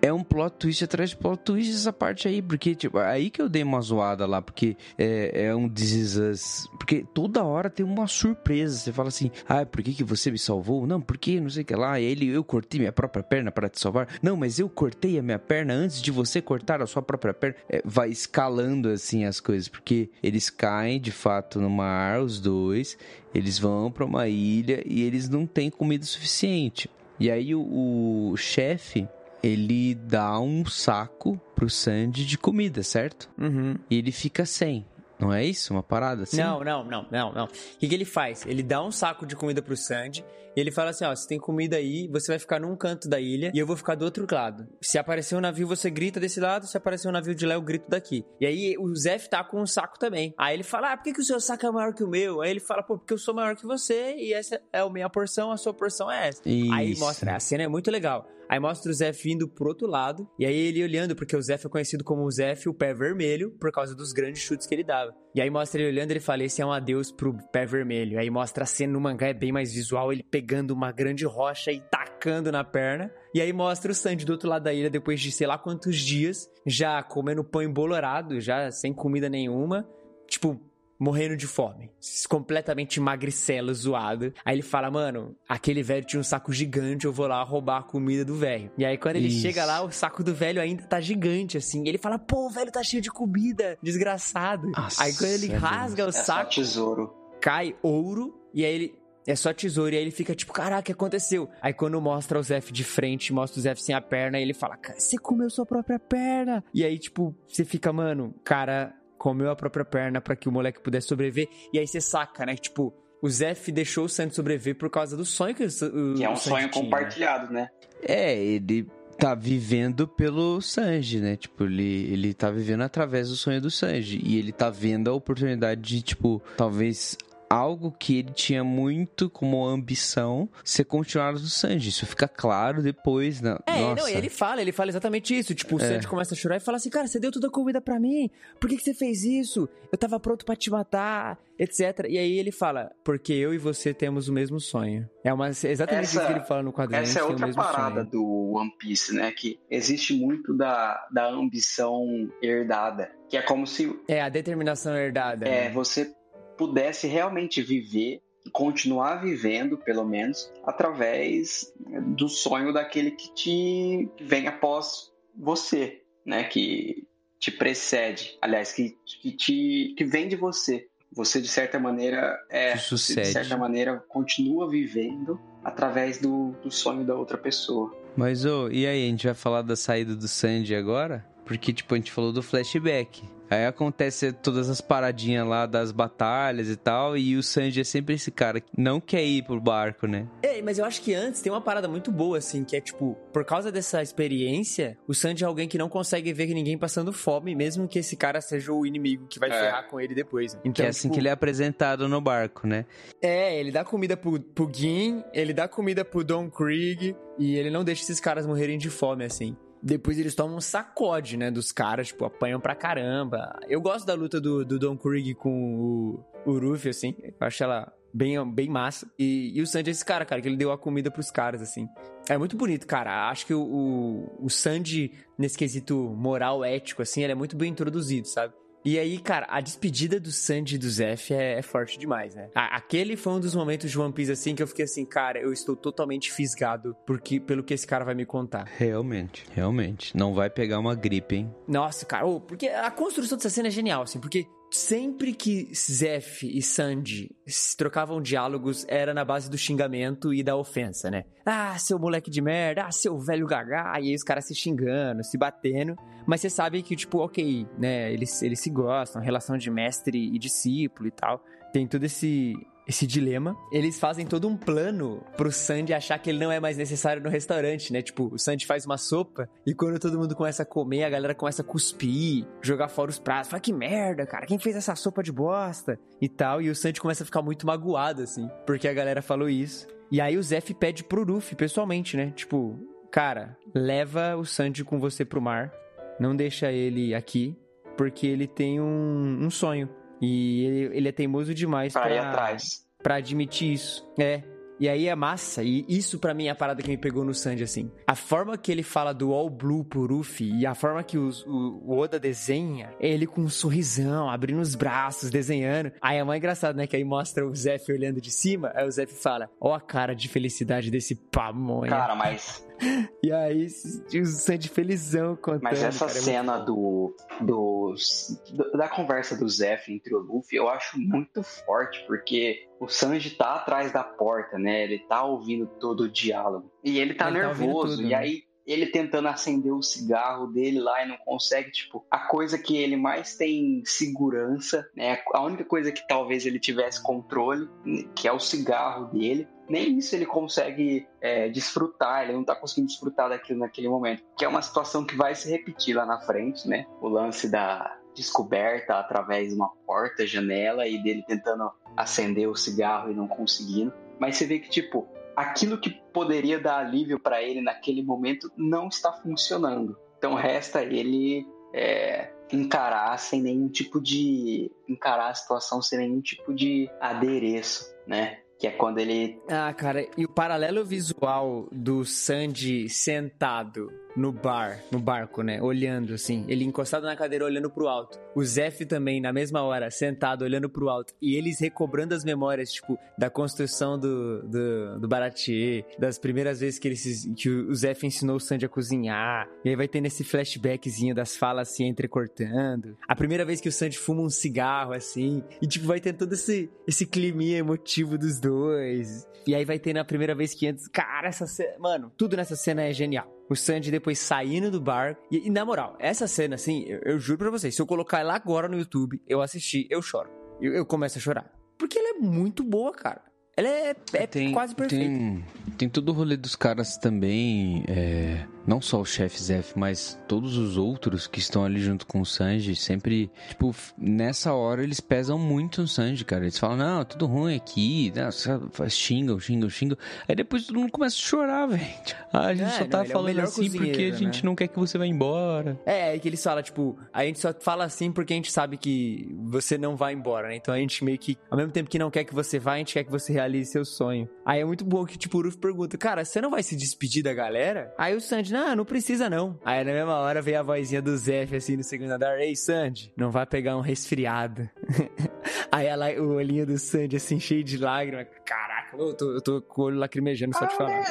é um plot twist atrás de plot twist essa parte aí. Porque, tipo, aí que eu dei uma zoada lá. Porque é, é um Us. Porque toda hora tem uma surpresa. Você fala assim, ah, por que, que você me salvou? Não, porque não sei o que lá. Ele, eu cortei minha própria perna para te salvar. Não, mas eu cortei a minha perna antes de você cortar a sua própria perna. É, vai escalando, assim, as coisas. Porque eles caem, de fato, no mar, os dois. Eles vão pra uma ilha e eles não têm comida suficiente. E aí o, o chefe ele dá um saco pro Sandy de comida, certo? Uhum. E ele fica sem. Não é isso? Uma parada assim? Não, não, não, não, não. O que, que ele faz? Ele dá um saco de comida pro Sandy e ele fala assim: ó, se tem comida aí, você vai ficar num canto da ilha e eu vou ficar do outro lado. Se aparecer um navio, você grita desse lado, se aparecer um navio de lá, eu grito daqui. E aí o Zef tá com um saco também. Aí ele fala: ah, por que, que o seu saco é maior que o meu? Aí ele fala: pô, porque eu sou maior que você e essa é a minha porção, a sua porção é essa. Isso. Aí mostra, a cena é muito legal. Aí mostra o Zef indo pro outro lado, e aí ele olhando, porque o Zef é conhecido como o Zef, o pé vermelho, por causa dos grandes chutes que ele dava. E aí mostra ele olhando, ele fala, esse é um adeus pro pé vermelho. Aí mostra a cena no mangá, é bem mais visual, ele pegando uma grande rocha e tacando na perna. E aí mostra o Sandy do outro lado da ilha, depois de sei lá quantos dias, já comendo pão embolorado, já sem comida nenhuma. Tipo, morrendo de fome, completamente magricelo, zoado. Aí ele fala, mano, aquele velho tinha um saco gigante, eu vou lá roubar a comida do velho. E aí quando ele Isso. chega lá, o saco do velho ainda tá gigante, assim. E ele fala, pô, o velho tá cheio de comida, desgraçado. Nossa, aí quando ele é rasga o É só saco, tesouro. cai ouro, e aí ele... É só tesouro, e aí ele fica tipo, caraca, o que aconteceu? Aí quando mostra o Zef de frente, mostra o Zef sem a perna, ele fala, cara, você comeu sua própria perna. E aí, tipo, você fica, mano, cara, comeu a própria perna pra que o moleque pudesse sobreviver. E aí você saca, né? Tipo, o Zef deixou o Sandy sobreviver por causa do sonho que o, Que é um sonho tinha, né? compartilhado, né? É, ele tá vivendo pelo Sanji, né? Tipo, ele, ele tá vivendo através do sonho do Sanji. E ele tá vendo a oportunidade de, tipo, talvez algo que ele tinha muito como ambição ser continuado do Sanji. Isso fica claro depois, né? É, Nossa. não, e ele fala, ele fala exatamente isso. Tipo, o É. Sandy começa a chorar e fala assim, cara, você deu toda a comida pra mim. Por que, que você fez isso? Eu tava pronto pra te matar, etc. E aí ele fala, porque eu e você temos o mesmo sonho. É uma, exatamente Essa- isso que ele fala no quadrinho. Essa é outra mesmo parada sonho. do One Piece, né? Que existe muito da, da ambição herdada. Que é como se É, a determinação herdada. é, né? você pudesse realmente viver, continuar vivendo, pelo menos, através do sonho daquele que te vem após você, né? Que te precede. Aliás, que, que te que vem de você. Você, de certa maneira, é, de certa maneira, continua vivendo através do, do sonho da outra pessoa. Mas, ô, e aí, a gente vai falar da saída do Sanji agora? Porque, tipo, a gente falou do flashback. Aí acontece todas as paradinhas lá das batalhas e tal, e o Sanji é sempre esse cara que não quer ir pro barco, né? É, mas eu acho que antes tem uma parada muito boa, assim, que é tipo, por causa dessa experiência, o Sanji é alguém que não consegue ver ninguém passando fome, mesmo que esse cara seja o inimigo que vai É. ferrar com ele depois. né? Então, que é assim tipo, que ele é apresentado no barco, né? É, ele dá comida pro, pro Gin, ele dá comida pro Don Krieg, e ele não deixa esses caras morrerem de fome, assim. Depois eles tomam um sacode, né, dos caras, tipo, apanham pra caramba. Eu gosto da luta do, do Don Krieg com o, o Ruffy, assim. Eu acho ela bem, bem massa. E, e o Sanji é esse cara, cara, que ele deu a comida pros caras, assim. É muito bonito, cara. Acho que o, o, o Sanji, nesse quesito moral, ético, assim, ele é muito bem introduzido, sabe? E aí, cara, a despedida do Sanji e do Zef é, é forte demais, né? A- aquele foi um dos momentos de One Piece, assim, que eu fiquei assim, cara, eu estou totalmente fisgado porque, pelo que esse cara vai me contar. Realmente, realmente. Não vai pegar uma gripe, hein? Nossa, cara, ô, porque a construção dessa cena é genial, assim, porque sempre que Zef e se trocavam diálogos era na base do xingamento e da ofensa, né? Ah, seu moleque de merda, ah, seu velho gagá, e aí os caras se xingando, se batendo, mas você sabe que, tipo, ok, né, eles, eles se gostam, relação de mestre e discípulo e tal, tem todo esse, esse dilema. Eles fazem todo um plano pro Sandy achar que ele não é mais necessário no restaurante, né? Tipo, o Sandy faz uma sopa e quando todo mundo começa a comer, a galera começa a cuspir, jogar fora os pratos. Fala, que merda, cara, quem fez essa sopa de bosta? E tal. E o Sandy começa a ficar muito magoado, assim, porque a galera falou isso. E aí o Zef pede pro Ruffy, pessoalmente, né? Tipo, cara, leva o Sandy com você pro mar. Não deixa ele aqui, porque ele tem um, um sonho. E ele, ele é teimoso demais Pra pra, ir atrás. pra admitir isso. É. E aí é massa, e isso pra mim é a parada que me pegou no Sanji, assim. A forma que ele fala do All Blue pro Ruffy e a forma que os- o, o Oda desenha, é ele com um sorrisão, abrindo os braços, desenhando. Aí é mais engraçado, né? Que aí mostra o Zef olhando de cima, aí o Zef fala, ó a cara de felicidade desse pamonha. Cara, mas E aí o Sanji felizão contando. Mas essa cara, é muito cena bom. do, do- da conversa do Zef entre o Luffy, eu acho muito forte, porque o Sanji tá atrás da porta, né? Ele tá ouvindo todo o diálogo. E ele tá Ele tá nervoso. tudo, e né? aí ele tentando acender o cigarro dele lá e não consegue, tipo, a coisa que ele mais tem segurança, né? A única coisa que talvez ele tivesse controle, que é o cigarro dele. Nem isso ele consegue é, desfrutar, ele não tá conseguindo desfrutar daquilo naquele momento. Que é uma situação que vai se repetir lá na frente, né? O lance da descoberta através de uma porta, janela e dele tentando acender o cigarro e não conseguindo. Mas você vê que, tipo, aquilo que poderia dar alívio para ele naquele momento não está funcionando. Então resta ele é, encarar sem nenhum tipo de. encarar a situação sem nenhum tipo de adereço, né? Que é quando ele. Ah, cara, e o paralelo visual do Sandy sentado no bar, no barco, né? Olhando assim. Ele encostado na cadeira olhando pro alto. O Zef também, na mesma hora, sentado olhando pro alto. E eles recobrando as memórias, tipo, da construção do, do, do Baratier, das primeiras vezes que, eles, que o Zef ensinou o Sandy a cozinhar. E aí vai ter nesse flashbackzinho das falas assim entrecortando. A primeira vez que o Sandy fuma um cigarro, assim. E, tipo, vai ter todo esse, esse climinha emotivo dos dois. E aí vai ter na primeira vez que antes. Cara, essa cena. Mano, tudo nessa cena é genial o Sandy depois saindo do bar. E, e na moral, essa cena, assim, eu, eu, juro pra vocês, se eu colocar ela agora no YouTube, eu assistir, eu choro. Eu, eu começo a chorar. Porque ela é muito boa, cara. Ela é, é tem, quase perfeita. Tem, tem todo o rolê dos caras também. É não só o chefe Zef, mas todos os outros que estão ali junto com o Sanji, sempre, tipo, nessa hora eles pesam muito no Sanji, cara. Eles falam, não, tudo ruim aqui, não, xingam, xingam, xingam. Aí depois todo mundo começa a chorar, velho. Ah, a gente é, só tá não, é falando é assim porque a gente né? não quer que você vá embora. É, é que eles falam, tipo, a gente só fala assim porque a gente sabe que você não vai embora, né? Então a gente meio que, ao mesmo tempo que não quer que você vá, a gente quer que você realize seu sonho. Aí é muito bom que, tipo, o Ruff pergunta, cara, você não vai se despedir da galera? Aí o Sanji, não, não precisa não. Aí na mesma hora veio a vozinha do Zef assim no segundo andar, ei Sandy, não vai pegar um resfriado. Aí ela, o olhinho do Sandy assim cheio de lágrimas, caraca, eu tô, eu tô com o olho lacrimejando só te falar.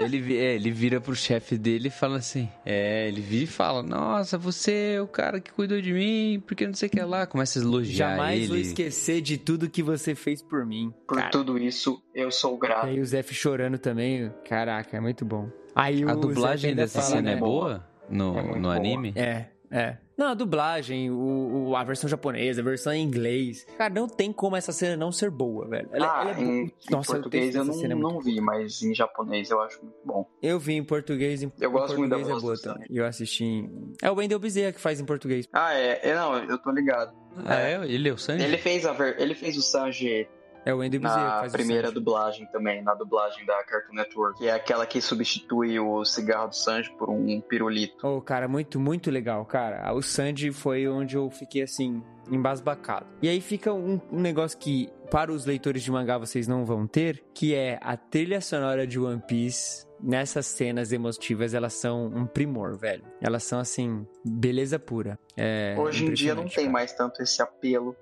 Ele, é, ele vira pro chefe dele e fala assim, é, ele vira e fala, nossa, você é o cara que cuidou de mim, porque não sei o que lá, começa a elogiar Jamais ele. vou esquecer de tudo que você fez por mim. Por cara. tudo isso, eu sou grato. E aí o Zef chorando também, caraca, é muito bom. Aí a dublagem dessa fala, cena né? é boa no, é no anime? É, é. Não, a dublagem, o, o, a versão japonesa, a versão em inglês. Cara, não tem como essa cena não ser boa, velho. Ela, ah, ela é em, Nossa, em português eu, não, é não vi, mas em japonês eu acho muito bom. Eu vi em português. Em, eu gosto muito da voz é boa também. Eu assisti em... É o Wendell Bezerra que faz em português. Ah, é? é não, eu tô ligado. Ah, é? Ele é o Sanji? Ele fez, a ver... ele fez o Sanji é o Andy Bezerra Na primeira dublagem também, na dublagem da Cartoon Network, que é aquela que substitui o cigarro do Sanji por um pirulito. Oh, cara, muito, muito legal, cara. O Sanji foi onde eu fiquei assim, embasbacado. E aí fica um, um, negócio que, para os leitores de mangá, vocês não vão ter, que é a trilha sonora de One Piece. Nessas cenas emotivas, elas são um primor, velho. Elas são, assim, beleza pura. É Hoje em dia não tem cara. mais tanto esse apelo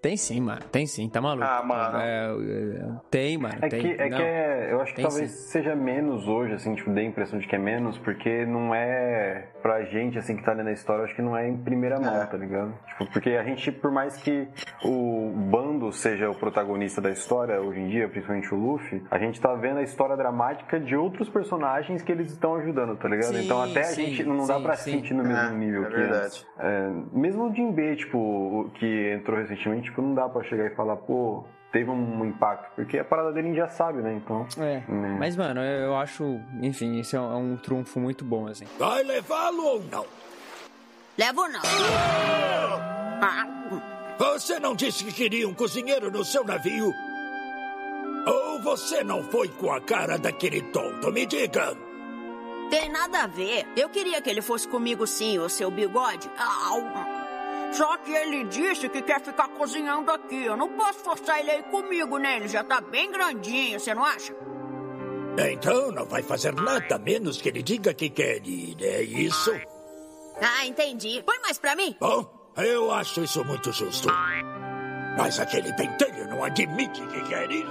tem sim, mano. Tem sim, tá maluco. Ah, mano. É, é, tem, mano. É tem. que, é, não, que é, eu acho que talvez sim. seja menos hoje, assim, tipo, dê a impressão de que é menos, porque não é pra gente, assim, que tá lendo a história, acho que não é em primeira mão, é. tá ligado? Tipo, porque a gente, por mais que o bando seja o protagonista da história hoje em dia, principalmente o Luffy, a gente tá vendo a história dramática de outros personagens que eles estão ajudando, tá ligado? Sim, então até sim, a gente não sim, dá pra sentir no mesmo é, nível é que verdade. É, mesmo o Jinbe, tipo, que entrou recentemente, tipo, não dá pra chegar e falar, pô, teve um impacto, porque a parada dele a gente já sabe, né? Então. É. Né. Mas, mano, eu acho, enfim, isso é um, é um trunfo muito bom, assim. Vai levá-lo ou não? Levo não. Você não disse que queria um cozinheiro no seu navio? Ou você não foi com a cara daquele tonto? Me diga. Tem nada a ver. Eu queria que ele fosse comigo sim, o seu bigode. Au. Só que ele disse que quer ficar cozinhando aqui. Eu não posso forçar ele aí comigo, né? Ele já tá bem grandinho, você não acha? Então não vai fazer nada menos que ele diga que quer ir, é isso? Ah, entendi. Põe mais pra mim. Bom, eu acho isso muito justo. Mas aquele pentelho não admite que quer ir.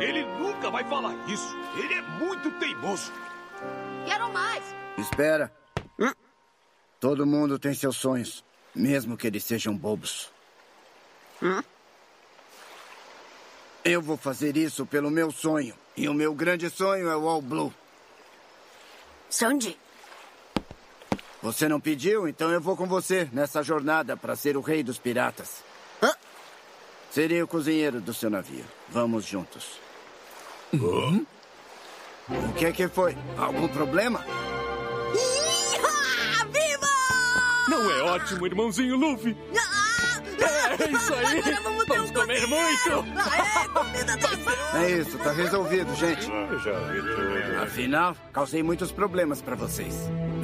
Ele nunca vai falar isso. Ele é muito teimoso. Quero mais. Espera. Hum? Todo mundo tem seus sonhos, mesmo que eles sejam bobos. Hum? Eu vou fazer isso pelo meu sonho. E o meu grande sonho é o All Blue. Sandy. Você não pediu, então eu vou com você nessa jornada para ser o rei dos piratas. Serei o cozinheiro do seu navio. Vamos juntos. Hum? O que é que foi? Algum problema? Ótimo, irmãozinho Luffy? É isso aí! Agora vamos um comer muito! Aê, comida da É isso, tá resolvido, gente. Afinal, causei muitos problemas para vocês.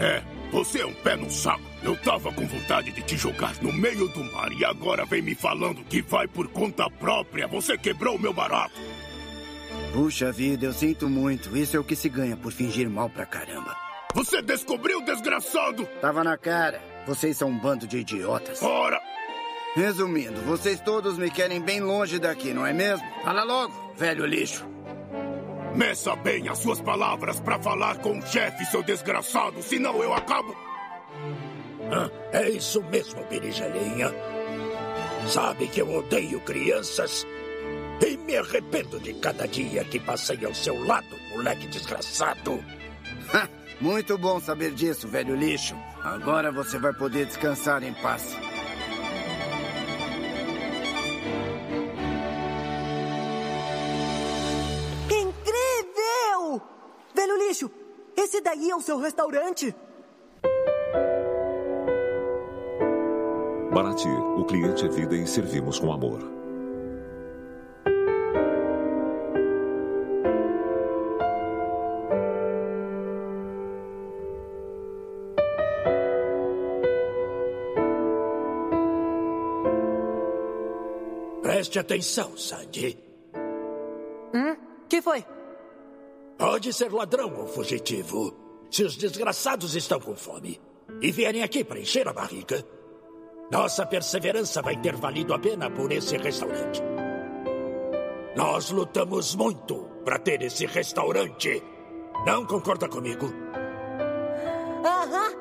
É, você é um pé no saco. Eu tava com vontade de te jogar no meio do mar e agora vem me falando que vai por conta própria. Você quebrou o meu barato. Puxa vida, eu sinto muito. Isso é o que se ganha por fingir mal pra caramba. Você descobriu, desgraçado! Tava na cara. Vocês são um bando de idiotas. Ora! Resumindo, vocês todos me querem bem longe daqui, não é mesmo? Fala logo, velho lixo. Meça bem as suas palavras para falar com o chefe, seu desgraçado, senão eu acabo. Ah, é isso mesmo, berinjelinha. Sabe que eu odeio crianças e me arrependo de cada dia que passei ao seu lado, moleque desgraçado. Muito bom saber disso, velho lixo. Agora você vai poder descansar em paz. Incrível! Velho lixo, esse daí é o seu restaurante? Barati, o cliente é vida e servimos com amor. Preste atenção, Sandy. Hum? Que foi? Pode ser ladrão ou fugitivo. Se os desgraçados estão com fome e vierem aqui para encher a barriga, nossa perseverança vai ter valido a pena por esse restaurante. Nós lutamos muito para ter esse restaurante. Não concorda comigo? Aham.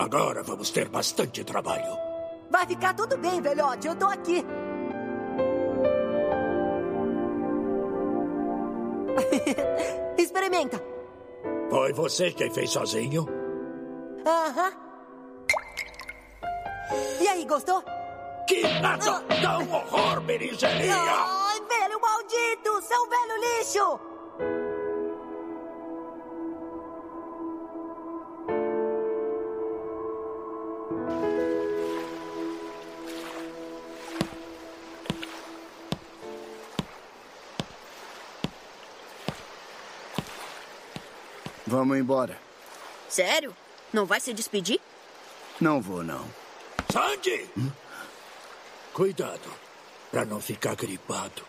Agora vamos ter bastante trabalho. Vai ficar tudo bem, velhote. Eu tô aqui. Experimenta. Foi você quem fez sozinho? Aham. E aí, gostou? Que nada! Dá um horror, berinjelinha! Ai, velho maldito! Seu velho lixo! Vamos embora. Sério? Não vai se despedir? Não vou, não. Sandy! Cuidado, para não ficar gripado.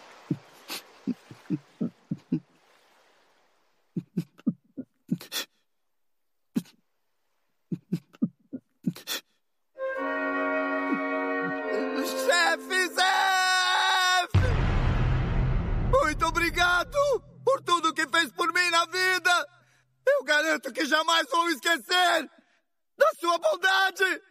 Chefe Zef! Muito obrigado por tudo que fez por mim na vida! Eu garanto que jamais vou esquecer da sua bondade!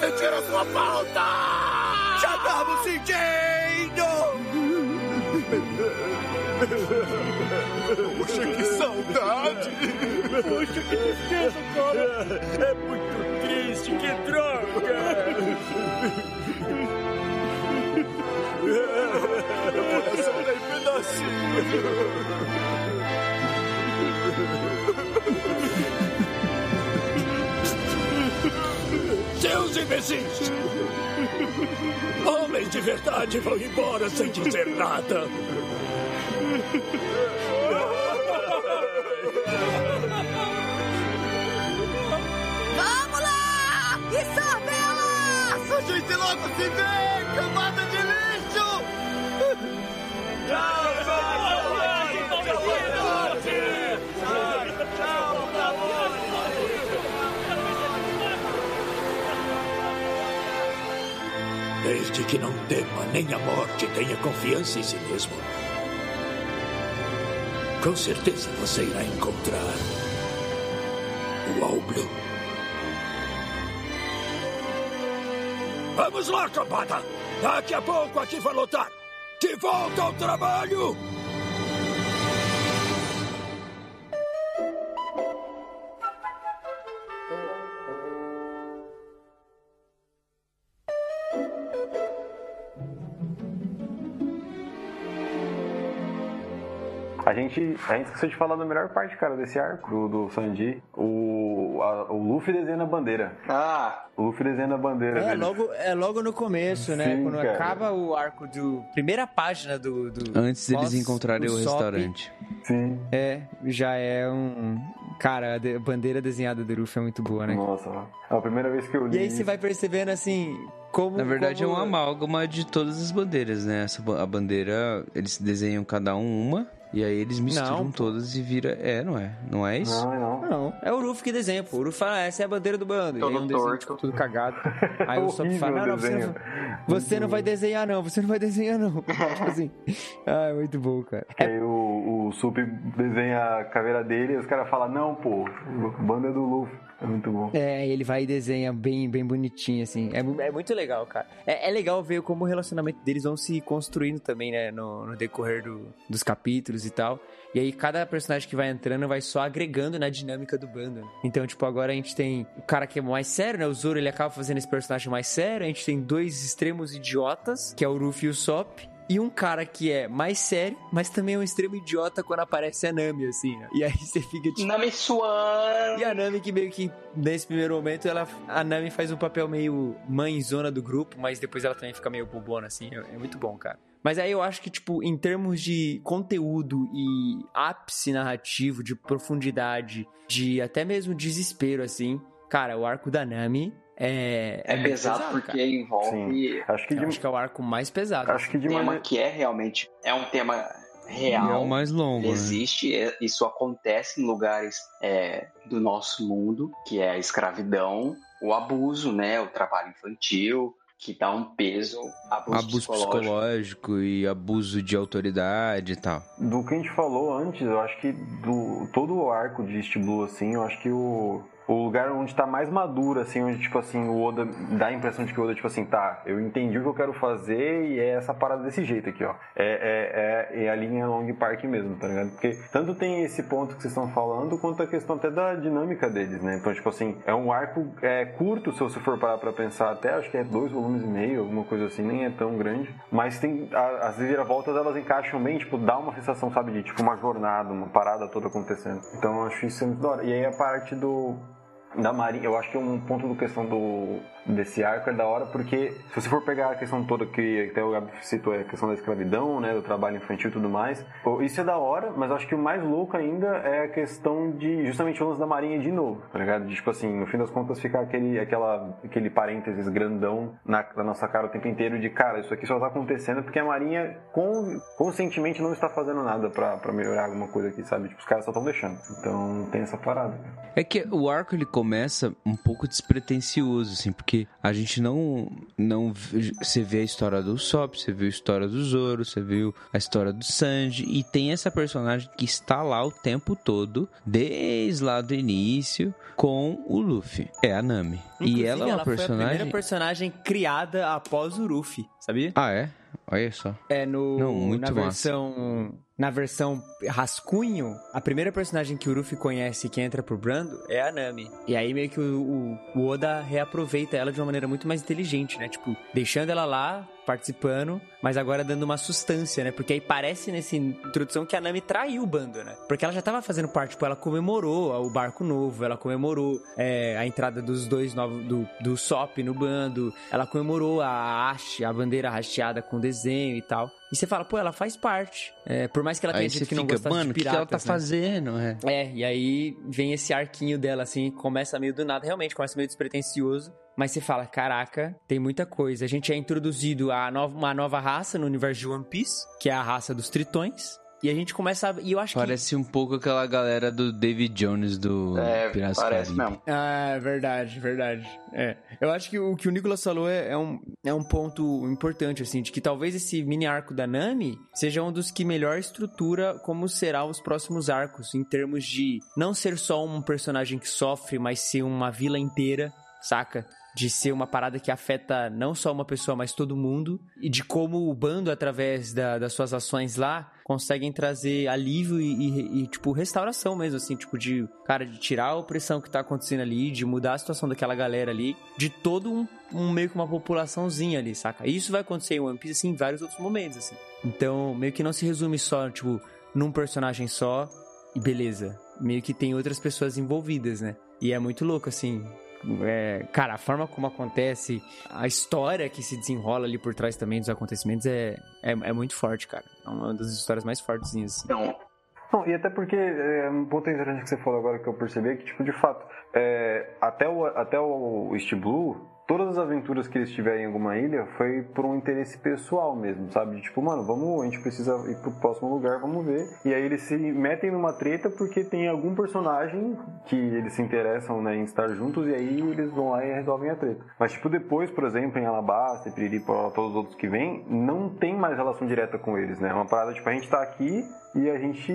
Vamos sentir a sua falta! Já estamos sentindo! Poxa, que saudade! Poxa, que tristeza, cara! É muito triste, que droga! Meu coração tá em imbecis! Homens de verdade vão embora sem dizer nada. Vamos lá! Isabela! A gente logo se vê, camada de lixo! Que não tema nem a morte, tenha confiança em si mesmo. Com certeza você irá encontrar o All Blue. Vamos lá, cambada! Daqui a pouco aqui vai lotar! De volta ao trabalho! Gente, a gente esqueceu de falar da melhor parte, cara, desse arco do, do Sanji. O, a- o Luffy desenha a bandeira. Ah! O Luffy desenha a bandeira É dele. logo, é logo no começo, né? Sim, Quando cara. acaba o arco do. Primeira página do. do Antes deles encontrarem o Sop, restaurante. Sim. É, já é um. Cara, a de- a bandeira desenhada do Ruff é muito boa, né? Nossa, é a primeira vez que eu li. E aí você vai percebendo assim. Como, Na verdade como- é um amálgama de todas as bandeiras, né? Essa, a bandeira, eles desenham cada um uma, e aí eles misturam Não, todas e vira. É, não é? Não é isso? Não, não. Não, é o Ruff que desenha, pô. O Ruff fala, "Ah, essa é a bandeira do bando. e aí Todo um desenho, tipo, tudo cagado. Aí o Sop fala, não, não, você não, você não vai desenhar não, você não vai desenhar não. tipo assim. Ah, é muito bom, cara. Aí o, o Sup desenha a caveira dele e os caras falam, não, pô, banda do Luffy. É muito bom. É, ele vai e desenha bem, bem bonitinho, assim. É, é muito legal, cara. É, é legal ver como o relacionamento deles vão se construindo também, né? No, no decorrer do- dos capítulos e tal. E aí, cada personagem que vai entrando vai só agregando na dinâmica do bando. Então, tipo, agora a gente tem o cara que é mais sério, né? O Zoro, ele acaba fazendo esse personagem mais sério. A gente tem dois extremos idiotas, que é o Ruffy e o Sop. E um cara que é mais sério, mas também é um extremo idiota quando aparece a Nami, assim, né? E aí você fica tipo. Nami Swan! E a Nami que meio que, nesse primeiro momento, ela, a Nami faz um papel meio mãezona do grupo, mas depois ela também fica meio bobona, assim. É, é muito bom, cara. Mas aí eu acho que, tipo, em termos de conteúdo e ápice narrativo, de profundidade, de até mesmo desespero, assim, cara, o arco da Nami é. É, muito pesado, porque envolve Acho que, de, acho que é o arco mais pesado. acho que de tema maneira. que é realmente é um tema real. É o mais longo, né? Existe, é- isso acontece em lugares é, do nosso mundo, que é a escravidão, o abuso, né, o trabalho infantil, que dá um peso, abuso, Abuso psicológico. psicológico e abuso de autoridade e tal. Do que a gente falou antes, eu acho que do todo o arco de East Blue, assim, eu acho que o, o lugar onde tá mais maduro, assim, onde, tipo assim, o Oda dá a impressão de que o Oda, tipo assim, tá, eu entendi o que eu quero fazer e é essa parada desse jeito aqui, ó. É, é, é, é a linha Long Park mesmo, tá ligado? Porque tanto tem esse ponto que vocês estão falando, quanto a questão até da dinâmica deles, né? Então, tipo assim, é um arco é, curto, se você for parar pra pensar até, acho que é dois volumes e meio, alguma coisa assim, nem é tão grande. Mas tem, a- as reviravoltas, elas encaixam bem, tipo, dá uma sensação, sabe, de tipo uma jornada, uma parada toda acontecendo. Então, eu acho isso muito da hora. E aí a parte do da Marinha, eu acho que um ponto do questão do desse arco é da hora porque se você for pegar a questão toda que até o Gabi citou, é a questão da escravidão, né, do trabalho infantil e tudo mais, isso é da hora, mas acho que o mais louco ainda é a questão de justamente o lance da Marinha de novo, tá ligado? De, tipo assim, no fim das contas ficar aquele, aquela, aquele parênteses grandão na, na nossa cara o tempo inteiro de, cara, isso aqui só tá acontecendo porque a Marinha con, conscientemente não está fazendo nada pra melhorar alguma coisa aqui, sabe? Tipo, os caras só estão deixando. Então tem essa parada. É que o arco ele começa um pouco despretensioso, assim, porque a gente não. não Você vê a história do Sop, você viu a história do Zoro, você viu a história do Sanji, e tem essa personagem que está lá o tempo todo, desde lá do início, com o Luffy. É a Nami. e Inclusive, ela é uma foi a personagem. primeira personagem criada após o Ruffy, sabia? Ah, é? Olha só. É no Não, muito na massa. versão na versão rascunho, a primeira personagem que o Ruffy conhece que entra pro Brando é a Nami. E aí meio que o, o- o Oda reaproveita ela de uma maneira muito mais inteligente, né? Tipo, deixando ela lá participando, mas agora dando uma sustância, né? Porque aí parece nessa introdução que a Nami traiu o bando, né? Porque ela já tava fazendo parte, tipo, ela comemorou o barco novo, ela comemorou é, a entrada dos dois novos, do, do Sop no bando, ela comemorou a haste, a bandeira hasteada com desenho e tal. E você fala, pô, ela faz parte. É, por mais que ela tenha dito que não gostasse mano, de o que, piratas, ela tá né? fazendo? É. É, e aí vem esse arquinho dela, assim, começa meio do nada, realmente, começa meio despretensioso, mas você fala, caraca, tem muita coisa. A gente é introduzido a nova, uma nova raça no universo de One Piece, que é a raça dos tritões, E a gente começa a... E eu acho Parece um pouco aquela galera do David Jones do É, Piratas parece Caribe. mesmo. Ah, é verdade, verdade. É. Eu acho que o que o Nicolas falou é, é um, é um ponto importante, assim, de que talvez esse mini arco da Nami seja um dos que melhor estrutura como será os próximos arcos, em termos de não ser só um personagem que sofre, mas ser uma vila inteira, saca? De ser uma parada que afeta não só uma pessoa, mas todo mundo. E de como o bando, através da- das suas ações lá, conseguem trazer alívio e, e- e, tipo, restauração mesmo, assim, tipo, de, cara, de tirar a opressão que tá acontecendo ali, de mudar a situação daquela galera ali, de todo um, um meio que uma populaçãozinha ali, saca? E isso vai acontecer em One Piece, assim, em vários outros momentos, assim. Então, meio que não se resume só, tipo, num personagem só e beleza. Meio que tem outras pessoas envolvidas, né? E é muito louco, assim. É, cara, a forma como acontece, a história que se desenrola ali por trás também dos acontecimentos é, é, é muito forte, cara. É uma das histórias mais fortes, assim. Não, Não, e até porque é, um ponto interessante que você falou agora que eu percebi é que, tipo, de fato, é, até, o, até o East Blue, todas as aventuras que eles tiverem em alguma ilha foi por um interesse pessoal mesmo, sabe? Tipo, mano, vamos, a gente precisa ir pro próximo lugar, vamos ver. E aí eles se metem numa treta porque tem algum personagem que eles se interessam né, em estar juntos e aí eles vão lá e resolvem a treta. Mas, tipo, depois, por exemplo, em Alabasta, Piriri, Poró, todos os outros que vêm, não tem mais relação direta com eles, né? É uma parada, tipo, a gente tá aqui e a gente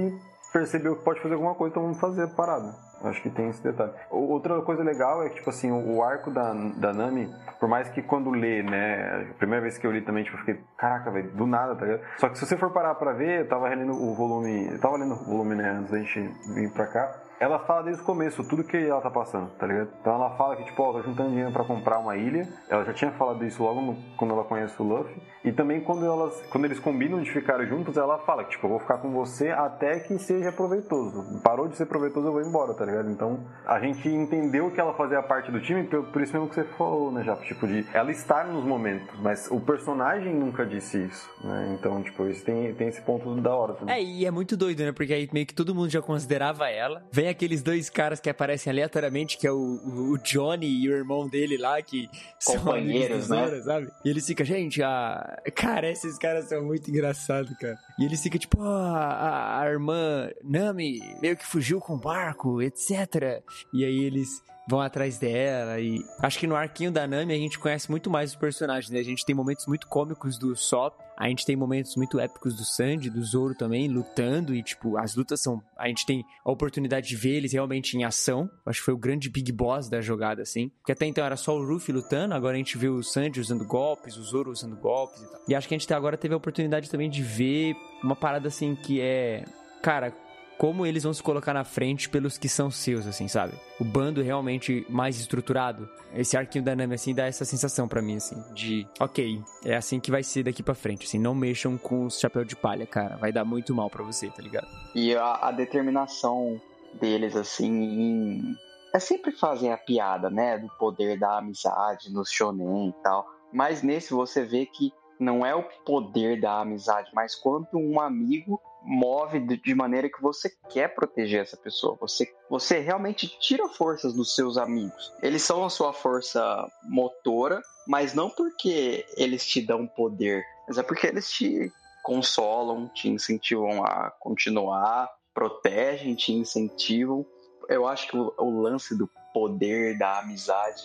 percebeu que pode fazer alguma coisa, então vamos fazer a parada. Acho que tem esse detalhe. Outra coisa legal é que, tipo assim, o, arco da, da Nami, por mais que quando lê, né, a primeira vez que eu li também, tipo, eu fiquei, caraca, velho, do nada, tá ligado? Só que se você for parar pra ver, eu tava relendo o volume, eu tava lendo o volume, né, antes da gente vir pra cá, ela fala desde o começo tudo que ela tá passando, tá ligado? Então ela fala que, tipo, ó, tô juntando dinheiro pra comprar uma ilha. Ela já tinha falado isso logo no- quando ela conhece o Luffy. E também quando, elas, quando eles combinam de ficar juntos, ela fala que, tipo, eu vou ficar com você até que seja proveitoso. Parou de ser proveitoso, eu vou embora, tá ligado? Então a gente entendeu que ela fazia parte do time, por, por isso mesmo que você falou, né, já Tipo, de ela estar nos momentos, mas o personagem nunca disse isso, né? Então, tipo, isso tem, tem esse ponto da hora também. É, e é muito doido, né? Porque aí meio que todo mundo já considerava ela. Vem aqueles dois caras que aparecem aleatoriamente, que é o, o Johnny e o irmão dele lá, que são Companheiros, amigos né? sabe? E eles ficam, gente, a... cara, esses caras são muito engraçados, cara. E eles ficam, tipo, "Ah, a, a irmã Nami meio que fugiu com o barco, etc. E aí eles vão atrás dela e acho que no arquinho da Nami a gente conhece muito mais os personagens, né? A gente tem momentos muito cômicos do Sop, a gente tem momentos muito épicos do Sandy, do Zoro também, lutando e tipo, as lutas são, a gente tem a oportunidade de ver eles realmente em ação. Acho que foi o grande big boss da jogada assim, porque até então era só o Ruffy lutando, agora a gente vê o Sandy usando golpes, o Zoro usando golpes e tal. E acho que a gente agora teve a oportunidade também de ver uma parada assim que é, cara, como eles vão se colocar na frente pelos que são seus, assim, sabe? O bando realmente mais estruturado. Esse arquinho da Nami, assim, dá essa sensação pra mim, assim, de, ok, é assim que vai ser daqui pra frente, assim, não mexam com os chapéu de palha, cara, vai dar muito mal pra você, tá ligado? E a, a determinação deles, assim, em... É sempre fazem a piada, né? Do poder da amizade no shonen e tal. Mas nesse você vê que não é o poder da amizade, mas quanto um amigo move de maneira que você quer proteger essa pessoa. Você, você realmente tira forças dos seus amigos. Eles são a sua força motora, mas não porque eles te dão poder, mas é porque eles te consolam, te incentivam a continuar, protegem, te incentivam. Eu acho que o, o lance do poder da amizade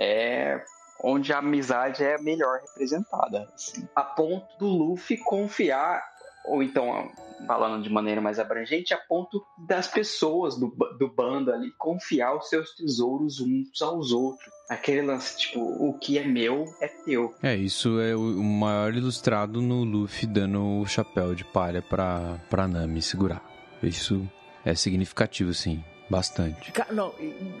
é onde a amizade é melhor representada, assim. a ponto do Luffy confiar ou então falando de maneira mais abrangente, a ponto das pessoas do, do bando ali confiar os seus tesouros uns aos outros. Aquele lance, tipo, o que é meu é teu. É, isso é o o maior ilustrado no Luffy dando o chapéu de palha pra, pra Nami segurar. Isso é significativo, sim. Bastante. Ca- não,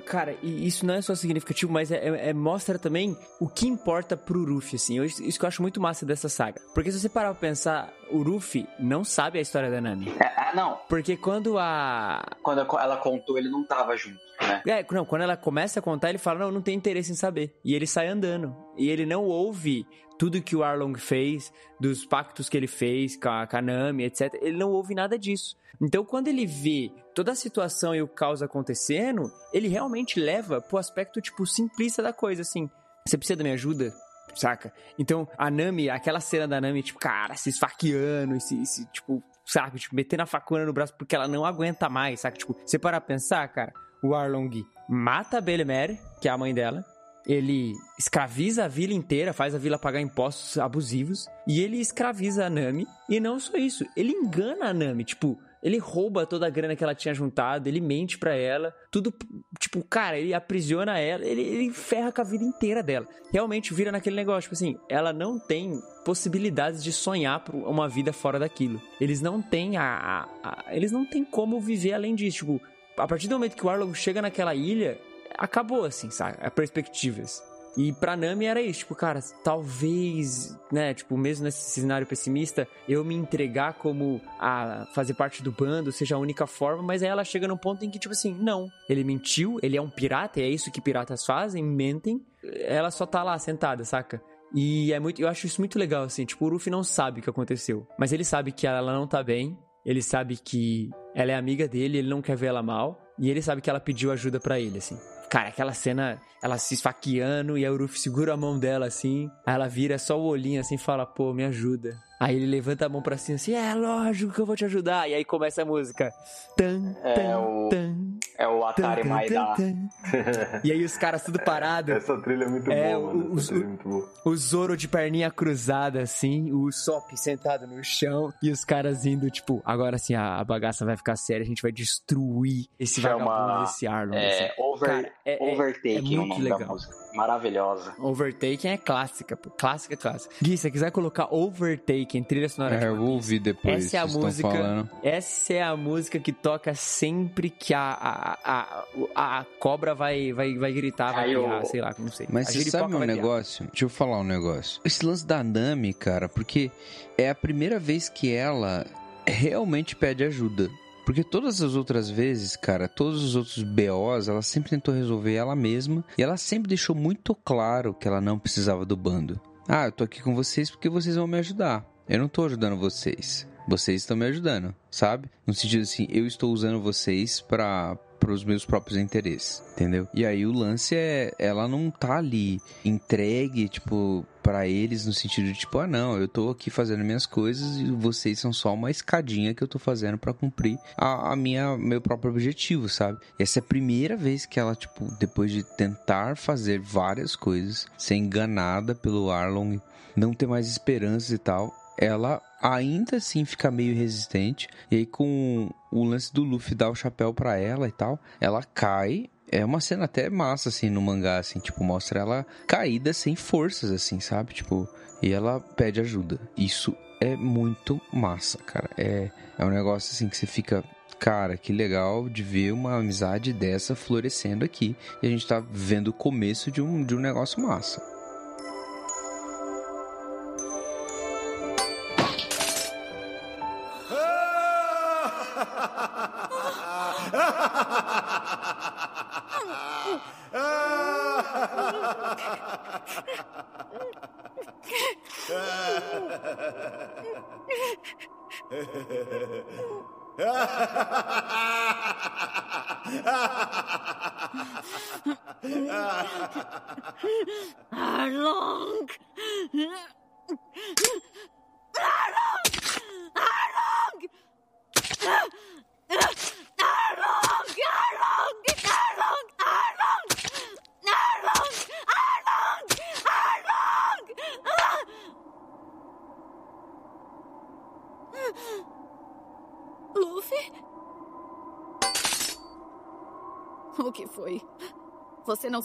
cara, e isso não é só significativo, mas é, é- é- mostra também o que importa pro Ruffy, assim. Eu- isso que eu acho muito massa dessa saga. Porque se você parar pra pensar, o Ruffy não sabe a história da Nami. Ah, não. Porque quando a. Quando ela contou, ele não tava junto, né? É, não, quando ela começa a contar, ele fala, não, não tem interesse em saber. E ele sai andando. E ele não ouve tudo que o Arlong fez, dos pactos que ele fez com a, com a Nami, etc. Ele não ouve nada disso. Então, quando ele vê toda a situação e o caos acontecendo, ele realmente leva pro aspecto, tipo, simplista da coisa, assim. Você precisa da minha ajuda? Saca? Então, a Nami, aquela cena da Nami, tipo, cara, se esfaqueando, se, tipo, sabe? Tipo, metendo a facona no braço porque ela não aguenta mais, sabe? Tipo, você para pensar, cara, o Arlong mata a Belemere, que é a mãe dela, ele escraviza a vila inteira, faz a vila pagar impostos abusivos, e ele escraviza a Nami, e não só isso, ele engana a Nami, tipo, ele rouba toda a grana que ela tinha juntado, ele mente pra ela, tudo, tipo, cara, ele aprisiona ela, ele, ele ferra com a vida inteira dela. Realmente vira naquele negócio, tipo assim, ela não tem possibilidades de sonhar por uma vida fora daquilo. Eles não têm a, a, a eles não têm como viver além disso, tipo, a partir do momento que o Arlong chega naquela ilha, acabou, assim, sabe? As perspectivas. E pra Nami era isso, tipo, cara, talvez, né, tipo, mesmo nesse cenário pessimista, eu me entregar como a fazer parte do bando seja a única forma, mas aí ela chega num ponto em que, tipo assim, não, ele mentiu, ele é um pirata, e é isso que piratas fazem, mentem, ela só tá lá sentada, saca? E é muito, eu acho isso muito legal, assim, tipo, o Ruffy não sabe o que aconteceu, mas ele sabe que ela não tá bem, ele sabe que ela é amiga dele, ele não quer ver ela mal, e ele sabe que ela pediu ajuda para ele, assim. Cara, aquela cena, ela se esfaqueando e a Uruf segura a mão dela assim. Aí ela vira só o olhinho assim e fala: pô, me ajuda. Aí ele levanta a mão pra cima assim: é lógico que eu vou te ajudar. E aí começa a música: tan, tan, É o, tan. é o Atari tan, Maidá. tan, E aí os caras tudo parado. Essa trilha é muito É, boa, mano. o- Essa trilha é muito boa. O Zoro de perninha cruzada, assim, o Sop sentado no chão e os caras indo, tipo, agora sim a, bagaça vai ficar séria, a gente vai destruir esse Chama, vagabundo desse Arlong. É, assim. over, Cara, é- é- Overtaking é é o muito legal. Maravilhosa. Overtaken é clássica, pô. Clássica, clássica. Gui, se você quiser colocar Overtaken, trilha sonora É, eu vou ouvir depois. Essa é a música. falando. Essa é a música que toca sempre que a, a, a, a, cobra vai, vai, vai gritar, vai piar, sei lá, não sei. Mas a você sabe um negócio? Deixa eu falar um negócio. Esse lance da Nami, cara, porque é a primeira vez que ela realmente pede ajuda. Porque todas as outras vezes, cara, todos os outros BOs, ela sempre tentou resolver ela mesma. E ela sempre deixou muito claro que ela não precisava do bando. Ah, eu tô aqui com vocês porque vocês vão me ajudar. Eu não tô ajudando vocês. Vocês estão me ajudando, sabe? No sentido assim, eu estou usando vocês para os meus próprios interesses, entendeu? E aí o lance é ela não tá ali entregue, tipo, pra eles no sentido de tipo, ah, não, eu tô aqui fazendo minhas coisas e vocês são só uma escadinha que eu tô fazendo pra cumprir a, a minha meu próprio objetivo, sabe? Essa é a primeira vez que ela, tipo, depois de tentar fazer várias coisas, ser enganada pelo Arlong, não ter mais esperanças e tal, ela ainda assim fica meio resistente. E aí, com o lance do Luffy dar o chapéu pra ela e tal, ela cai. É uma cena até massa, assim, no mangá, assim, tipo, mostra ela caída sem forças, assim, sabe? Tipo, e ela pede ajuda. Isso é muito massa, cara. É, é um negócio, assim, que você fica. Cara, que legal de ver uma amizade dessa florescendo aqui. E a gente tá vendo o começo de um, de um negócio massa.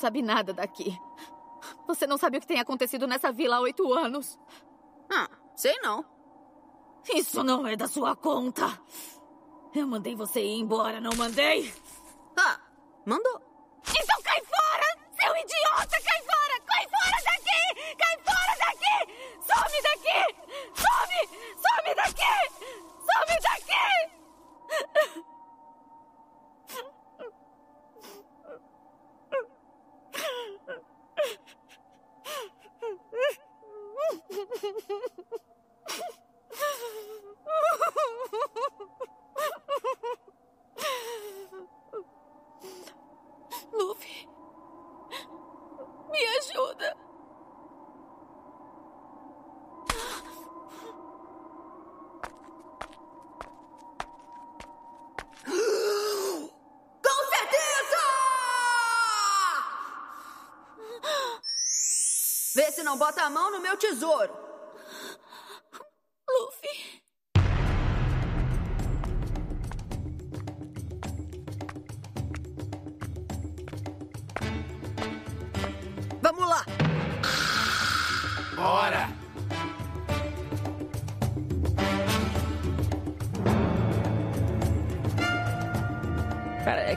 Sabe nada daqui. Você não sabe o que tem acontecido nessa vila há oito anos. Ah, sei não. Isso não é da sua conta. Eu mandei você ir embora, não mandei? Ah, mandou. Então cai fora, seu idiota! Cai fora! Cai fora daqui! Cai fora daqui! Some daqui! Some! Some daqui! Some daqui! Luffy, me ajuda. Vê se não bota a mão no meu tesouro.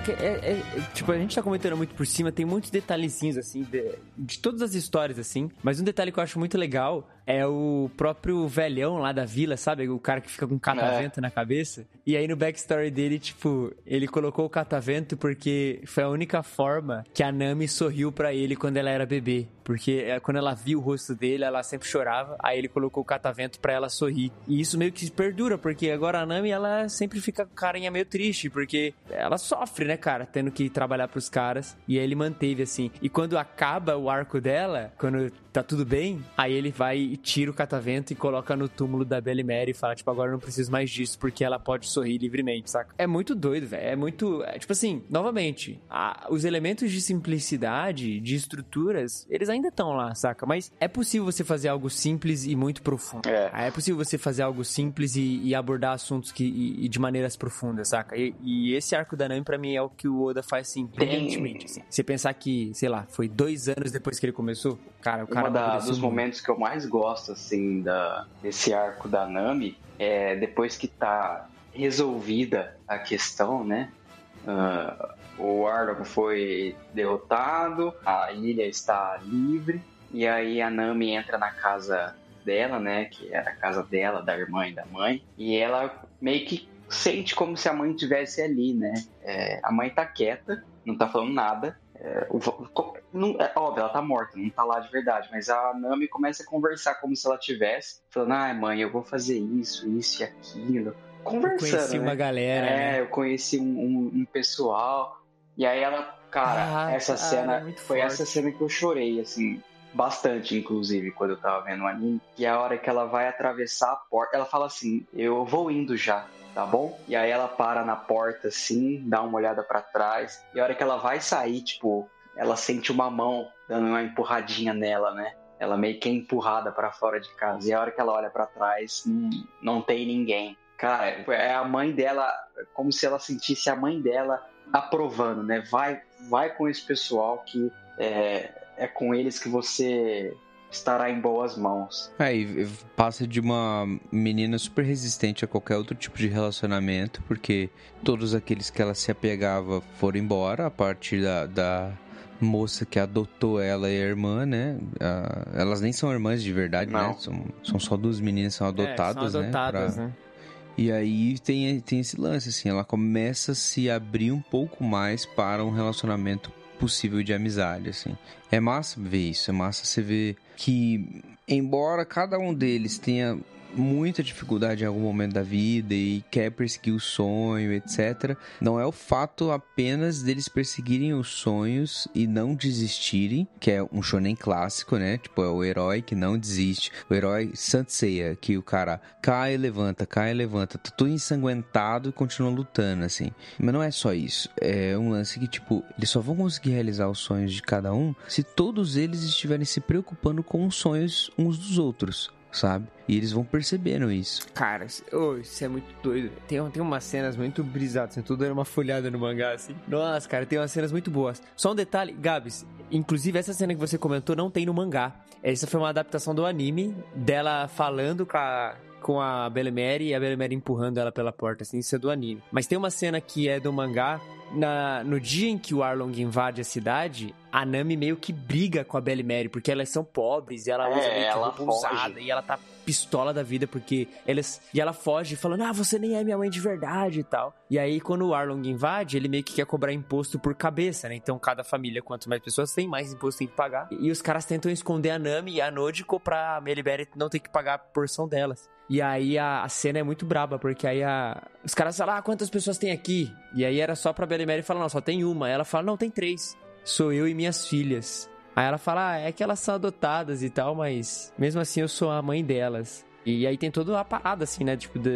Que é, é- tipo, a gente tá comentando muito por cima, tem muitos detalhezinhos assim de, de todas as histórias assim, mas um detalhe que eu acho muito legal é o próprio velhão lá da vila, sabe? O cara que fica com catavento na cabeça. E aí no backstory dele, tipo, ele colocou o catavento porque foi a única forma que a Nami sorriu pra ele quando ela era bebê, porque é, quando ela viu o rosto dele, ela sempre chorava, aí ele colocou o catavento pra ela sorrir. E isso meio que perdura, porque agora a Nami ela sempre fica com carinha meio triste, porque ela sofre, né, cara, tendo que trabalhar pros caras. E aí ele manteve assim. E quando acaba o arco dela, quando tá tudo bem, aí ele vai e tira o catavento e coloca no túmulo da Belly Mary e fala, tipo, agora eu não preciso mais disso, porque ela pode sorrir livremente, saca? É muito doido, velho. É muito. é, tipo assim, novamente, a- os elementos de simplicidade, de estruturas, eles ainda estão lá, saca? Mas é possível você fazer algo simples e muito profundo. É, possível você fazer algo simples e, e abordar assuntos que, e, e de maneiras profundas, saca? E, e esse arco da Nami, pra mim, é o que o Oda faz, assim, brilhantemente. Assim. Você pensar que, sei lá, foi dois anos depois que ele começou, cara, o cara Uma da- dos momentos que eu mais gosto, assim, da, desse arco da Nami é depois que tá resolvida a questão, né? Ah, o Arlong foi derrotado, a ilha está livre, e aí a Nami entra na casa dela, né? Que era a casa dela, da irmã e da mãe, e ela meio que sente como se a mãe estivesse ali, né? É, a mãe tá quieta, não tá falando nada, é, o- não- é óbvio, ela tá morta, não tá lá de verdade, mas a Nami começa a conversar como se ela tivesse, falando, ai mãe, eu vou fazer isso, isso e aquilo. Conversando. conheci uma né? galera, É, né? eu conheci um, um- um pessoal. E aí ela, cara, Ah, essa cara, cena foi forte. essa cena que eu chorei, assim, bastante, inclusive, quando eu tava vendo o anime. E a hora que ela vai atravessar a porta, ela fala assim: Eu vou indo já. Tá bom? E aí ela para na porta assim, dá uma olhada pra trás. E a hora que ela vai sair, tipo, ela sente uma mão dando uma empurradinha nela, né? Ela meio que é empurrada pra fora de casa. E a hora que ela olha pra trás, hum, não tem ninguém. Cara, é a mãe dela, como se ela sentisse a mãe dela aprovando, né? Vai, vai com esse pessoal que é, é com eles que você estará em boas mãos. Aí passa de uma menina super resistente a qualquer outro tipo de relacionamento, porque todos aqueles que ela se apegava foram embora, a partir da, da moça que adotou ela e a irmã, né? Ah, elas nem são irmãs de verdade, né? Não. São, são só duas meninas, são adotadas, são adotadas, né? né? E aí tem, tem esse lance, assim, ela começa a se abrir um pouco mais para um relacionamento possível de amizade, assim. É massa ver isso, é massa você ver que, embora cada um deles tenha muita dificuldade em algum momento da vida e quer perseguir o sonho, etc. Não é o fato apenas deles perseguirem os sonhos e não desistirem, que é um shonen clássico, né? Tipo, é o herói que não desiste, o herói Santseia, que o cara cai e levanta, cai e levanta, tá tudo ensanguentado e continua lutando, assim. Mas não é só isso, é um lance que, tipo, eles só vão conseguir realizar os sonhos de cada um se todos eles estiverem se preocupando com os sonhos uns dos outros sabe? E eles vão percebendo isso. Cara, oh, isso é muito doido. Tem, tem umas cenas muito brisadas, assim, tudo era uma folhada no mangá, assim. Nossa, cara, tem umas cenas muito boas. Só um detalhe, Gabs, inclusive essa cena que você comentou não tem no mangá. Essa foi uma adaptação do anime, dela falando com a, com a e a Belemere empurrando ela pela porta, assim, isso é do anime. Mas tem uma cena que é do mangá, na, no dia em que o Arlong invade a cidade, a Nami meio que briga com a Belemere, porque elas são pobres e ela É, usa meio que ela roupa usada e ela tá pistola da vida porque elas e ela foge falando: "Ah, você nem é minha mãe de verdade" e tal. E aí quando o Arlong invade, ele meio que quer cobrar imposto por cabeça, né? Então cada família, quanto mais pessoas tem, mais imposto tem que pagar. E, e os caras tentam esconder a Nami e a Nojiko pra Melibere não ter que pagar a porção delas. E aí a, a cena é muito braba, porque aí a, os caras falam, ah, quantas pessoas tem aqui? E aí era só pra Belimere falar, não, só tem uma. Ela fala, não, tem três. Sou eu e minhas filhas. Aí ela fala, ah, é que elas são adotadas e tal, mas mesmo assim eu sou a mãe delas. E aí tem toda a parada, assim, né? Tipo, da,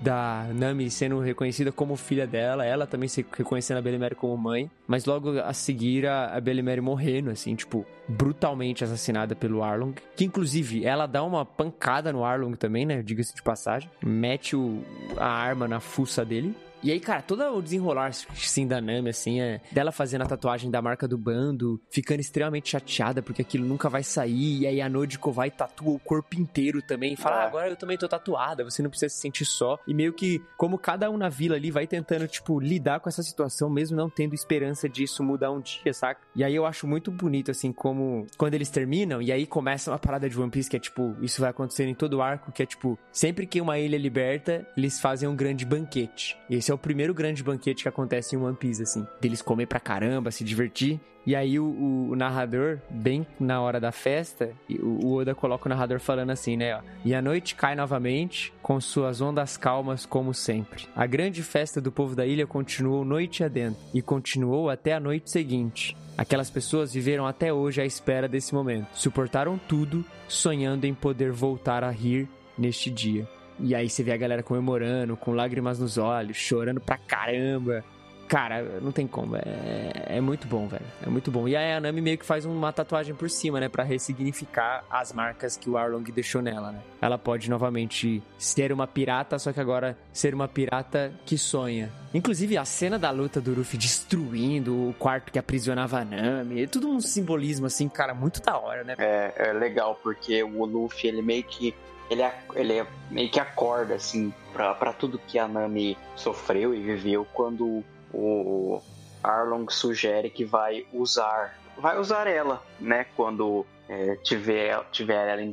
da Nami sendo reconhecida como filha dela, ela também se reconhecendo a Belimere como mãe, mas logo a seguir a, a Belimere morrendo, assim, tipo, brutalmente assassinada pelo Arlong. Que inclusive ela dá uma pancada no Arlong também, né? Diga-se de passagem. Mete o, a arma na fuça dele. E aí, cara, todo o desenrolar, assim, da Nami, assim, é dela fazendo a tatuagem da marca do bando, ficando extremamente chateada porque aquilo nunca vai sair, e aí a Nodiko vai e tatua o corpo inteiro também, e fala, ah, agora eu também tô tatuada, você não precisa se sentir só. E meio que, como cada um na vila ali vai tentando, tipo, lidar com essa situação, mesmo não tendo esperança disso mudar um dia, saca? E aí eu acho muito bonito, assim, como quando eles terminam, e aí começa uma parada de One Piece que é, tipo, isso vai acontecer em todo o arco, que é, tipo, sempre que uma ilha é liberta, eles fazem um grande banquete. Esse é o primeiro grande banquete que acontece em One Piece, assim. Deles comer pra caramba, se divertir. E aí o, o, o narrador, bem na hora da festa, o, o, Oda coloca o narrador falando assim, né? Ó, e a noite cai novamente, com suas ondas calmas como sempre. A grande festa do povo da ilha continuou noite adentro, e continuou até a noite seguinte. Aquelas pessoas viveram até hoje à espera desse momento. Suportaram tudo, sonhando em poder voltar a rir neste dia. E aí você vê a galera comemorando, com lágrimas nos olhos, chorando pra caramba. Cara, não tem como. É, é muito bom, velho. É muito bom. E aí a Nami meio que faz uma tatuagem por cima, né? Pra ressignificar as marcas que o Arlong deixou nela, né? Ela pode novamente ser uma pirata, só que agora ser uma pirata que sonha. Inclusive, a cena da luta do Luffy destruindo o quarto que aprisionava a Nami. É tudo um simbolismo, assim, cara, muito da hora, né? É, é legal, porque o Luffy, ele meio que ele, ele é meio que acorda, assim, para tudo que a Nami sofreu e viveu quando o Arlong sugere que vai usar vai usar ela, né, quando é, tiver, tiver ela em,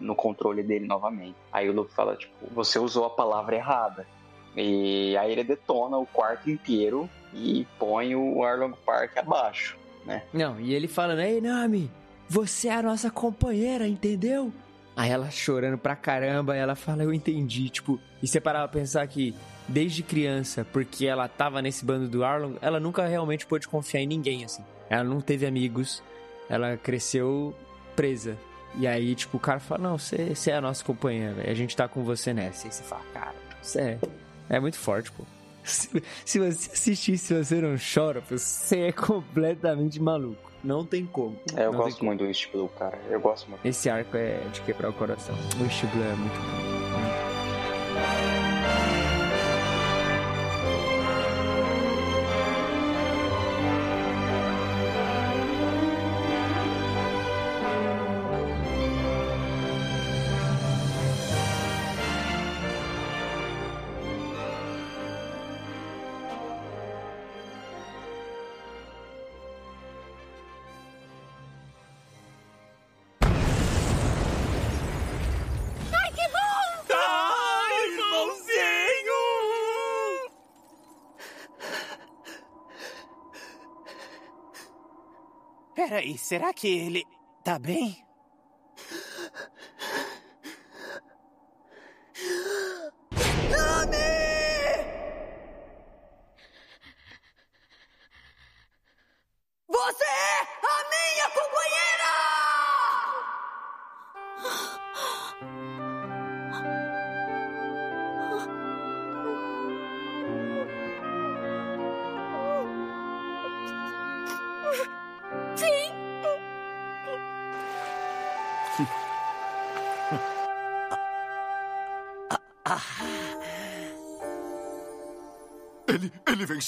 no controle dele novamente. Aí o Luffy fala, tipo, você usou a palavra errada. E aí ele detona o quarto inteiro e põe o Arlong Park abaixo, né? Não, e ele fala, ei Nami, você é a nossa companheira, entendeu? Aí ela chorando pra caramba, ela fala, eu entendi. Tipo, e você parar pra pensar que desde criança, porque ela tava nesse bando do Arlong, ela nunca realmente pôde confiar em ninguém, assim. Ela não teve amigos, ela cresceu presa. E aí, tipo, o cara fala, não, você, você é a nossa companheira, a gente tá com você nessa. E você fala, cara, você é, é muito forte, pô. Se, se você assistir, se você não chora, você é completamente maluco. Não tem como. É, eu não gosto muito do East Blue, cara. Eu gosto muito. Esse arco é de quebrar o coração. O East Blue é muito bom. Será que ele tá bem?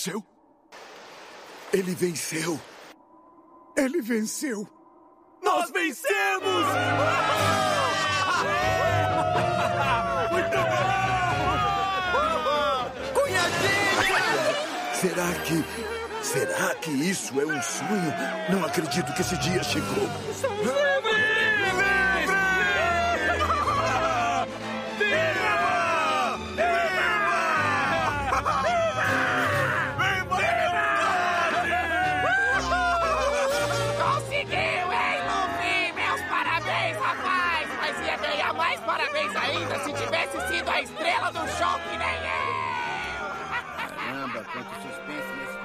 Venceu? Ele venceu. Ele venceu. Nós vencemos! Muito bom! Cunhadinha! Será que. Será que isso é um sonho? Não acredito que esse dia chegou. Conseguiu, a estrela do show nem eu! Caramba, quanto suspense nesse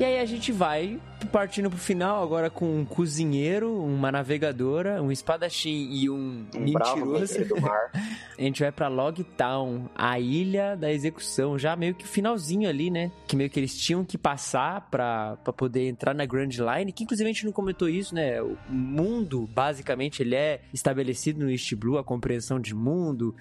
E aí a gente vai partindo pro final agora com um cozinheiro, uma navegadora, um espadachim e um, Um bravo mentiroso. guerreiro do mar. a gente vai pra Logtown, a ilha da execução, já meio que o finalzinho ali, né? Que meio que eles tinham que passar pra, pra poder entrar na Grand Line, que inclusive a gente não comentou isso, né? O mundo, basicamente, ele é estabelecido no East Blue, a compreensão de mundo,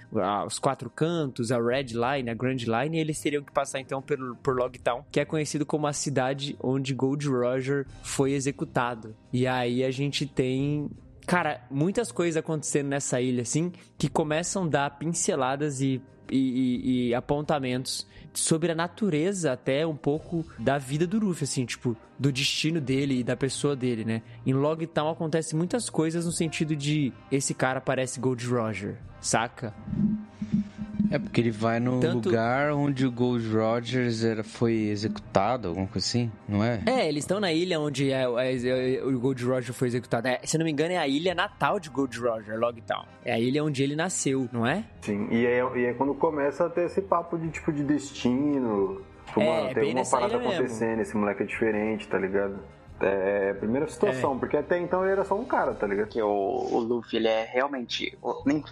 os quatro cantos, a Red Line, a Grand Line, e eles teriam que passar então por, por Logtown, que é conhecido como a cidade onde Gold Roger foi executado. E aí a gente tem Cara, muitas coisas acontecendo nessa ilha, assim, que começam a dar pinceladas e, e- e- e apontamentos sobre a natureza até um pouco da vida do Luffy, assim, tipo, do destino dele e da pessoa dele, né? Em Logtown acontece muitas coisas no sentido de esse cara parece Gold Roger, saca? É porque ele vai no Tanto- lugar onde o Gold Rogers era, foi executado, alguma coisa assim, não é? É, eles estão na ilha onde é, é- é- o Gold Roger foi executado. É, se não me engano, é a ilha natal de Gold Roger, Logtown. É a ilha onde ele nasceu, não é? Sim, e é, e é quando começa a ter esse papo de tipo de destino. Tipo, É, mano, bem tem uma nessa parada ilha mesmo. acontecendo, esse moleque é diferente, tá ligado? É a primeira situação, porque até então ele era só um cara, tá ligado? Que o, o Luffy, ele é realmente.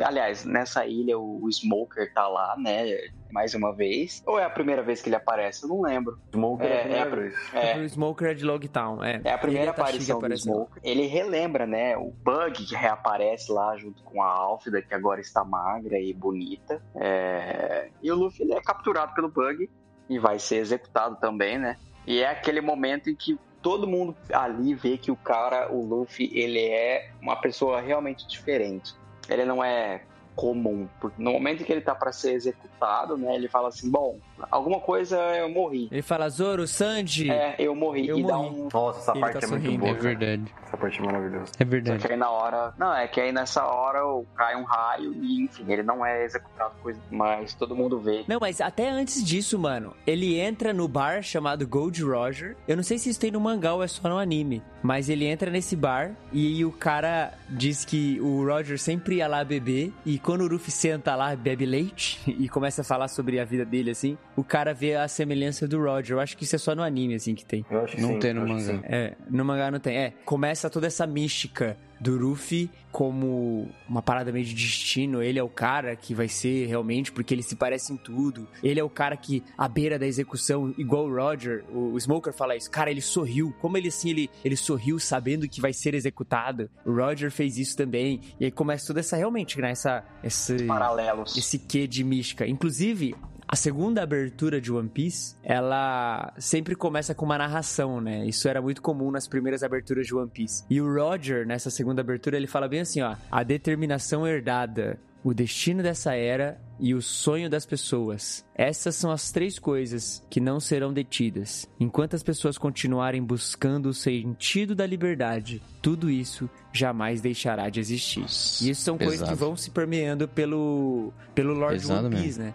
Aliás, nessa ilha o, o Smoker tá lá, né? Mais uma vez. Ou é a primeira vez que ele aparece? Eu não lembro. Smoker é a primeira pri- vez. é, O Smoker é de Logtown, é. É a primeira Tashigi aparição do. Smoker. Ele relembra, né, o Bug que reaparece lá junto com a Álfida, que agora está magra e bonita. É, E o Luffy ele é capturado pelo Bug e vai ser executado também, né? E é aquele momento em que todo mundo ali vê que o cara, o Luffy, ele é uma pessoa realmente diferente. Ele não é comum. No momento que ele tá para ser executado, né, ele fala assim: "Bom, alguma coisa eu morri". Ele fala, Zoro, Sanji. É, eu morri. Eu e dá morri. um. Nossa, essa Ele parte tá é muito sorrindo. boa. É verdade. Essa parte é maravilhosa. É Só verdade. que aí na hora. Não, é que aí nessa hora cai um raio e, enfim, ele não é executado, coisa, mas todo mundo vê. Não, mas até antes disso, mano, ele entra no bar chamado Gold Roger. Eu não sei se isso tem no mangá ou é só no anime, mas ele entra nesse bar e o cara diz que o Roger sempre ia lá beber e quando o Luffy senta lá, bebe leite e começa a falar sobre a vida dele, assim, o cara vê a semelhança do Roger. Eu acho que isso é só no anime, assim, que tem. Eu acho que Não sim, tem no mangá. É, no mangá não tem. É, começa toda essa mística do Luffy como uma parada meio de destino. Ele é o cara que vai ser realmente, porque ele se parece em tudo. Ele é o cara que, à beira da execução, igual o Roger, o, o Smoker fala isso. Cara, ele sorriu. Como ele assim, ele, ele sorriu sabendo que vai ser executado. O Roger fez isso também. E aí começa toda essa, realmente, né? Essa, esse, Paralelos. esse quê de mística. Inclusive, a segunda abertura de One Piece, ela sempre começa com uma narração, né? Isso era muito comum nas primeiras aberturas de One Piece. E o Roger, nessa segunda abertura, ele fala bem assim, ó: a determinação herdada, o destino dessa era e o sonho das pessoas. Essas são as três coisas que não serão detidas. Enquanto as pessoas continuarem buscando o sentido da liberdade, tudo isso jamais deixará de existir. E isso são coisas que pesado. vão se permeando pelo, pelo Lord Pesado One mesmo. Piece, né?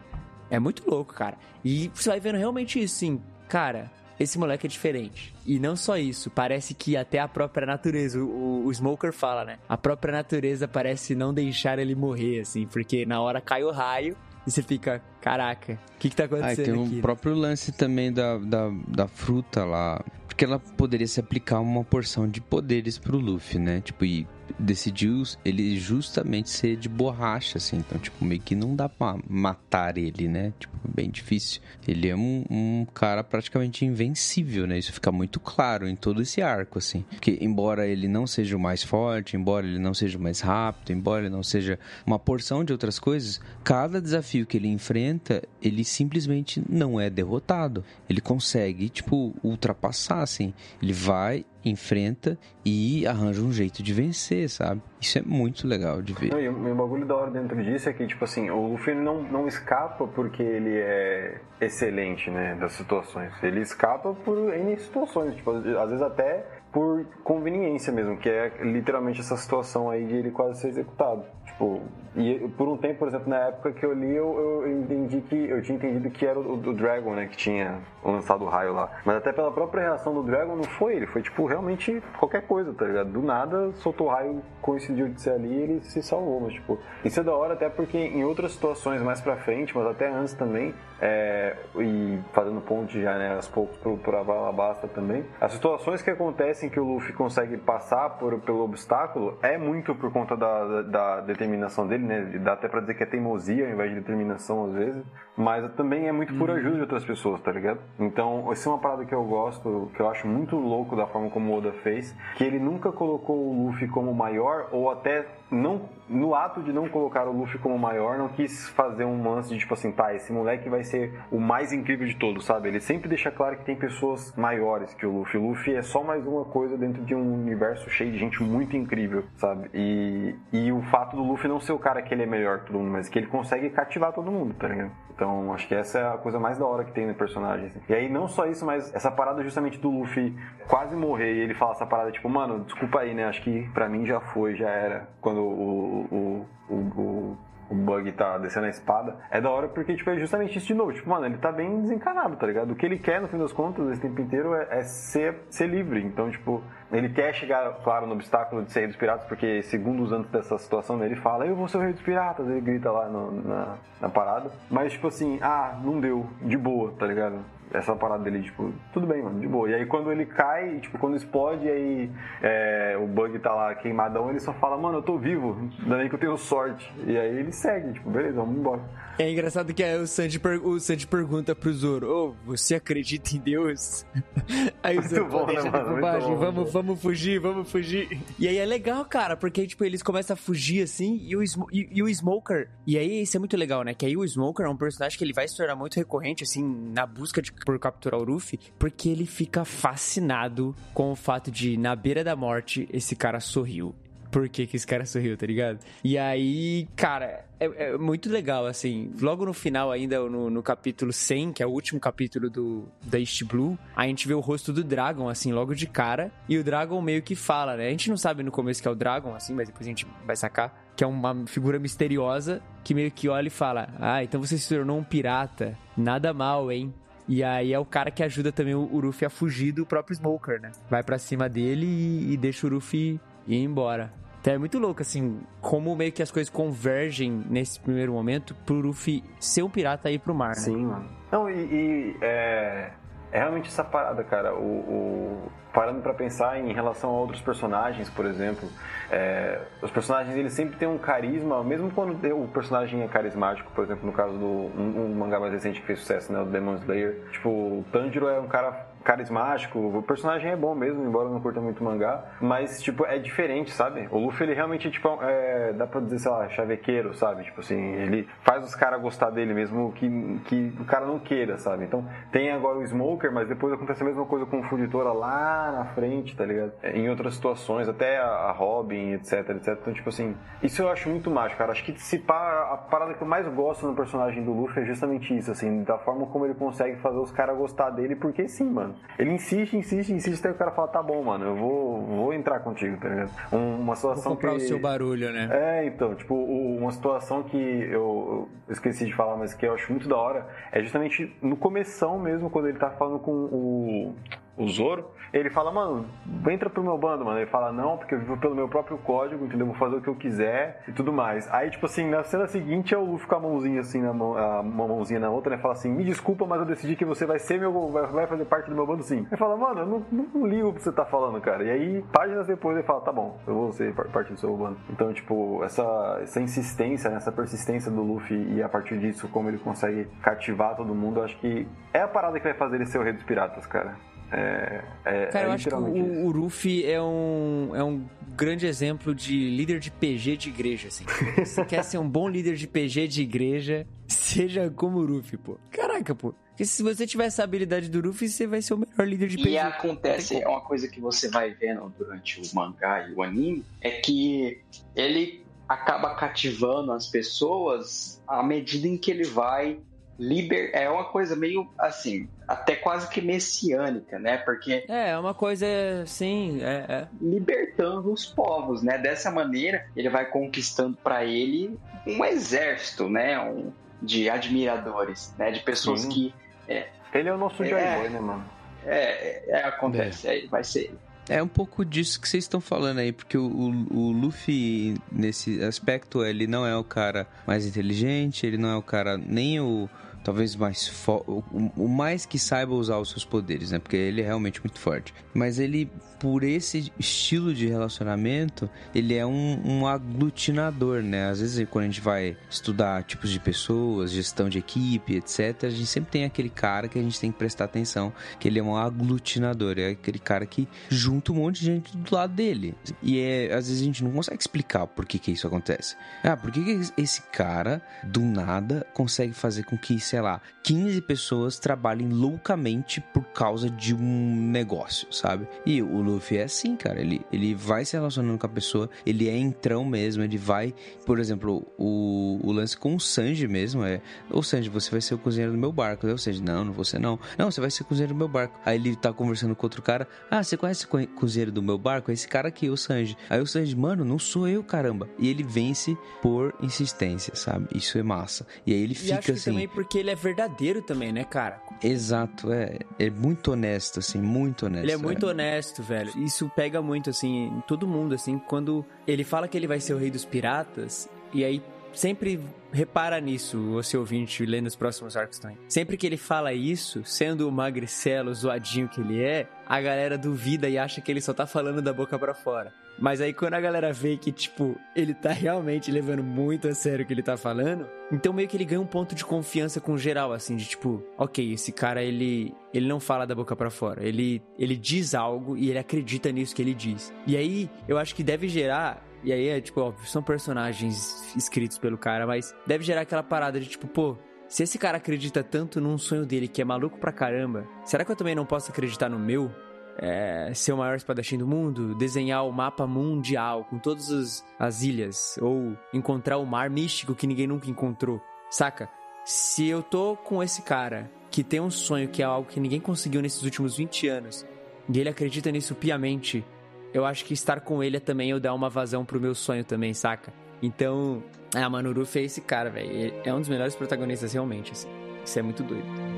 É muito louco, cara. E você vai vendo realmente isso, sim. Cara, esse moleque é diferente. E não só isso, parece que até a própria natureza, o, o Smoker fala, né? A própria natureza parece não deixar ele morrer, assim, porque na hora cai o raio e você fica, caraca, o que que tá Ah, acontecendo tem um aqui? próprio lance também da, da, da fruta lá. Porque ela poderia se aplicar uma porção de poderes pro Luffy, né? Tipo, e decidiu ele justamente ser de borracha, assim. Então, tipo, meio que não dá pra matar ele, né? Tipo, bem difícil. Ele é um, um cara praticamente invencível, né? Isso fica muito claro em todo esse arco, assim. Porque, embora ele não seja o mais forte, embora ele não seja o mais rápido, embora ele não seja uma porção de outras coisas, cada desafio que ele enfrenta, ele simplesmente não é derrotado. Ele consegue, tipo, ultrapassar, assim. Ele vai, enfrenta e arranja um jeito de vencer, sabe? Isso é muito legal de ver. E o bagulho da hora dentro disso é que, tipo assim, o Luffy não, não escapa porque ele é excelente, né, das situações. Ele escapa por N situações, tipo, às vezes até por conveniência mesmo, que é literalmente essa situação aí de ele quase ser executado. Tipo, e por um tempo, por exemplo, na época que eu li, eu, eu entendi que, eu tinha entendido que era o, o Dragon, né, que tinha lançado o raio lá. Mas até pela própria reação do Dragon, não foi ele, foi tipo realmente qualquer coisa, tá ligado? Do nada, soltou o raio, coincidiu de ser ali e ele se salvou. Mas, tipo, isso é da hora até porque em outras situações mais pra frente, mas até antes também, é, e fazendo ponte já, né, aos poucos pro, pro Alabasta também, as situações que acontecem que o Luffy consegue passar por, pelo obstáculo é muito por conta da, da, da determinação dele, né? Dá até pra dizer que é teimosia ao invés de determinação às vezes, mas também é muito por ajuda de outras pessoas, tá ligado? Então, isso é uma parada que eu gosto, que eu acho muito louco da forma como o Oda fez, que ele nunca colocou o Luffy como maior ou até não no ato de não colocar o Luffy como maior, não quis fazer um lance de tipo assim, tá, esse moleque vai ser o mais incrível de todos, sabe? Ele sempre deixa claro que tem pessoas maiores que o Luffy. O Luffy é só mais uma coisa dentro de um universo cheio de gente muito incrível, sabe? E, e o fato do Luffy não ser o cara que ele é melhor que todo mundo, mas que ele consegue cativar todo mundo, tá ligado? Então, acho que essa é a coisa mais da hora que tem no personagem. Assim. E aí, não só isso, mas essa parada justamente do Luffy quase morrer e ele fala essa parada, tipo, mano, desculpa aí, né? Acho que pra mim já foi, já era. Quando o, o, o, o o Bug tá descendo a espada, é da hora porque, tipo, é justamente isso de novo. Tipo, mano, ele tá bem desencanado, tá ligado? O que ele quer, no fim das contas, esse tempo inteiro é, é ser, ser livre. Então, tipo, ele quer chegar, claro, no obstáculo de ser rei dos piratas, porque segundos antes dessa situação, ele fala, eu vou ser o rei dos piratas, ele grita lá no, na, na parada. Mas, tipo assim, ah, não deu, de boa, tá ligado? Essa parada dele, tipo, tudo bem, mano, de boa. E aí quando ele cai, tipo, quando explode, aí é, o bug tá lá queimadão, ele só fala, mano, eu tô vivo, ainda bem que eu tenho sorte. E aí ele segue, tipo, beleza, vamos embora. É engraçado que o per o Sandy pergunta pro Zoro, ô, oh, você acredita em Deus? Aí o Zoro bom, deixa né, baixo, bom, vamos, vamos fugir, vamos fugir. E aí é legal, cara, porque, tipo, eles começam a fugir, assim, e o, e, e o Smoker, e aí isso é muito legal, né, que aí o Smoker é um personagem que ele vai se tornar muito recorrente, assim, na busca de, por capturar o Ruffy, porque ele fica fascinado com o fato de, na beira da morte, esse cara sorriu por que, que esse cara sorriu, tá ligado? E aí, cara, é, é, muito legal, assim. Logo no final, ainda no, no, capítulo 100, que é o último capítulo do, da East Blue, a gente vê o rosto do Dragon, assim, logo de cara. E o Dragon meio que fala, né? A gente não sabe no começo que é o Dragon, assim, mas depois a gente vai sacar. Que é uma figura misteriosa que meio que olha e fala: Ah, então você se tornou um pirata. Nada mal, hein? E aí é o cara que ajuda também o, Ruffy a fugir do próprio Smoker, né? Vai para cima dele e, e deixa o Ruffy ir embora. Então é muito louco, assim, como meio que as coisas convergem nesse primeiro momento pro Luffy ser um pirata e ir pro mar, né? Sim, mano. Não, e, e é, é, realmente essa parada, cara. O, o parando para pensar em relação a outros personagens, por exemplo, é, os personagens eles sempre têm um carisma, mesmo quando o personagem é carismático, por exemplo, no caso do um, um mangá mais recente que fez sucesso, né, o Demon Slayer. Tipo, o Tanjiro é um cara carismático, o personagem é bom mesmo, embora não curta muito mangá, mas, tipo, é diferente, sabe? O Luffy, ele realmente, tipo, é, dá pra dizer, sei lá, chavequeiro, sabe? Tipo assim, ele faz os caras gostar dele mesmo que, que o cara não queira, sabe? Então, tem agora o Smoker, mas depois acontece a mesma coisa com o Fugitora lá na frente, tá ligado? É, em outras situações, até a Robin, etc, etc. Então, tipo assim, isso eu acho muito mágico, cara. Acho que se pá, a parada que eu mais gosto no personagem do Luffy é justamente isso, assim, da forma como ele consegue fazer os caras gostar dele, porque sim, mano. Ele insiste, insiste, insiste, até o cara fala, tá bom, mano, eu vou, vou entrar contigo, tá ligado? Uma situação vou comprar que... o seu barulho, né? É, então, tipo, uma situação que eu, esqueci de falar, mas que eu acho muito da hora, é justamente no começão mesmo, quando ele tá falando com o o Zoro, ele fala, mano, entra pro meu bando, mano. Ele fala, não, porque eu vivo pelo meu próprio código, entendeu? Vou fazer o que eu quiser e tudo mais. Aí, tipo assim, na cena seguinte é o Luffy com a mãozinha assim, na mão, a mãozinha na outra, né? Fala assim, me desculpa, mas eu decidi que você vai ser meu, vai, fazer parte do meu bando sim. Ele fala, mano, eu não, não, não ligo o que você tá falando, cara. E aí, páginas depois ele fala, tá bom, eu vou ser parte do seu bando. Então, tipo, essa, essa insistência, né? essa persistência do Luffy e a partir disso, como ele consegue cativar todo mundo, acho que é a parada que vai fazer ele ser o rei dos piratas, cara. É, é, Cara, é eu acho que o, o Ruffy é um, é um grande exemplo de líder de PG de igreja, assim. Se quer ser um bom líder de PG de igreja, seja como o Ruffy, pô. Caraca, pô. Porque se você tiver essa habilidade do Ruffy, você vai ser o melhor líder de PG. E acontece, é uma coisa que você vai vendo durante o mangá e o anime, é que ele acaba cativando as pessoas à medida em que ele vai liber é uma coisa meio assim, até quase que messiânica, né? Porque é, é uma coisa sim, é, é. libertando os povos, né? Dessa maneira, ele vai conquistando para ele um exército, né? Um, de admiradores, né? De pessoas sim. que é, ele é o nosso é, Joy Boy, né, mano? É, é acontece, é. vai ser É um pouco disso que vocês estão falando aí, porque o, o, o, Luffy, nesse aspecto, ele não é o cara mais inteligente, ele não é o cara nem o talvez mais o, mais que saiba usar os seus poderes, né? Porque ele é realmente muito forte. Mas ele, por esse estilo de relacionamento, ele é um, um aglutinador, né? Às vezes, quando a gente vai estudar tipos de pessoas, gestão de equipe, etc., a gente sempre tem aquele cara que a gente tem que prestar atenção, que ele é um aglutinador, é aquele cara que junta um monte de gente do lado dele. E é, às vezes a gente não consegue explicar por que, que isso acontece. Ah, por que, que esse cara, do nada, consegue fazer com que sei lá, 15 pessoas trabalhem loucamente por causa de um negócio, sabe? E o Luffy é assim, cara. Ele, ele vai se relacionando com a pessoa, ele é entrão mesmo, ele vai. Por exemplo, o, o lance com o Sanji mesmo é: Ô Sanji, você vai ser o cozinheiro do meu barco. Eu, Sanji, não, não você não. Não, você vai ser o cozinheiro do meu barco. Aí ele tá conversando com outro cara: Ah, você conhece o cozinheiro do meu barco? É esse cara aqui, o Sanji. Aí o Sanji, mano, não sou eu, caramba. E ele vence por insistência, sabe? Isso é massa. E aí ele e fica assim. também porque ele é verdadeiro também, né, cara? Exato, é. É muito honesto, assim, muito honesto. Ele é muito é. honesto, velho. Isso pega muito, assim, em todo mundo, assim, quando ele fala que ele vai ser o rei dos piratas, e aí sempre repara nisso, você ouvinte, lendo os próximos arcos também. Sempre que ele fala isso, sendo o magricelo, zoadinho que ele é, a galera duvida e acha que ele só tá falando da boca para fora. Mas aí quando a galera vê que, tipo, ele tá realmente levando muito a sério o que ele tá falando, então meio que ele ganha um ponto de confiança com geral, assim, de tipo, ok, esse cara, ele, ele não fala da boca para fora, ele, ele diz algo e ele acredita nisso que ele diz. E aí, eu acho que deve gerar e aí é tipo, óbvio, são personagens escritos pelo cara, mas deve gerar aquela parada de tipo, pô, se esse cara acredita tanto num sonho dele que é maluco pra caramba, será que eu também não posso acreditar no meu? É, ser o maior espadachim do mundo, desenhar o mapa mundial com todas as, as ilhas, ou encontrar o mar místico que ninguém nunca encontrou, saca? Se eu tô com esse cara que tem um sonho que é algo que ninguém conseguiu nesses últimos 20 anos, e ele acredita nisso piamente, eu acho que estar com ele é também eu dar uma vazão pro meu sonho também, saca? Então, a Manuru fez esse cara, velho. É um dos melhores protagonistas realmente, assim. Isso é muito doido.